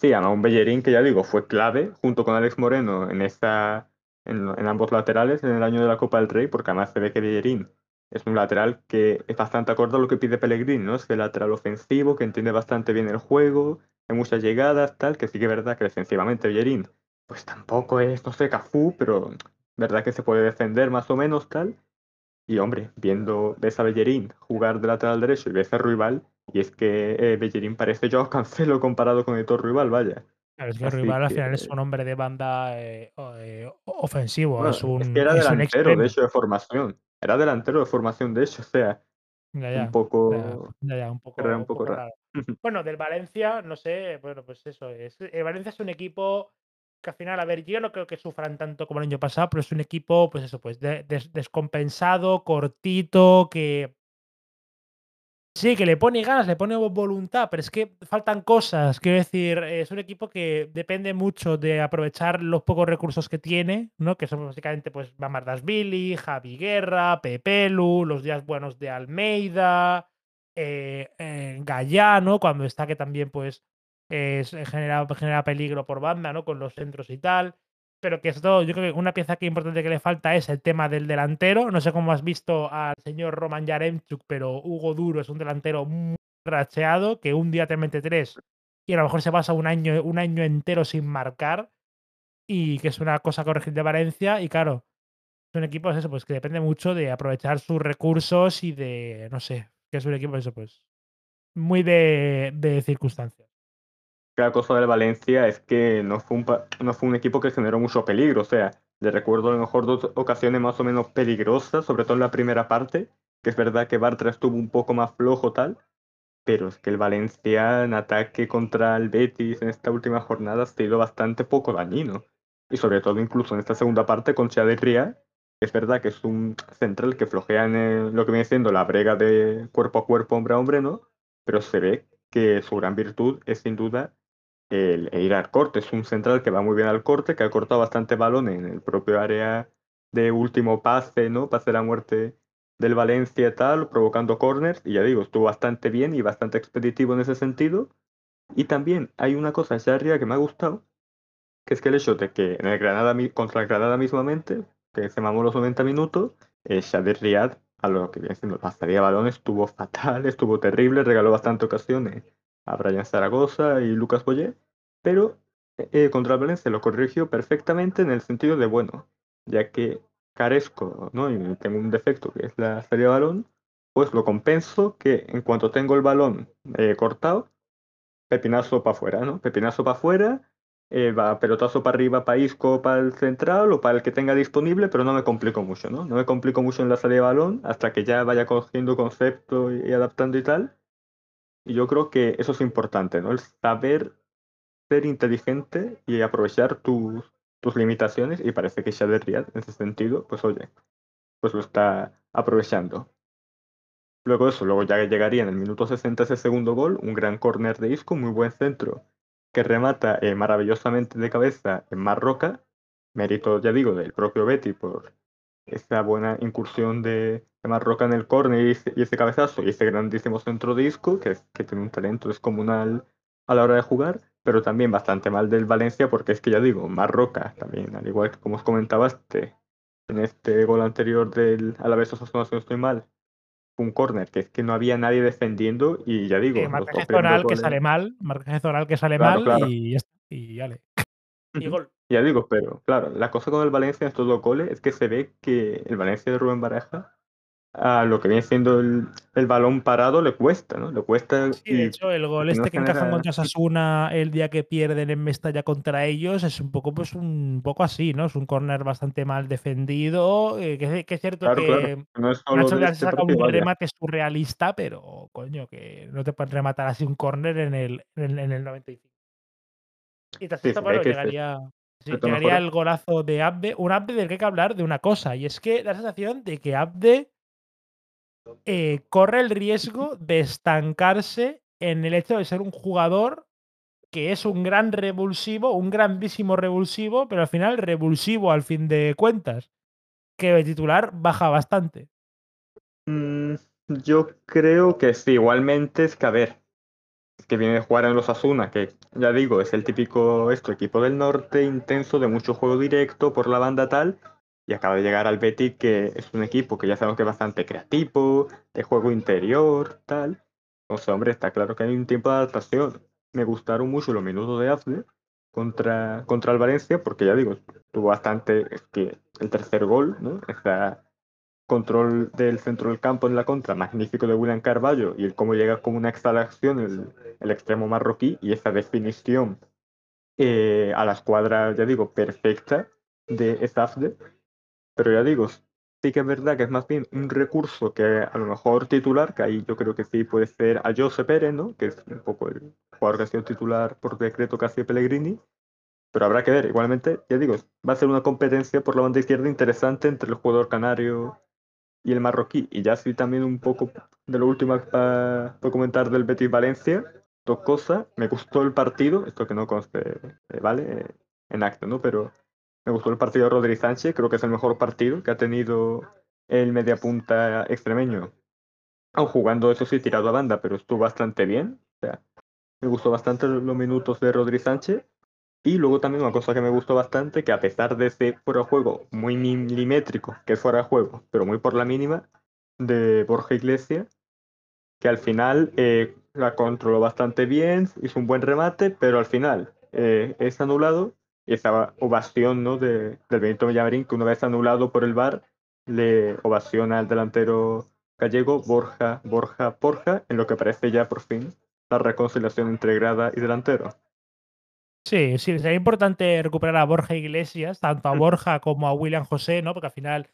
Sí, además un Bellerín que ya digo, fue clave junto con Alex Moreno en esta en, en, ambos laterales en el año de la Copa del Rey, porque además se ve que Bellerín es un lateral que es bastante acorde a lo que pide Pellegrini, ¿no? Es el lateral ofensivo, que entiende bastante bien el juego, hay muchas llegadas, tal, que sí que es verdad que defensivamente Bellerín, pues tampoco es, no sé, Cafú, pero verdad que se puede defender más o menos, tal. Y hombre, viendo, ves a Bellerín jugar de lateral derecho y ves a Ruibal, y es que eh, Bellerín parece yo Cancelo comparado con Héctor Ruibal, vaya. Es que Ruibal al final es un hombre de banda eh, eh, ofensivo, bueno, es un es que era es delantero, de hecho, de formación. Era delantero de formación, de hecho, o sea, ya, ya, un poco. Ya, ya, un poco, era un poco raro. bueno, del Valencia, no sé, bueno, pues eso es. El Valencia es un equipo que al final, a ver, yo no creo que sufran tanto como el año pasado, pero es un equipo, pues eso, pues de, des, descompensado, cortito, que Sí, que le pone ganas, le pone voluntad, pero es que faltan cosas. Quiero decir, es un equipo que depende mucho de aprovechar los pocos recursos que tiene, ¿no? Que son básicamente, pues, Billy, Javi Guerra, Pepelu, los días buenos de Almeida, eh, eh, Gallano, cuando está que también, pues, es, genera, genera peligro por banda, ¿no? Con los centros y tal pero que esto, yo creo que una pieza que importante que le falta es el tema del delantero. No sé cómo has visto al señor Roman Yaremchuk, pero Hugo Duro es un delantero muy racheado, que un día te mete tres y a lo mejor se pasa un año, un año entero sin marcar y que es una cosa corregir de Valencia y claro, son equipos eso, pues que depende mucho de aprovechar sus recursos y de, no sé, que es un equipo eso, pues muy de, de circunstancias la cosa del Valencia es que no fue, un, no fue un equipo que generó mucho peligro. O sea, le recuerdo a lo mejor dos ocasiones más o menos peligrosas, sobre todo en la primera parte, que es verdad que Bartra estuvo un poco más flojo tal, pero es que el Valencia en ataque contra el Betis en esta última jornada ha sido bastante poco dañino. Y sobre todo incluso en esta segunda parte con Ria, que es verdad que es un central que flojea en lo que viene siendo la brega de cuerpo a cuerpo, hombre a hombre, ¿no? Pero se ve que su gran virtud es sin duda el, ir al corte. Es un central que va muy bien al corte, que ha cortado bastante balones en el propio área de último pase, ¿no? Pase de la muerte del Valencia y tal, provocando corners. Y ya digo, estuvo bastante bien y bastante expeditivo en ese sentido. Y también hay una cosa allá arriba que me ha gustado, que es que el hecho de que en el Granada, contra el Granada mismamente, que se mamó los 90 minutos, eh, Riyad, a lo que viene siendo de balones, estuvo fatal, estuvo terrible, regaló bastante ocasiones a Brian Zaragoza y Lucas Boyer, pero eh, contra el Valencia lo corrigió perfectamente en el sentido de, bueno, ya que carezco, ¿no? Y tengo un defecto que es la salida de balón, pues lo compenso que en cuanto tengo el balón eh, cortado, pepinazo para afuera, ¿no? Pepinazo para afuera, eh, va pelotazo para arriba, para para el central o para el que tenga disponible, pero no me complico mucho, ¿no? No me complico mucho en la salida de balón hasta que ya vaya cogiendo concepto y adaptando y tal. Y yo creo que eso es importante, ¿no? El saber ser inteligente y aprovechar tus, tus limitaciones. Y parece que Shader Riyad, en ese sentido, pues oye, pues lo está aprovechando. Luego eso, luego ya llegaría en el minuto 60 ese segundo gol, un gran corner de Isco, muy buen centro, que remata eh, maravillosamente de cabeza en Marroca, mérito, ya digo, del propio Betty por esa buena incursión de, de Marroca en el córner y, ese cabezazo y ese grandísimo centro disco que, que tiene un talento descomunal a la hora de jugar, pero también bastante mal del Valencia porque es que ya digo, Marroca también, al igual que como os comentaba este, en este gol anterior del Alavés Osasuna, si no estoy mal, un córner que es que no había nadie defendiendo y ya digo... marcaje zonal que sale mal, marcaje zonal que sale mal y, y ya y gol. Ya digo, pero claro, la cosa con el Valencia en estos dos goles es que se ve que el Valencia de Rubén Baraja, a lo que viene siendo el, el balón parado le cuesta, ¿no? Le cuesta Sí, de hecho, el gol no este que encajan genera- contra Osasuna el día que pierden en Mestalla contra ellos es un poco, pues, un poco así, ¿no? Es un córner bastante mal defendido, eh, que que es cierto Claro, que claro. No es solo Nacho Vidal este saca un vaya. remate surrealista, pero coño, que no te pueden rematar así un córner en el en en el 95. Y tras Sí, se ve que sí, llegaría mejora. el golazo de Abde, un Abde del que hay que hablar de una cosa, y es que da la sensación de que Abde eh, corre el riesgo de estancarse en el hecho de ser un jugador que es un gran revulsivo, un grandísimo revulsivo, pero al final revulsivo al fin de cuentas, que de titular baja bastante. Mm, yo creo que sí, igualmente es que, a ver, que viene de jugar en los Asuna, que ya digo, es el típico esto, equipo del norte, intenso, de mucho juego directo por la banda tal, y acaba de llegar al Betis, que es un equipo que ya sabemos que es bastante creativo, de juego interior, tal. Entonces, hombre, está claro que hay un tiempo de adaptación. Me gustaron mucho los minutos de Afne contra, contra el Valencia, porque ya digo, tuvo bastante, es que el tercer gol, ¿no? Esa control del centro del campo en la contra, magnífico de William Carballo, y el cómo llega como una exhalación el, el extremo marroquí, y esa definición eh, a la escuadra, ya digo, perfecta de Zafde. Pero ya digo, sí que es verdad que es más bien un recurso que a lo mejor titular, que ahí yo creo que sí puede ser a Jose Pérez, ¿no? Que es un poco el jugador que ha sido titular por decreto casi de Pellegrini. Pero habrá que ver, igualmente, ya digo, va a ser una competencia por la banda izquierda interesante entre el jugador canario y el marroquí. Y ya sí también un poco de lo último para comentar del Betis Valencia. Dos cosas, me gustó el partido, esto que no conste, eh, ¿vale? Eh, en acto, ¿no? Pero me gustó el partido de Rodri Sánchez, creo que es el mejor partido que ha tenido el mediapunta extremeño. Aun jugando, eso sí, tirado a banda, pero estuvo bastante bien. O sea, me gustó bastante los minutos de Rodri Sánchez. Y luego también una cosa que me gustó bastante, que a pesar de ese fuera juego muy milimétrico, que es fuera juego, pero muy por la mínima, de Borja Iglesias, que al final eh, la controló bastante bien, hizo un buen remate, pero al final eh, es anulado y esa ovación ¿no? de, del Benito Villamarín, que una vez anulado por el VAR, le ovaciona al delantero gallego Borja, Borja, Borja, en lo que parece ya por fin la reconciliación entre grada y delantero. Sí, sí, sería importante recuperar a Borja Iglesias, tanto a Mm. Borja como a William José, ¿no? Porque al final,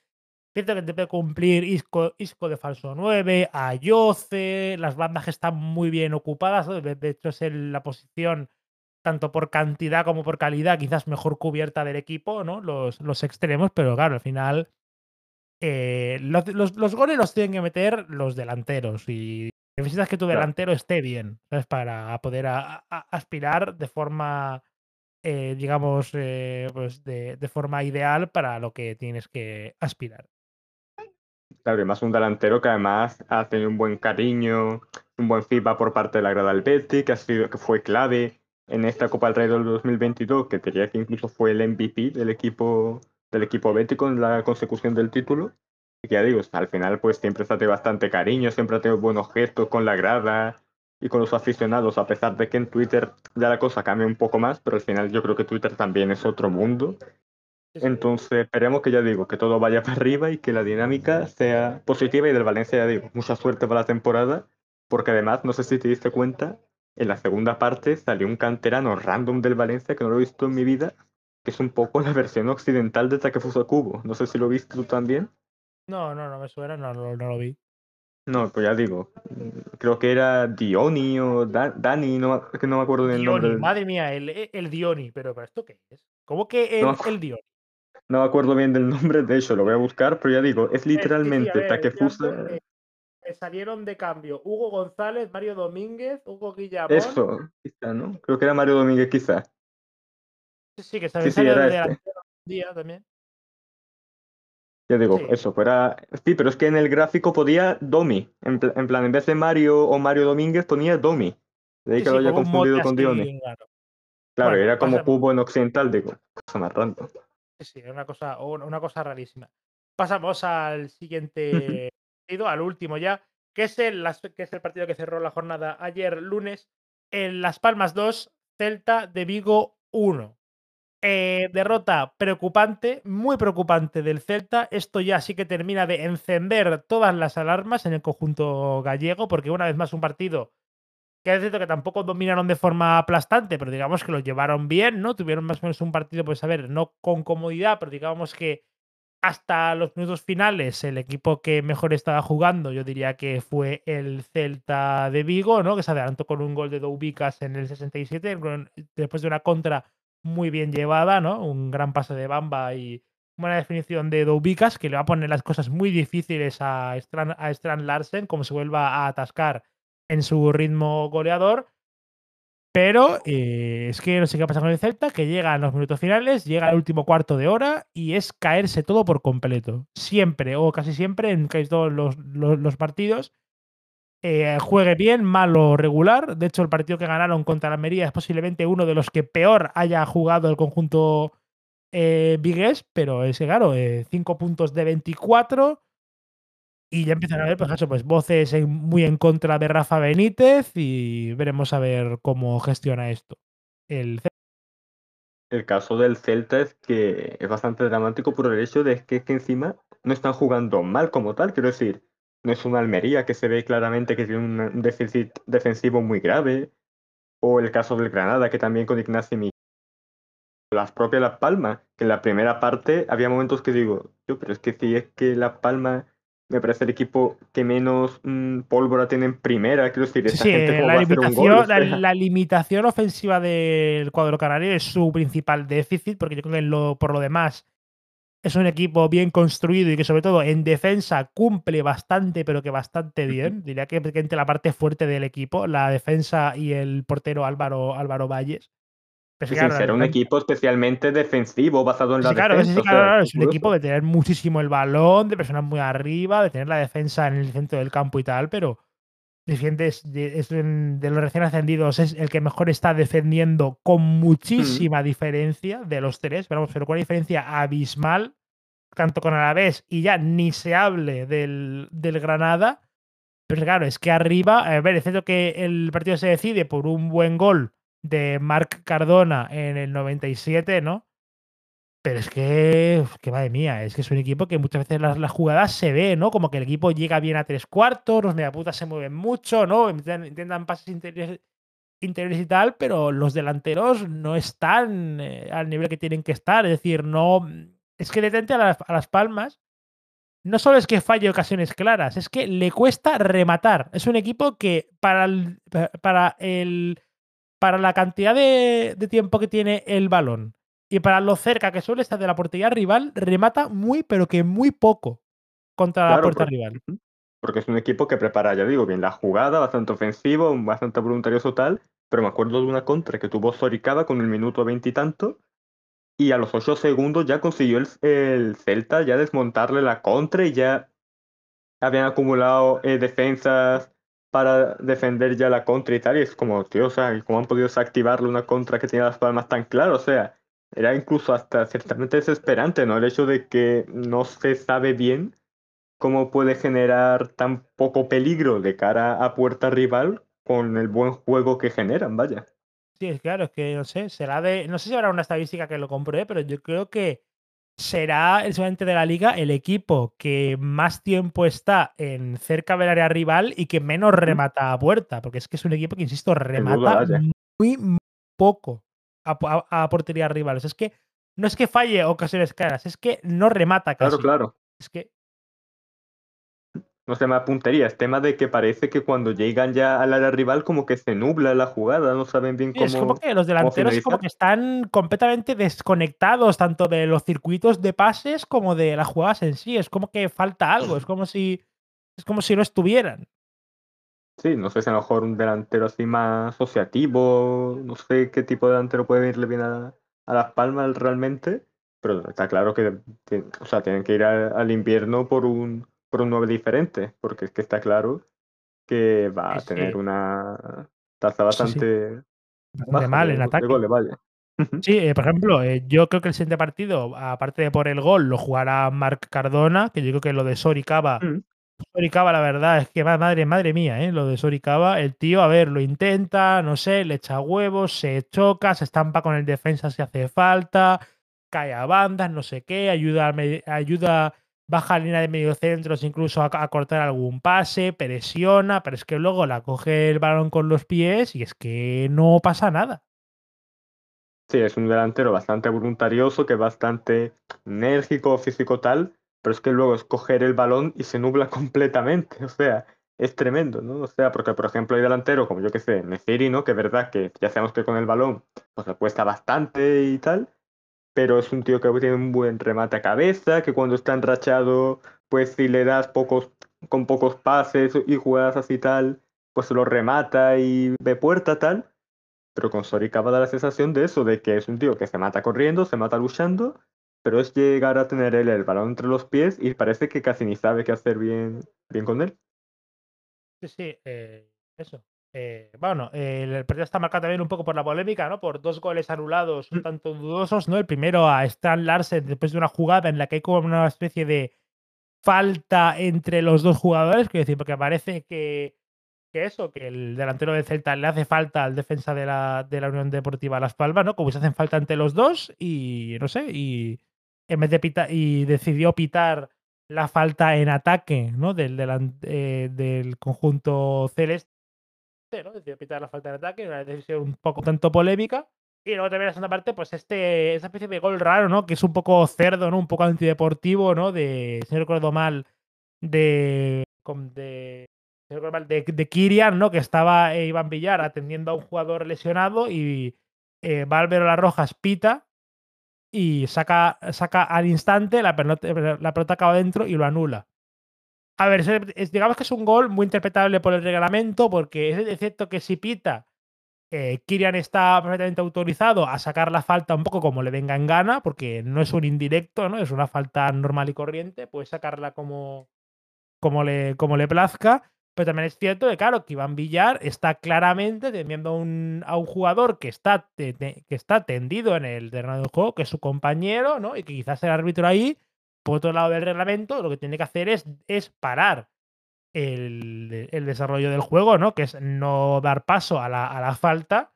cierto que debe cumplir Isco, Isco de falso 9, a Yoce, las bandas que están muy bien ocupadas, ¿no? de, de hecho es el- la posición, tanto por cantidad como por calidad, quizás mejor cubierta del equipo, ¿no? Los, los extremos, pero claro, al final eh, los, los- los goles los tienen que meter los delanteros y necesitas que tu Claro. delantero esté bien, ¿sabes? Para poder a- a- aspirar de forma eh, digamos, eh, pues de, de forma ideal para lo que tienes que aspirar. Claro, y más un delantero que además ha tenido un buen cariño, un buen feedback por parte de la grada del Betis, que, ha sido, que fue clave en esta Copa del Rey del 2022, que diría que incluso fue el MVP del equipo del equipo bético en la consecución del título. Ya digo, al final pues siempre se ha tenido bastante cariño, siempre ha tenido buenos gestos con la grada y con los aficionados, a pesar de que en Twitter ya la cosa cambia un poco más, pero al final yo creo que Twitter también es otro mundo. Entonces esperemos que ya digo, que todo vaya para arriba y que la dinámica sea positiva y del Valencia ya digo, mucha suerte para la temporada, porque además, no sé si te diste cuenta, en la segunda parte salió un canterano random del Valencia que no lo he visto en mi vida, que es un poco la versión occidental de Takefusa Kubo. No sé si lo viste tú también. No, no, no me suena, no, no, no lo vi. No, pues ya digo, mm, creo que era Dioni o Da- Dani, no, es que no me acuerdo del nombre. Madre mía, el, e, el Dioni, pero, pero ¿esto qué es? ¿Cómo que el, No el Dioni? [LAUGHS] No me acuerdo bien del nombre, de hecho lo voy a buscar, pero ya digo, es Eh, sí, sí, literalmente ver, Takefusa. eh, eh, salieron de cambio Hugo González, Mario Domínguez, Hugo Guillamón. Eso, quizá, ¿no? Creo que era Mario Domínguez, quizá. Sí, sí, que se Sí, de este. un día también. Ya digo, Sí. eso, fuera. Sí, pero es que en el gráfico podía Domi. En, pl- en plan, en vez de Mario o Mario Domínguez ponía Domi. De ahí Sí, que sí, lo haya confundido con así, Dioni. claro. Claro, Bueno, era como pasa- cubo en occidental, digo, cosa más random. Sí, sí, una cosa, una cosa rarísima. Pasamos al siguiente [LAUGHS] partido, al último ya, que es, el, que es el partido que cerró la jornada ayer lunes en Las Palmas 2, Celta de Vigo 1. Eh, derrota preocupante, muy preocupante del Celta. Esto ya sí que termina de encender todas las alarmas en el conjunto gallego, porque una vez más un partido que es cierto que tampoco dominaron de forma aplastante, pero digamos que lo llevaron bien, ¿no? Tuvieron más o menos un partido, pues a ver, no con comodidad, pero digamos que hasta los minutos finales el equipo que mejor estaba jugando, yo diría que fue el Celta de Vigo, ¿no? Que se adelantó con un gol de Doubicas en el 67, después de una contra muy bien llevada, ¿no? Un gran pase de Bamba y buena definición de Doubicas que le va a poner las cosas muy difíciles a Strand, a Larsen, como se vuelva a atascar en su ritmo goleador. Pero eh, es que no sé qué pasa con el Celta, que llega a los minutos finales, llega al último cuarto de hora y es caerse todo por completo. Siempre, o casi siempre, en casi todos los, los partidos. Eh, juegue bien, malo, regular. De hecho, el partido que ganaron contra la Almería es posiblemente uno de los que peor haya jugado el conjunto eh, Vigués, pero es que, claro, 5 puntos de 24 y ya empiezan a haber, pues pues voces muy en contra de Rafa Benítez y veremos a ver cómo gestiona esto el. El caso del Celta es que es bastante dramático por el hecho de que, encima no están jugando mal como tal, quiero decir, es una Almería que se ve claramente que tiene un déficit defensivo muy grave, o el caso del Granada que también con Ignacio Miguel las propias Las Palmas, que en la primera parte había momentos que digo, yo, pero es que si es que Las Palmas me parece el equipo que menos mmm, pólvora tiene en primera. Quiero decir, esta sí, gente la, va limitación, a un gol, o la, sea. la, limitación ofensiva del cuadro canario es su principal déficit, porque yo creo que lo, por lo demás es un equipo bien construido y que sobre todo en defensa cumple bastante, pero que bastante bien. Diría que, que entre la parte fuerte del equipo, la defensa y el portero Álvaro, Álvaro Valles. Pero claro, sin ser un equipo especialmente defensivo, basado en sí, la claro, defensa. Sí, claro, es un equipo de tener muchísimo el balón, de personas muy arriba, de tener la defensa en el centro del campo y tal, pero de, es de los recién ascendidos es el que mejor está defendiendo con muchísima mm. diferencia de los tres, pero, pero con una diferencia abismal, tanto con Alavés y ya ni se hable del, del Granada. Pero claro, es que arriba, a ver, es cierto que el partido se decide por un buen gol de Marc Cardona en el 97, ¿no? Pero es que, que madre mía, es que es un equipo que muchas veces las, las, jugadas se ve, ¿no? Como que el equipo llega bien a tres cuartos, los mediaputas se mueven mucho, ¿no? Intentan, intentan pases interiores, interiores, y tal, pero los delanteros no están eh, al nivel que tienen que estar. Es decir, no. Es que detente a, la, a las palmas. No solo es que falle ocasiones claras, es que le cuesta rematar. Es un equipo que para para el para la cantidad de, de, tiempo que tiene el balón y para lo cerca que suele estar de la portería rival, remata muy, pero que muy poco contra claro, la puerta porque, rival. Porque es un equipo que prepara, ya digo, bien la jugada, bastante ofensivo, bastante voluntarioso tal, pero me acuerdo de una contra que tuvo Soricada con el minuto veintitanto y, y, a los ocho segundos ya consiguió el, el, Celta ya desmontarle la contra y ya habían acumulado eh, defensas para defender ya la contra y tal, y es como, tío, o sea, ¿cómo han podido desactivarle una contra que tiene las palmas tan claro? O sea, era incluso hasta ciertamente desesperante, ¿no? El hecho de que no se sabe bien cómo puede generar tan poco peligro de cara a puerta rival con el buen juego que generan, vaya. Sí, claro, es que no sé, será de. No sé si habrá una estadística que lo compruebe, pero yo creo que será el solamente de la liga el equipo que más tiempo está en cerca del área rival y que menos remata a puerta, porque es que es un equipo que, insisto, remata duda, muy, muy, poco a, a, a, portería rivales. Es que no es que falle ocasiones claras, es que no remata casi. Claro, claro. Es que no es tema de puntería, es tema de que parece que cuando llegan ya al área rival como que se nubla la jugada, no saben bien sí, cómo. Es como que los delanteros como que están completamente desconectados tanto de los circuitos de pases como de las jugadas en sí. Es como que falta algo, es como si es como si no estuvieran. Sí, no sé si a lo mejor un delantero así más asociativo, no sé qué tipo de delantero puede irle bien a, a Las Palmas realmente, pero está claro que, que o sea, tienen que ir a, al invierno por un por un 9 diferente, porque es que está claro que va a Sí, tener una tasa bastante sí. Bastante baja mal de, en de ataque. goles, vaya. Sí, eh, por ejemplo, eh, yo creo que el siguiente partido, aparte de por el gol, lo jugará Marc Cardona, que yo creo que lo de Soricaba Mm. Soricaba, la verdad, es que madre, madre mía, ¿eh? Lo de Soricaba, el tío, a ver, lo intenta, no sé, le echa huevos, se choca, se estampa con el defensa si hace falta, cae a bandas, no sé qué, ayuda, ayuda baja línea de mediocentros, incluso a, cortar algún pase, presiona, pero es que luego la coge el balón con los pies y es que no pasa nada. Sí, es un delantero bastante voluntarioso, que es bastante enérgico, físico tal, pero es que luego es coger el balón y se nubla [LAUGHS] completamente, o sea, es tremendo, ¿no? O sea, porque por ejemplo hay delantero como yo que sé, Neciri, ¿no? Que es verdad que ya sabemos que con el balón pues le cuesta bastante y tal, pero es un tío que tiene un buen remate a cabeza, que cuando está enrachado, pues si le das pocos, con pocos pases y jugadas así tal, pues lo remata y ve puerta tal. Pero con Soricaba da la sensación de eso, de que es un tío que se mata corriendo, se mata luchando, pero es llegar a tener él el balón entre los pies y parece que casi ni sabe qué hacer bien, bien con él. Sí, sí, eh, eso. Eh, bueno, el partido está marcado también un poco por la polémica, ¿no? Por dos goles anulados un mm. tanto dudosos, ¿no? El primero a Stan Larsen después de una jugada en la que hay como una especie de falta entre los dos jugadores, quiero decir, porque parece que, que eso, que el delantero de Celta le hace falta al defensa de la, de la Unión Deportiva Las Palmas, ¿no? Como se hacen falta entre los dos y no sé, y en vez de pitar, y decidió pitar la falta en ataque, ¿no? Del, eh, del conjunto celeste ¿no? Decidió pitar la falta de ataque, una decisión un poco tanto polémica. Y luego también la segunda parte, pues este, esa especie de gol raro, ¿no? Que es un poco cerdo, ¿no? Un poco antideportivo, ¿no? De, si no recuerdo mal, de. de de, de Kirian, ¿no? Que estaba eh, Iván Villar atendiendo a un jugador lesionado y eh, Valvero Las Rojas pita y saca, saca al instante, la pelota, la pelota acaba dentro y lo anula. A ver, digamos que es un gol muy interpretable por el reglamento, porque es cierto que si pita, eh, Kirian está perfectamente autorizado a sacar la falta un poco como le venga en gana, porque no es un indirecto, ¿no? Es una falta normal y corriente, puede sacarla como, como, le, como le plazca. Pero también es cierto que, claro, que Iván Villar está claramente teniendo a un, jugador que está, que está tendido en el terreno del juego, que es su compañero, ¿no? Y que quizás el árbitro ahí por otro lado del reglamento, lo que tiene que hacer es, es parar el, desarrollo del juego, ¿no? Que es no dar paso a la, falta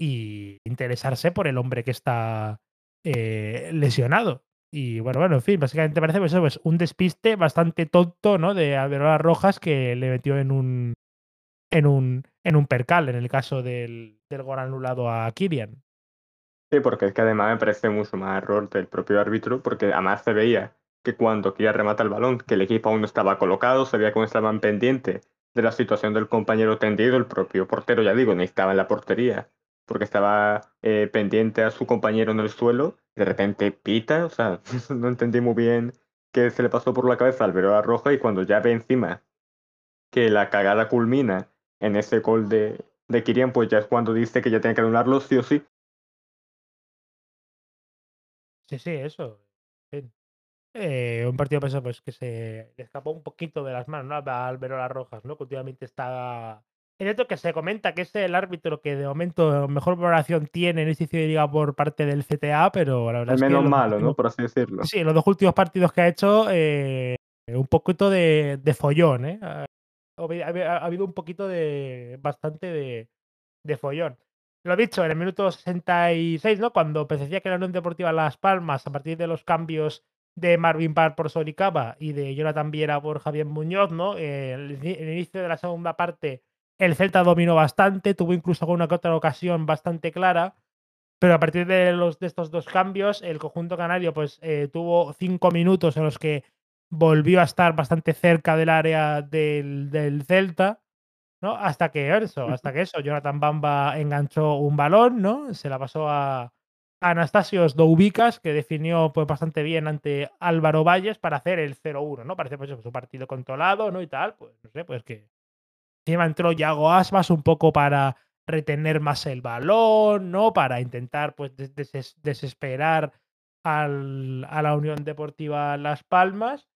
y interesarse por el hombre que está eh, lesionado. Y bueno, bueno, en fin, básicamente parece pues, pues, un despiste bastante tonto, ¿no? De Alberola Rojas que le metió en un, en un, en un percal, en el caso del, del gol anulado a Kirian. Sí, porque es que además me parece mucho más error del propio árbitro, porque además se veía que cuando quería rematar el balón, que el equipo aún no estaba colocado, se veía cómo estaban pendientes de la situación del compañero tendido, el propio portero, ya digo, ni estaba en la portería, porque estaba eh, pendiente a su compañero en el suelo, de repente pita, o sea, [LAUGHS] no entendí muy bien qué se le pasó por la cabeza al a Roja y cuando ya ve encima que la cagada culmina en ese gol de, de Kirian, pues ya es cuando dice que ya tiene que anularlo sí o sí. Sí, sí, eso. Eh, un partido pues, pues, que se le escapó un poquito de las manos ¿no? a las Rojas, ¿no? que últimamente está... Es cierto que se comenta que es el árbitro que de momento mejor valoración tiene en este de liga por parte del CTA, pero la verdad es que... menos malo, ¿no? Por así decirlo. Sí, los dos últimos partidos que ha hecho, eh, un poquito de, de follón, ¿eh? Ha, ha, habido un poquito de... bastante de, de follón. Lo dicho, en el minuto 66, ¿no? Cuando decía que la Unión Deportiva Las Palmas, a partir de los cambios de Marvin Parr por Soricaba y de Jonathan Viera por Javier Muñoz, ¿no? Eh, el, el, inicio de la segunda parte, el Celta dominó bastante, tuvo incluso alguna que otra ocasión bastante clara, pero a partir de, los, de estos dos cambios, el conjunto canario pues eh, tuvo cinco minutos en los que volvió a estar bastante cerca del área del, del Celta, ¿no? Hasta que eso, hasta que eso, Jonathan Bamba enganchó un balón, ¿no? Se la pasó a, Anastasios Doubicas, que definió pues, bastante bien ante Álvaro Valles para hacer el 0-1, ¿no? Parece pues, un partido controlado, ¿no? Y tal, pues no sé, pues que encima entró Yago Aspas un poco para retener más el balón, ¿no? Para intentar pues desesperar a la Unión Deportiva Las Palmas.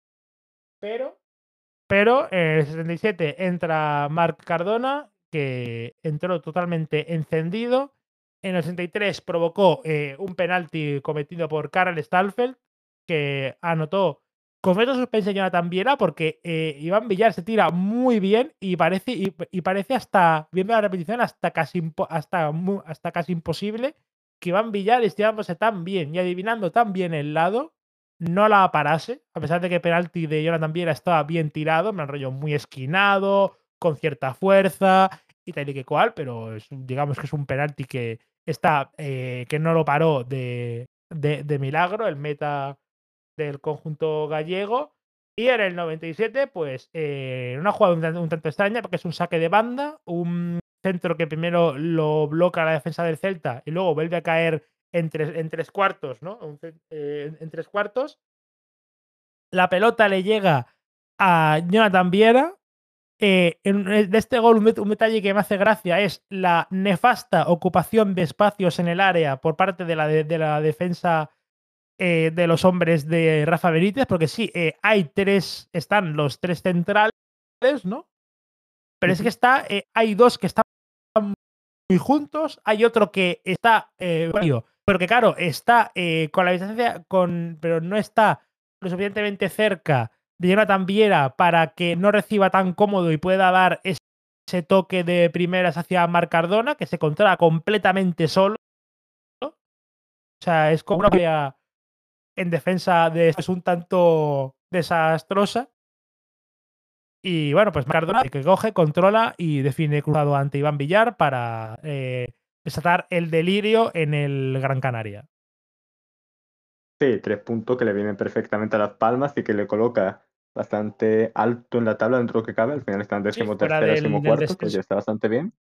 Pero, pero en el 77 entra Marc Cardona, que entró totalmente encendido en el 63 provocó eh, un penalti cometido por Karel Stalfeld, que anotó completo suspense Jonathan Viera porque eh, Iván Villar se tira muy bien y parece, y, parece hasta, viendo la repetición, hasta casi, hasta, hasta casi imposible que Iván Villar estirándose tan bien y adivinando tan bien el lado, no la parase, a pesar de que el penalti de Jonathan Viera estaba bien tirado, me rollo muy esquinado, con cierta fuerza y tal y que cual, pero digamos que es un penalti que está, eh, que no lo paró de, de, milagro, el meta del conjunto gallego. Y en el 97, pues, eh, una jugada un, tanto extraña, porque es un saque de banda, un centro que primero lo bloca la defensa del Celta y luego vuelve a caer en tres, en tres cuartos, ¿no? Eh, en tres cuartos. La pelota le llega a Jonathan Viera. Eh, de este gol, un, detalle que me hace gracia es la nefasta ocupación de espacios en el área por parte de la, de, la defensa eh, de los hombres de Rafa Benítez, porque sí, hay tres, están los tres centrales, ¿no? Pero es que está, hay dos que están muy juntos, hay otro que está, pero que claro, está eh, con la distancia, con, pero no está lo suficientemente cerca de Jonathan Viera para que no reciba tan cómodo y pueda dar ese toque de primeras hacia Marc Cardona, que se controla completamente solo. O sea, es como una en defensa de es un tanto desastrosa. Y bueno, pues Cardona que coge, controla y define cruzado ante Iván Villar para eh, desatar el delirio en el Gran Canaria. Sí, tres puntos que le vienen perfectamente a las palmas y que le coloca bastante alto en la tabla dentro de lo que cabe. Al final está en décimo tercero, décimo cuarto, que ya está bastante bien.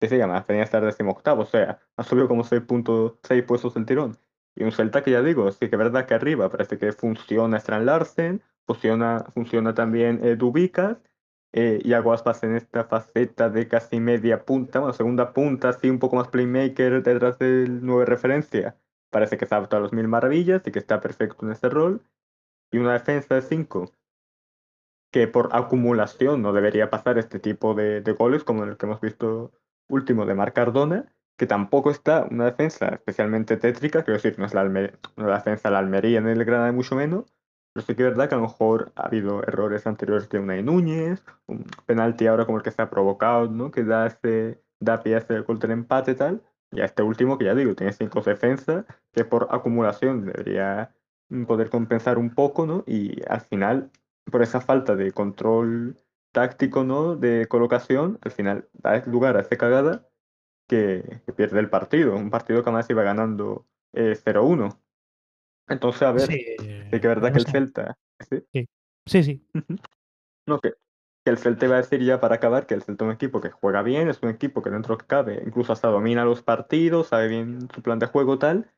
Sí, sí, además venía a estar décimo octavo, o sea, ha subido como 6.6 puestos el tirón. Y un Celta que ya digo, sí que es verdad que arriba parece que funciona Strand Larsen, funciona, funciona también eh, Dubicas, eh, y Aguaspas en esta faceta de casi media punta, bueno, segunda punta, así un poco más playmaker detrás del nueve referencia. Parece que adapta a los mil maravillas y que está perfecto en ese rol. Y una defensa de cinco que por acumulación no debería pasar este tipo de, goles como el que hemos visto último de Marc Cardona, que tampoco está una defensa especialmente tétrica, quiero decir, no es la, la defensa de la Almería en el Granada mucho menos, pero sí que es verdad que a lo mejor ha habido errores anteriores de Unai Núñez, un penalti ahora como el que se ha provocado, ¿no? Que da, ese, da pie a ese gol del empate y tal. Y a este último, que ya digo, tiene cinco defensas, que por acumulación debería poder compensar un poco, ¿no? Y al final, por esa falta de control táctico, ¿no? De colocación, al final da lugar a esa cagada que, pierde el partido. Un partido que además iba ganando eh, 0-1. Entonces, a ver, sí, que verdad que el Celta. Sí, sí. sí. no, que, que, el Celta iba a decir ya para acabar que el Celta es un equipo que juega bien, es un equipo que dentro que cabe, incluso hasta domina los partidos, sabe bien su plan de juego tal,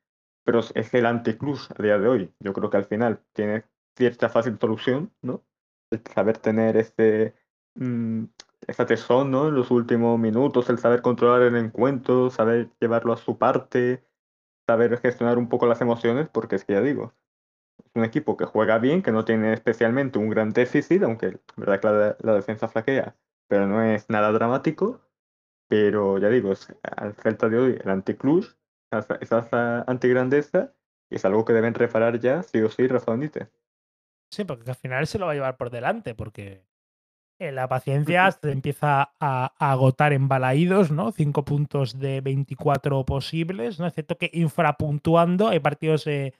pero es el anticruz a día de hoy. Yo creo que al final tiene cierta fácil solución, ¿no? El saber tener ese. Mmm, esa tesón, ¿no? En los últimos minutos, el saber controlar el encuentro, saber llevarlo a su parte, saber gestionar un poco las emociones, porque es que ya digo, es un equipo que juega bien, que no tiene especialmente un gran déficit, aunque verdad que la, defensa flaquea, pero no es nada dramático. Pero ya digo, es al Celta de hoy el anticlus, esa, antigrandeza, es algo que deben reparar ya, sí o sí, Rafa Sí, porque al final se lo va a llevar por delante, porque la paciencia se empieza a, agotar en balaídos, ¿no? Cinco puntos de 24 posibles, ¿no? Excepto que infrapuntuando hay partidos de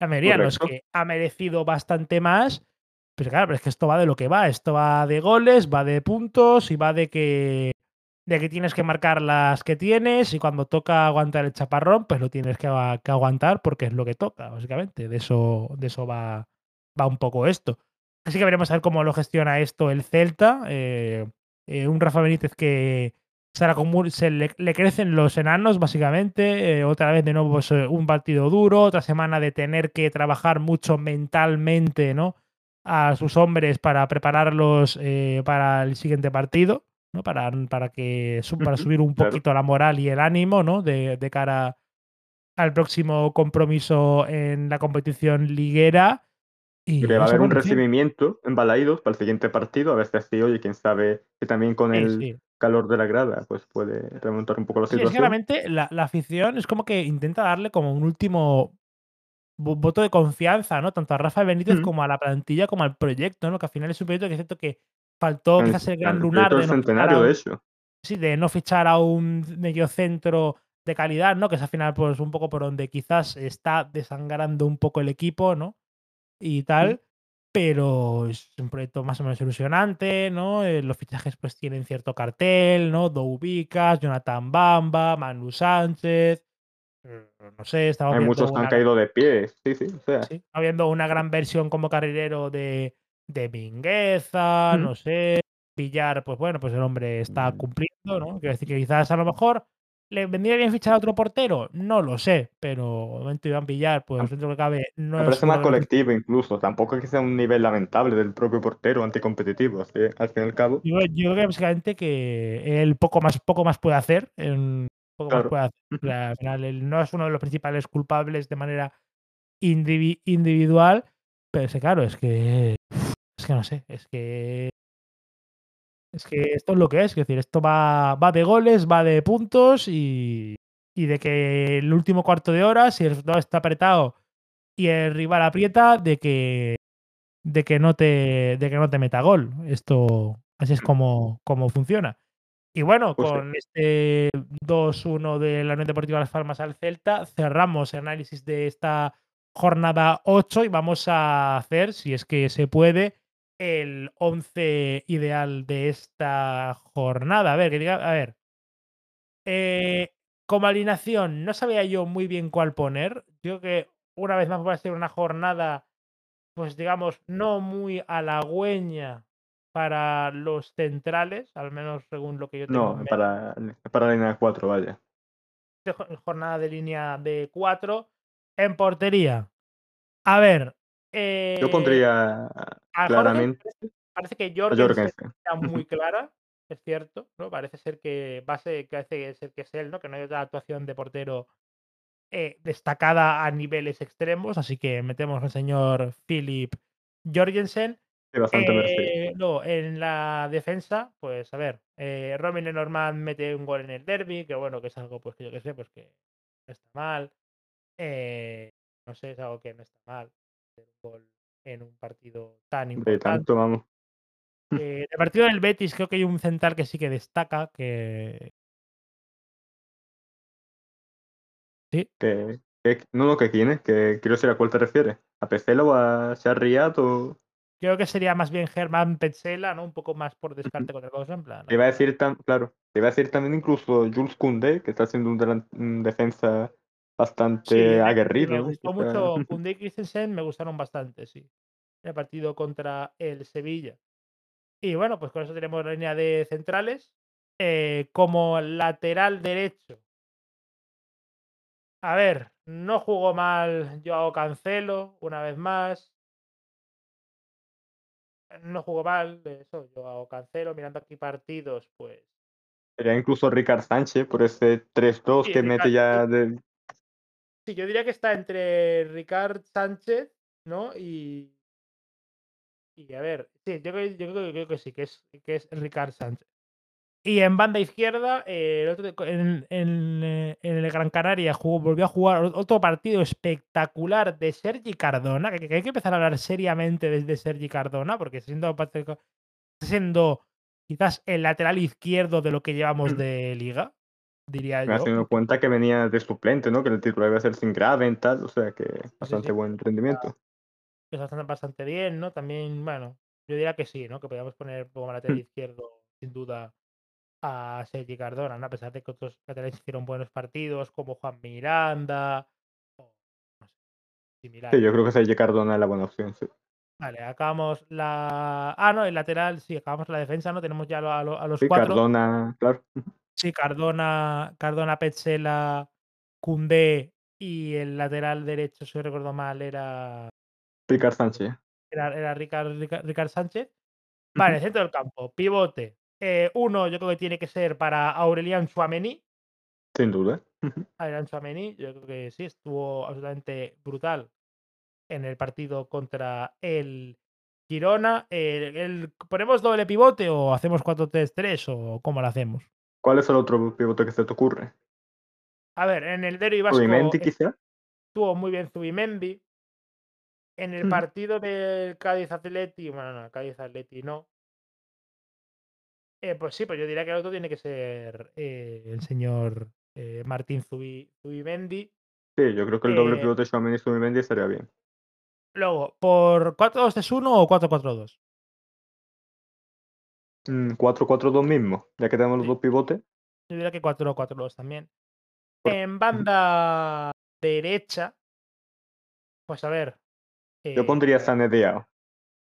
los que ha merecido bastante más. Pero claro, pero es que esto va de lo que va. Esto va de goles, va de puntos y va de que, de que tienes que marcar las que tienes y cuando toca aguantar el chaparrón, pues lo tienes que, que aguantar porque es lo que toca, básicamente. De eso, de eso va, va un poco esto. Así que veremos a ver cómo lo gestiona esto el Celta. Eh, eh, un Rafa Benítez que se, le, crecen los enanos, básicamente. Eh, otra vez de nuevo pues, un partido duro. Otra semana de tener que trabajar mucho mentalmente ¿no? a sus hombres para prepararlos para el siguiente partido. ¿no? Para, para, que, para subir un poquito la moral y el ánimo ¿no? de, de cara al próximo compromiso en la competición liguera. Y le va a haber un recibimiento en Balaidos para el siguiente partido, a ver si así, oye, quién sabe que también con el calor de la grada pues puede remontar un poco la situación. Sí, la, la, afición es como que intenta darle como un último vo voto de confianza, ¿no? Tanto a Rafa Benítez como a la plantilla, como al proyecto, ¿no? Que al final es un proyecto que es cierto que faltó El quizás el gran el lunar de no centenario, de hecho. sí, de no fichar a un mediocentro de calidad, ¿no? Que es al final, pues, un poco por donde quizás está desangrando un poco el equipo, ¿no? Y tal, pero es un proyecto más o menos ilusionante, ¿no? Eh, los fichajes, pues, tienen cierto cartel, ¿no? Doubicas, Jonathan Bamba, Manu Sánchez, mm, no sé, estamos Hay viendo muchos que han caído de pie. Sí, sí, o sea. Sí, viendo una gran versión como carrilero de de Mingueza, Mm. no sé, Villar, pues bueno, pues el hombre está Mm. cumpliendo, ¿no? Quiero decir que quizás a lo mejor le vendría bien fichar a otro portero, no lo sé, pero momento Iván Villar, pues Am dentro que cabe, no me es parece más colectivo incluso, tampoco es que sea un nivel lamentable del propio portero anticompetitivo, así, al fin y al cabo. Yo yo creo que básicamente que él poco más poco más puede hacer, en poco más Claro. puede hacer. O Ujú. sea, al final él no es uno de los principales culpables de manera indivi individual, pero es que claro, es que es que no sé, es que es que esto es lo que es, quiero decir, esto va va de goles, va de puntos y y de que el último cuarto de hora, si el resultado está apretado y el rival aprieta, de que de que no te de que no te meta gol. Esto así es Mm. como como funciona. Y bueno, Pues sí. con este 2-1 de la Unión Deportiva Las Palmas al Celta, cerramos el análisis de esta jornada 8 y vamos a hacer, si es que se puede, el 11 ideal de esta jornada. A ver, que diga a ver eh, como alineación, no sabía yo muy bien cuál poner. Yo creo que una vez más va a ser una jornada, pues digamos, no muy halagüeña para los centrales, al menos según lo que yo tengo en No, mente. para para la línea de 4, vaya. Jornada de línea de 4. En portería, a ver, Yo eh, pondría a Jorgen claramente parece parece que Jorgensen está muy [LAUGHS] clara, es cierto, ¿no? Parece ser que va a ser que parece ser que es él, ¿no? Que no hay otra actuación de portero eh, destacada a niveles extremos, así que metemos al señor Philip Jorgensen. Sí, bastante merecido. Eh, luego, en la defensa, pues a ver, eh, Robin Lenormand mete un gol en el derbi, que bueno, que es algo, pues que yo qué sé, pues que no está mal. Eh, no sé, es algo que no está mal, un gol en un partido tan De importante. tanto, vamos. [LAUGHS] Eh, el partido del Betis creo que hay un central que sí que destaca, que Sí. Que que no, no, que quién es, que quiero saber a cuál te refieres, ¿a Pezzela o a Sarriat o? Creo que sería más bien Germán Petzela, ¿no? Un poco más por descarte otra cosa, en plan, Te iba a decir tam claro, te iba a decir también incluso Jules Koundé, que está siendo un delan un defensa bastante sí, aguerrido, me gustó mucho. [LAUGHS] Koundé y Christensen, me gustaron bastante, sí. El partido contra el Sevilla. Y bueno, pues con eso tenemos la línea de centrales. Eh, como lateral derecho a ver, no jugó mal Joao Cancelo, una vez más. No jugó mal, eso, Joao Cancelo, mirando aquí partidos, pues Sería incluso Ricard Sánchez por ese 3-2 Sí, que mete Ricard ya de Sí, yo diría que está entre Ricard Sánchez, ¿no? Y y a ver, sí, yo creo yo yo creo que sí, que es que es Ricard Sánchez. Y en banda izquierda, eh, el otro en en, eh, en el Gran Canaria jugó volvió a jugar otro partido espectacular de Sergi Cardona, que que hay que empezar a hablar seriamente de de Sergi Cardona, porque siendo siendo quizás el lateral izquierdo de lo que llevamos Mm. de liga, diría Más yo, porque cuenta que venía de suplente, ¿no? Que el titular iba a ser sin Graventhal, o sea que Sí, sí, bastante sí. buen rendimiento. Está bastante bastante bien, ¿no? También, bueno, yo diría que sí, ¿no? Que podíamos poner como lateral Mm. izquierdo, sin duda, a Sergi Cardona, ¿no? A pesar de que otros laterales hicieron buenos partidos, como Juan Miranda o no sé, Sí, similares. yo creo que Sergi Cardona es la buena opción, sí. Vale, acabamos la ah, no, el lateral, sí, acabamos la defensa, ¿no? Tenemos ya a lo a los Sí, 4. Cardona, claro. Sí, Cardona Cardona, Petzela, Koundé y el lateral derecho, si recuerdo mal, era Ricard Sánchez. era era Ricard Ricard Ricard Sánchez. Vale, centro del campo, pivote. Eh, 1 yo creo que tiene que ser para Aurélien Tchouaméni. Sin duda. Aurélien Tchouaméni, yo creo que sí, estuvo absolutamente brutal en el partido contra el Girona. Eh, el ¿ponemos doble pivote o hacemos 4-3-3 o cómo lo hacemos? ¿Cuál es el otro pivote que se te ocurre? A ver, en el derbi vasco, ¿Zubimendi quizá? estuvo muy bien Zubimendi. En el Mm. partido del Cádiz Atleti, bueno, no, Cádiz Atleti no. Eh, pues sí, pues yo diría que el otro tiene que ser eh, el señor eh, Martín Zubi, Zubimendi. Sí, yo creo que el doble Eh, pivote Tchouaméni y Zubimendi estaría bien. luego, ¿por 4-2-3-1 o 4-4-2? Mm, 4-4-2 mismo, ya que tenemos los dos pivotes. Yo diría que 4-4-2 también. En banda derecha, pues a ver. Yo eh, pondría Sané Diao.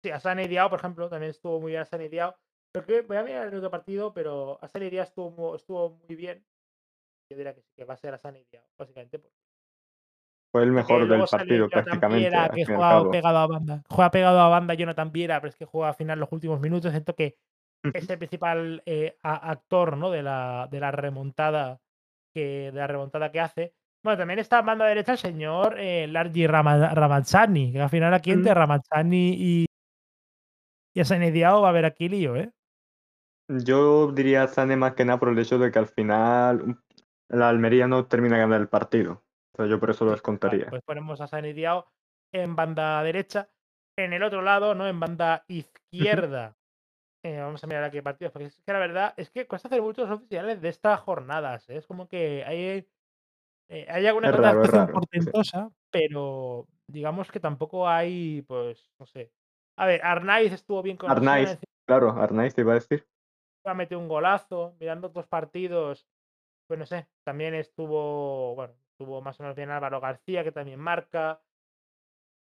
Sí, a Sane Diao, por ejemplo, también estuvo muy bien a Sane Diao. Pero que voy a mirar el otro partido, pero a Sane Diao estuvo, estuvo muy bien. Yo diría que sí, que va a ser a Sane Diao, básicamente. Porque Fue el mejor del partido prácticamente, Viera, que juega pegado a banda. Juega pegado a banda Jonathan Viera, pero es que juega al final los últimos minutos. Siento que es el principal eh, a- actor ¿no? de, la, de la remontada que de la remontada que hace. Bueno, también está en banda derecha el señor eh, Largi Rama- Ramazzani, que al final aquí entre Mm. Ramazzani y, y a Sane Diao va a haber aquí lío, ¿eh? Yo diría Sané más que nada por el hecho de que al final la Almería no termina ganando el partido. O sea, yo por eso lo vale, descontaría. pues ponemos a Sane Diao en banda derecha. En el otro lado, ¿no? En banda izquierda. Eh, vamos a mirar aquí partidos, porque es que la verdad es que cuesta hacer muchos oficiales de estas jornadas. ¿eh? Es como que hay, eh, hay alguna Es raro, sí. portentosa, pero digamos que tampoco hay, pues, no sé. A ver, Arnaiz estuvo bien con Arnaiz, claro, Arnaiz te iba a decir. encima metió un golazo, mirando otros partidos, pues no sé, también estuvo, bueno, estuvo más o menos bien Álvaro García, que también marca.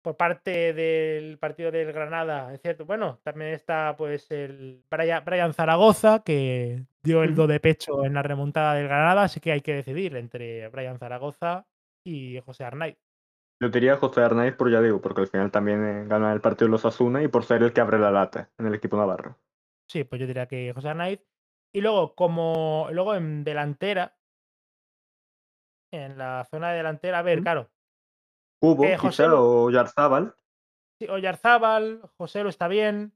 Por parte del partido del Granada, es cierto, bueno, también está pues el Brian, Brian Zaragoza, que dio el do de pecho en la remontada del Granada, así que hay que decidir entre Brian Zaragoza y José Arnaiz. Yo diría José Arnaiz por ya digo, porque al final también eh, gana el partido los Asuna y por ser el que abre la lata en el equipo navarro. Sí, pues yo diría que José Arnaiz. Y luego, como luego en delantera, en la zona de delantera, a ver, ¿Mm? claro, Cubo, Eh, quizá, Joselu. o Yarzábal. sí, Oyarzábal, José lo está bien,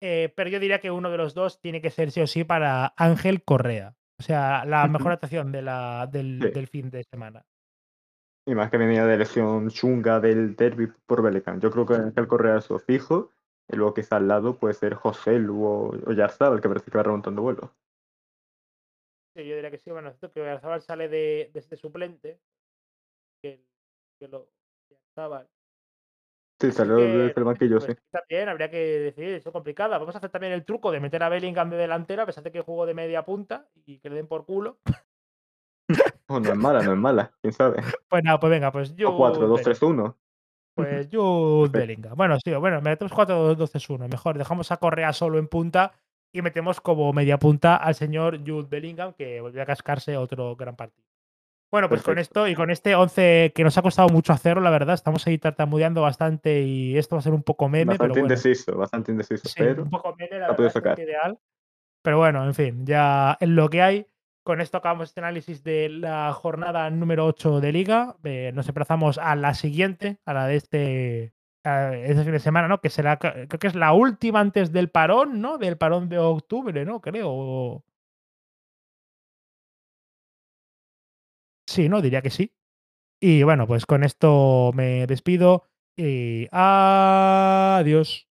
eh, pero yo diría que uno de los dos tiene que ser sí o sí para Ángel Correa. O sea, la mejor actuación de la, del, Sí. del fin de semana. Y más que venía de lesión chunga del derby por Belecán. Yo creo que Ángel Correa es su fijo. Y luego quizá al lado puede ser José o, o Yarzábal, que parece que va remontando vuelo. Sí, yo diría que sí. Bueno, que Oyarzábal sale de, de este suplente. Que, que lo Oyarzábal. Sí, salió que, desde el banquillo, pues aquí también habría que decidir, eso es complicada. Vamos a hacer también el truco de meter a Bellingham de delantero, a pesar de que jugó de media punta y que le den por culo. [LAUGHS] Oh, no es mala, no es mala. ¿Quién sabe? [LAUGHS] Pues nada, pues venga, pues yo. O 4, 2, 3, 1. Pues [LAUGHS] Perfecto. Bellingham. Bueno, sí, bueno, metemos 4-2-2-3-1. Mejor, dejamos a Correa solo en punta y metemos como media punta al señor Jude Bellingham, que volvió a cascarse otro gran partido. Bueno, pues con esto y con este 11 que nos ha costado mucho hacerlo, la verdad, estamos ahí tartamudeando bastante y esto va a ser un poco meme, Bastante pero bueno. indeciso, bastante indeciso. Sí, pero un poco meme, la verdad, sacar. es ideal. Pero bueno, en fin, ya es lo que hay. Con esto acabamos este análisis de la jornada número 8 de Liga. Eh, nos emplazamos a la siguiente, a la de este, este fin de semana, ¿no? Que será, creo que es la última antes del parón, ¿no? Del parón de octubre, ¿no? Creo. Sí, ¿no? Diría que sí. Y bueno, pues con esto me despido y adiós.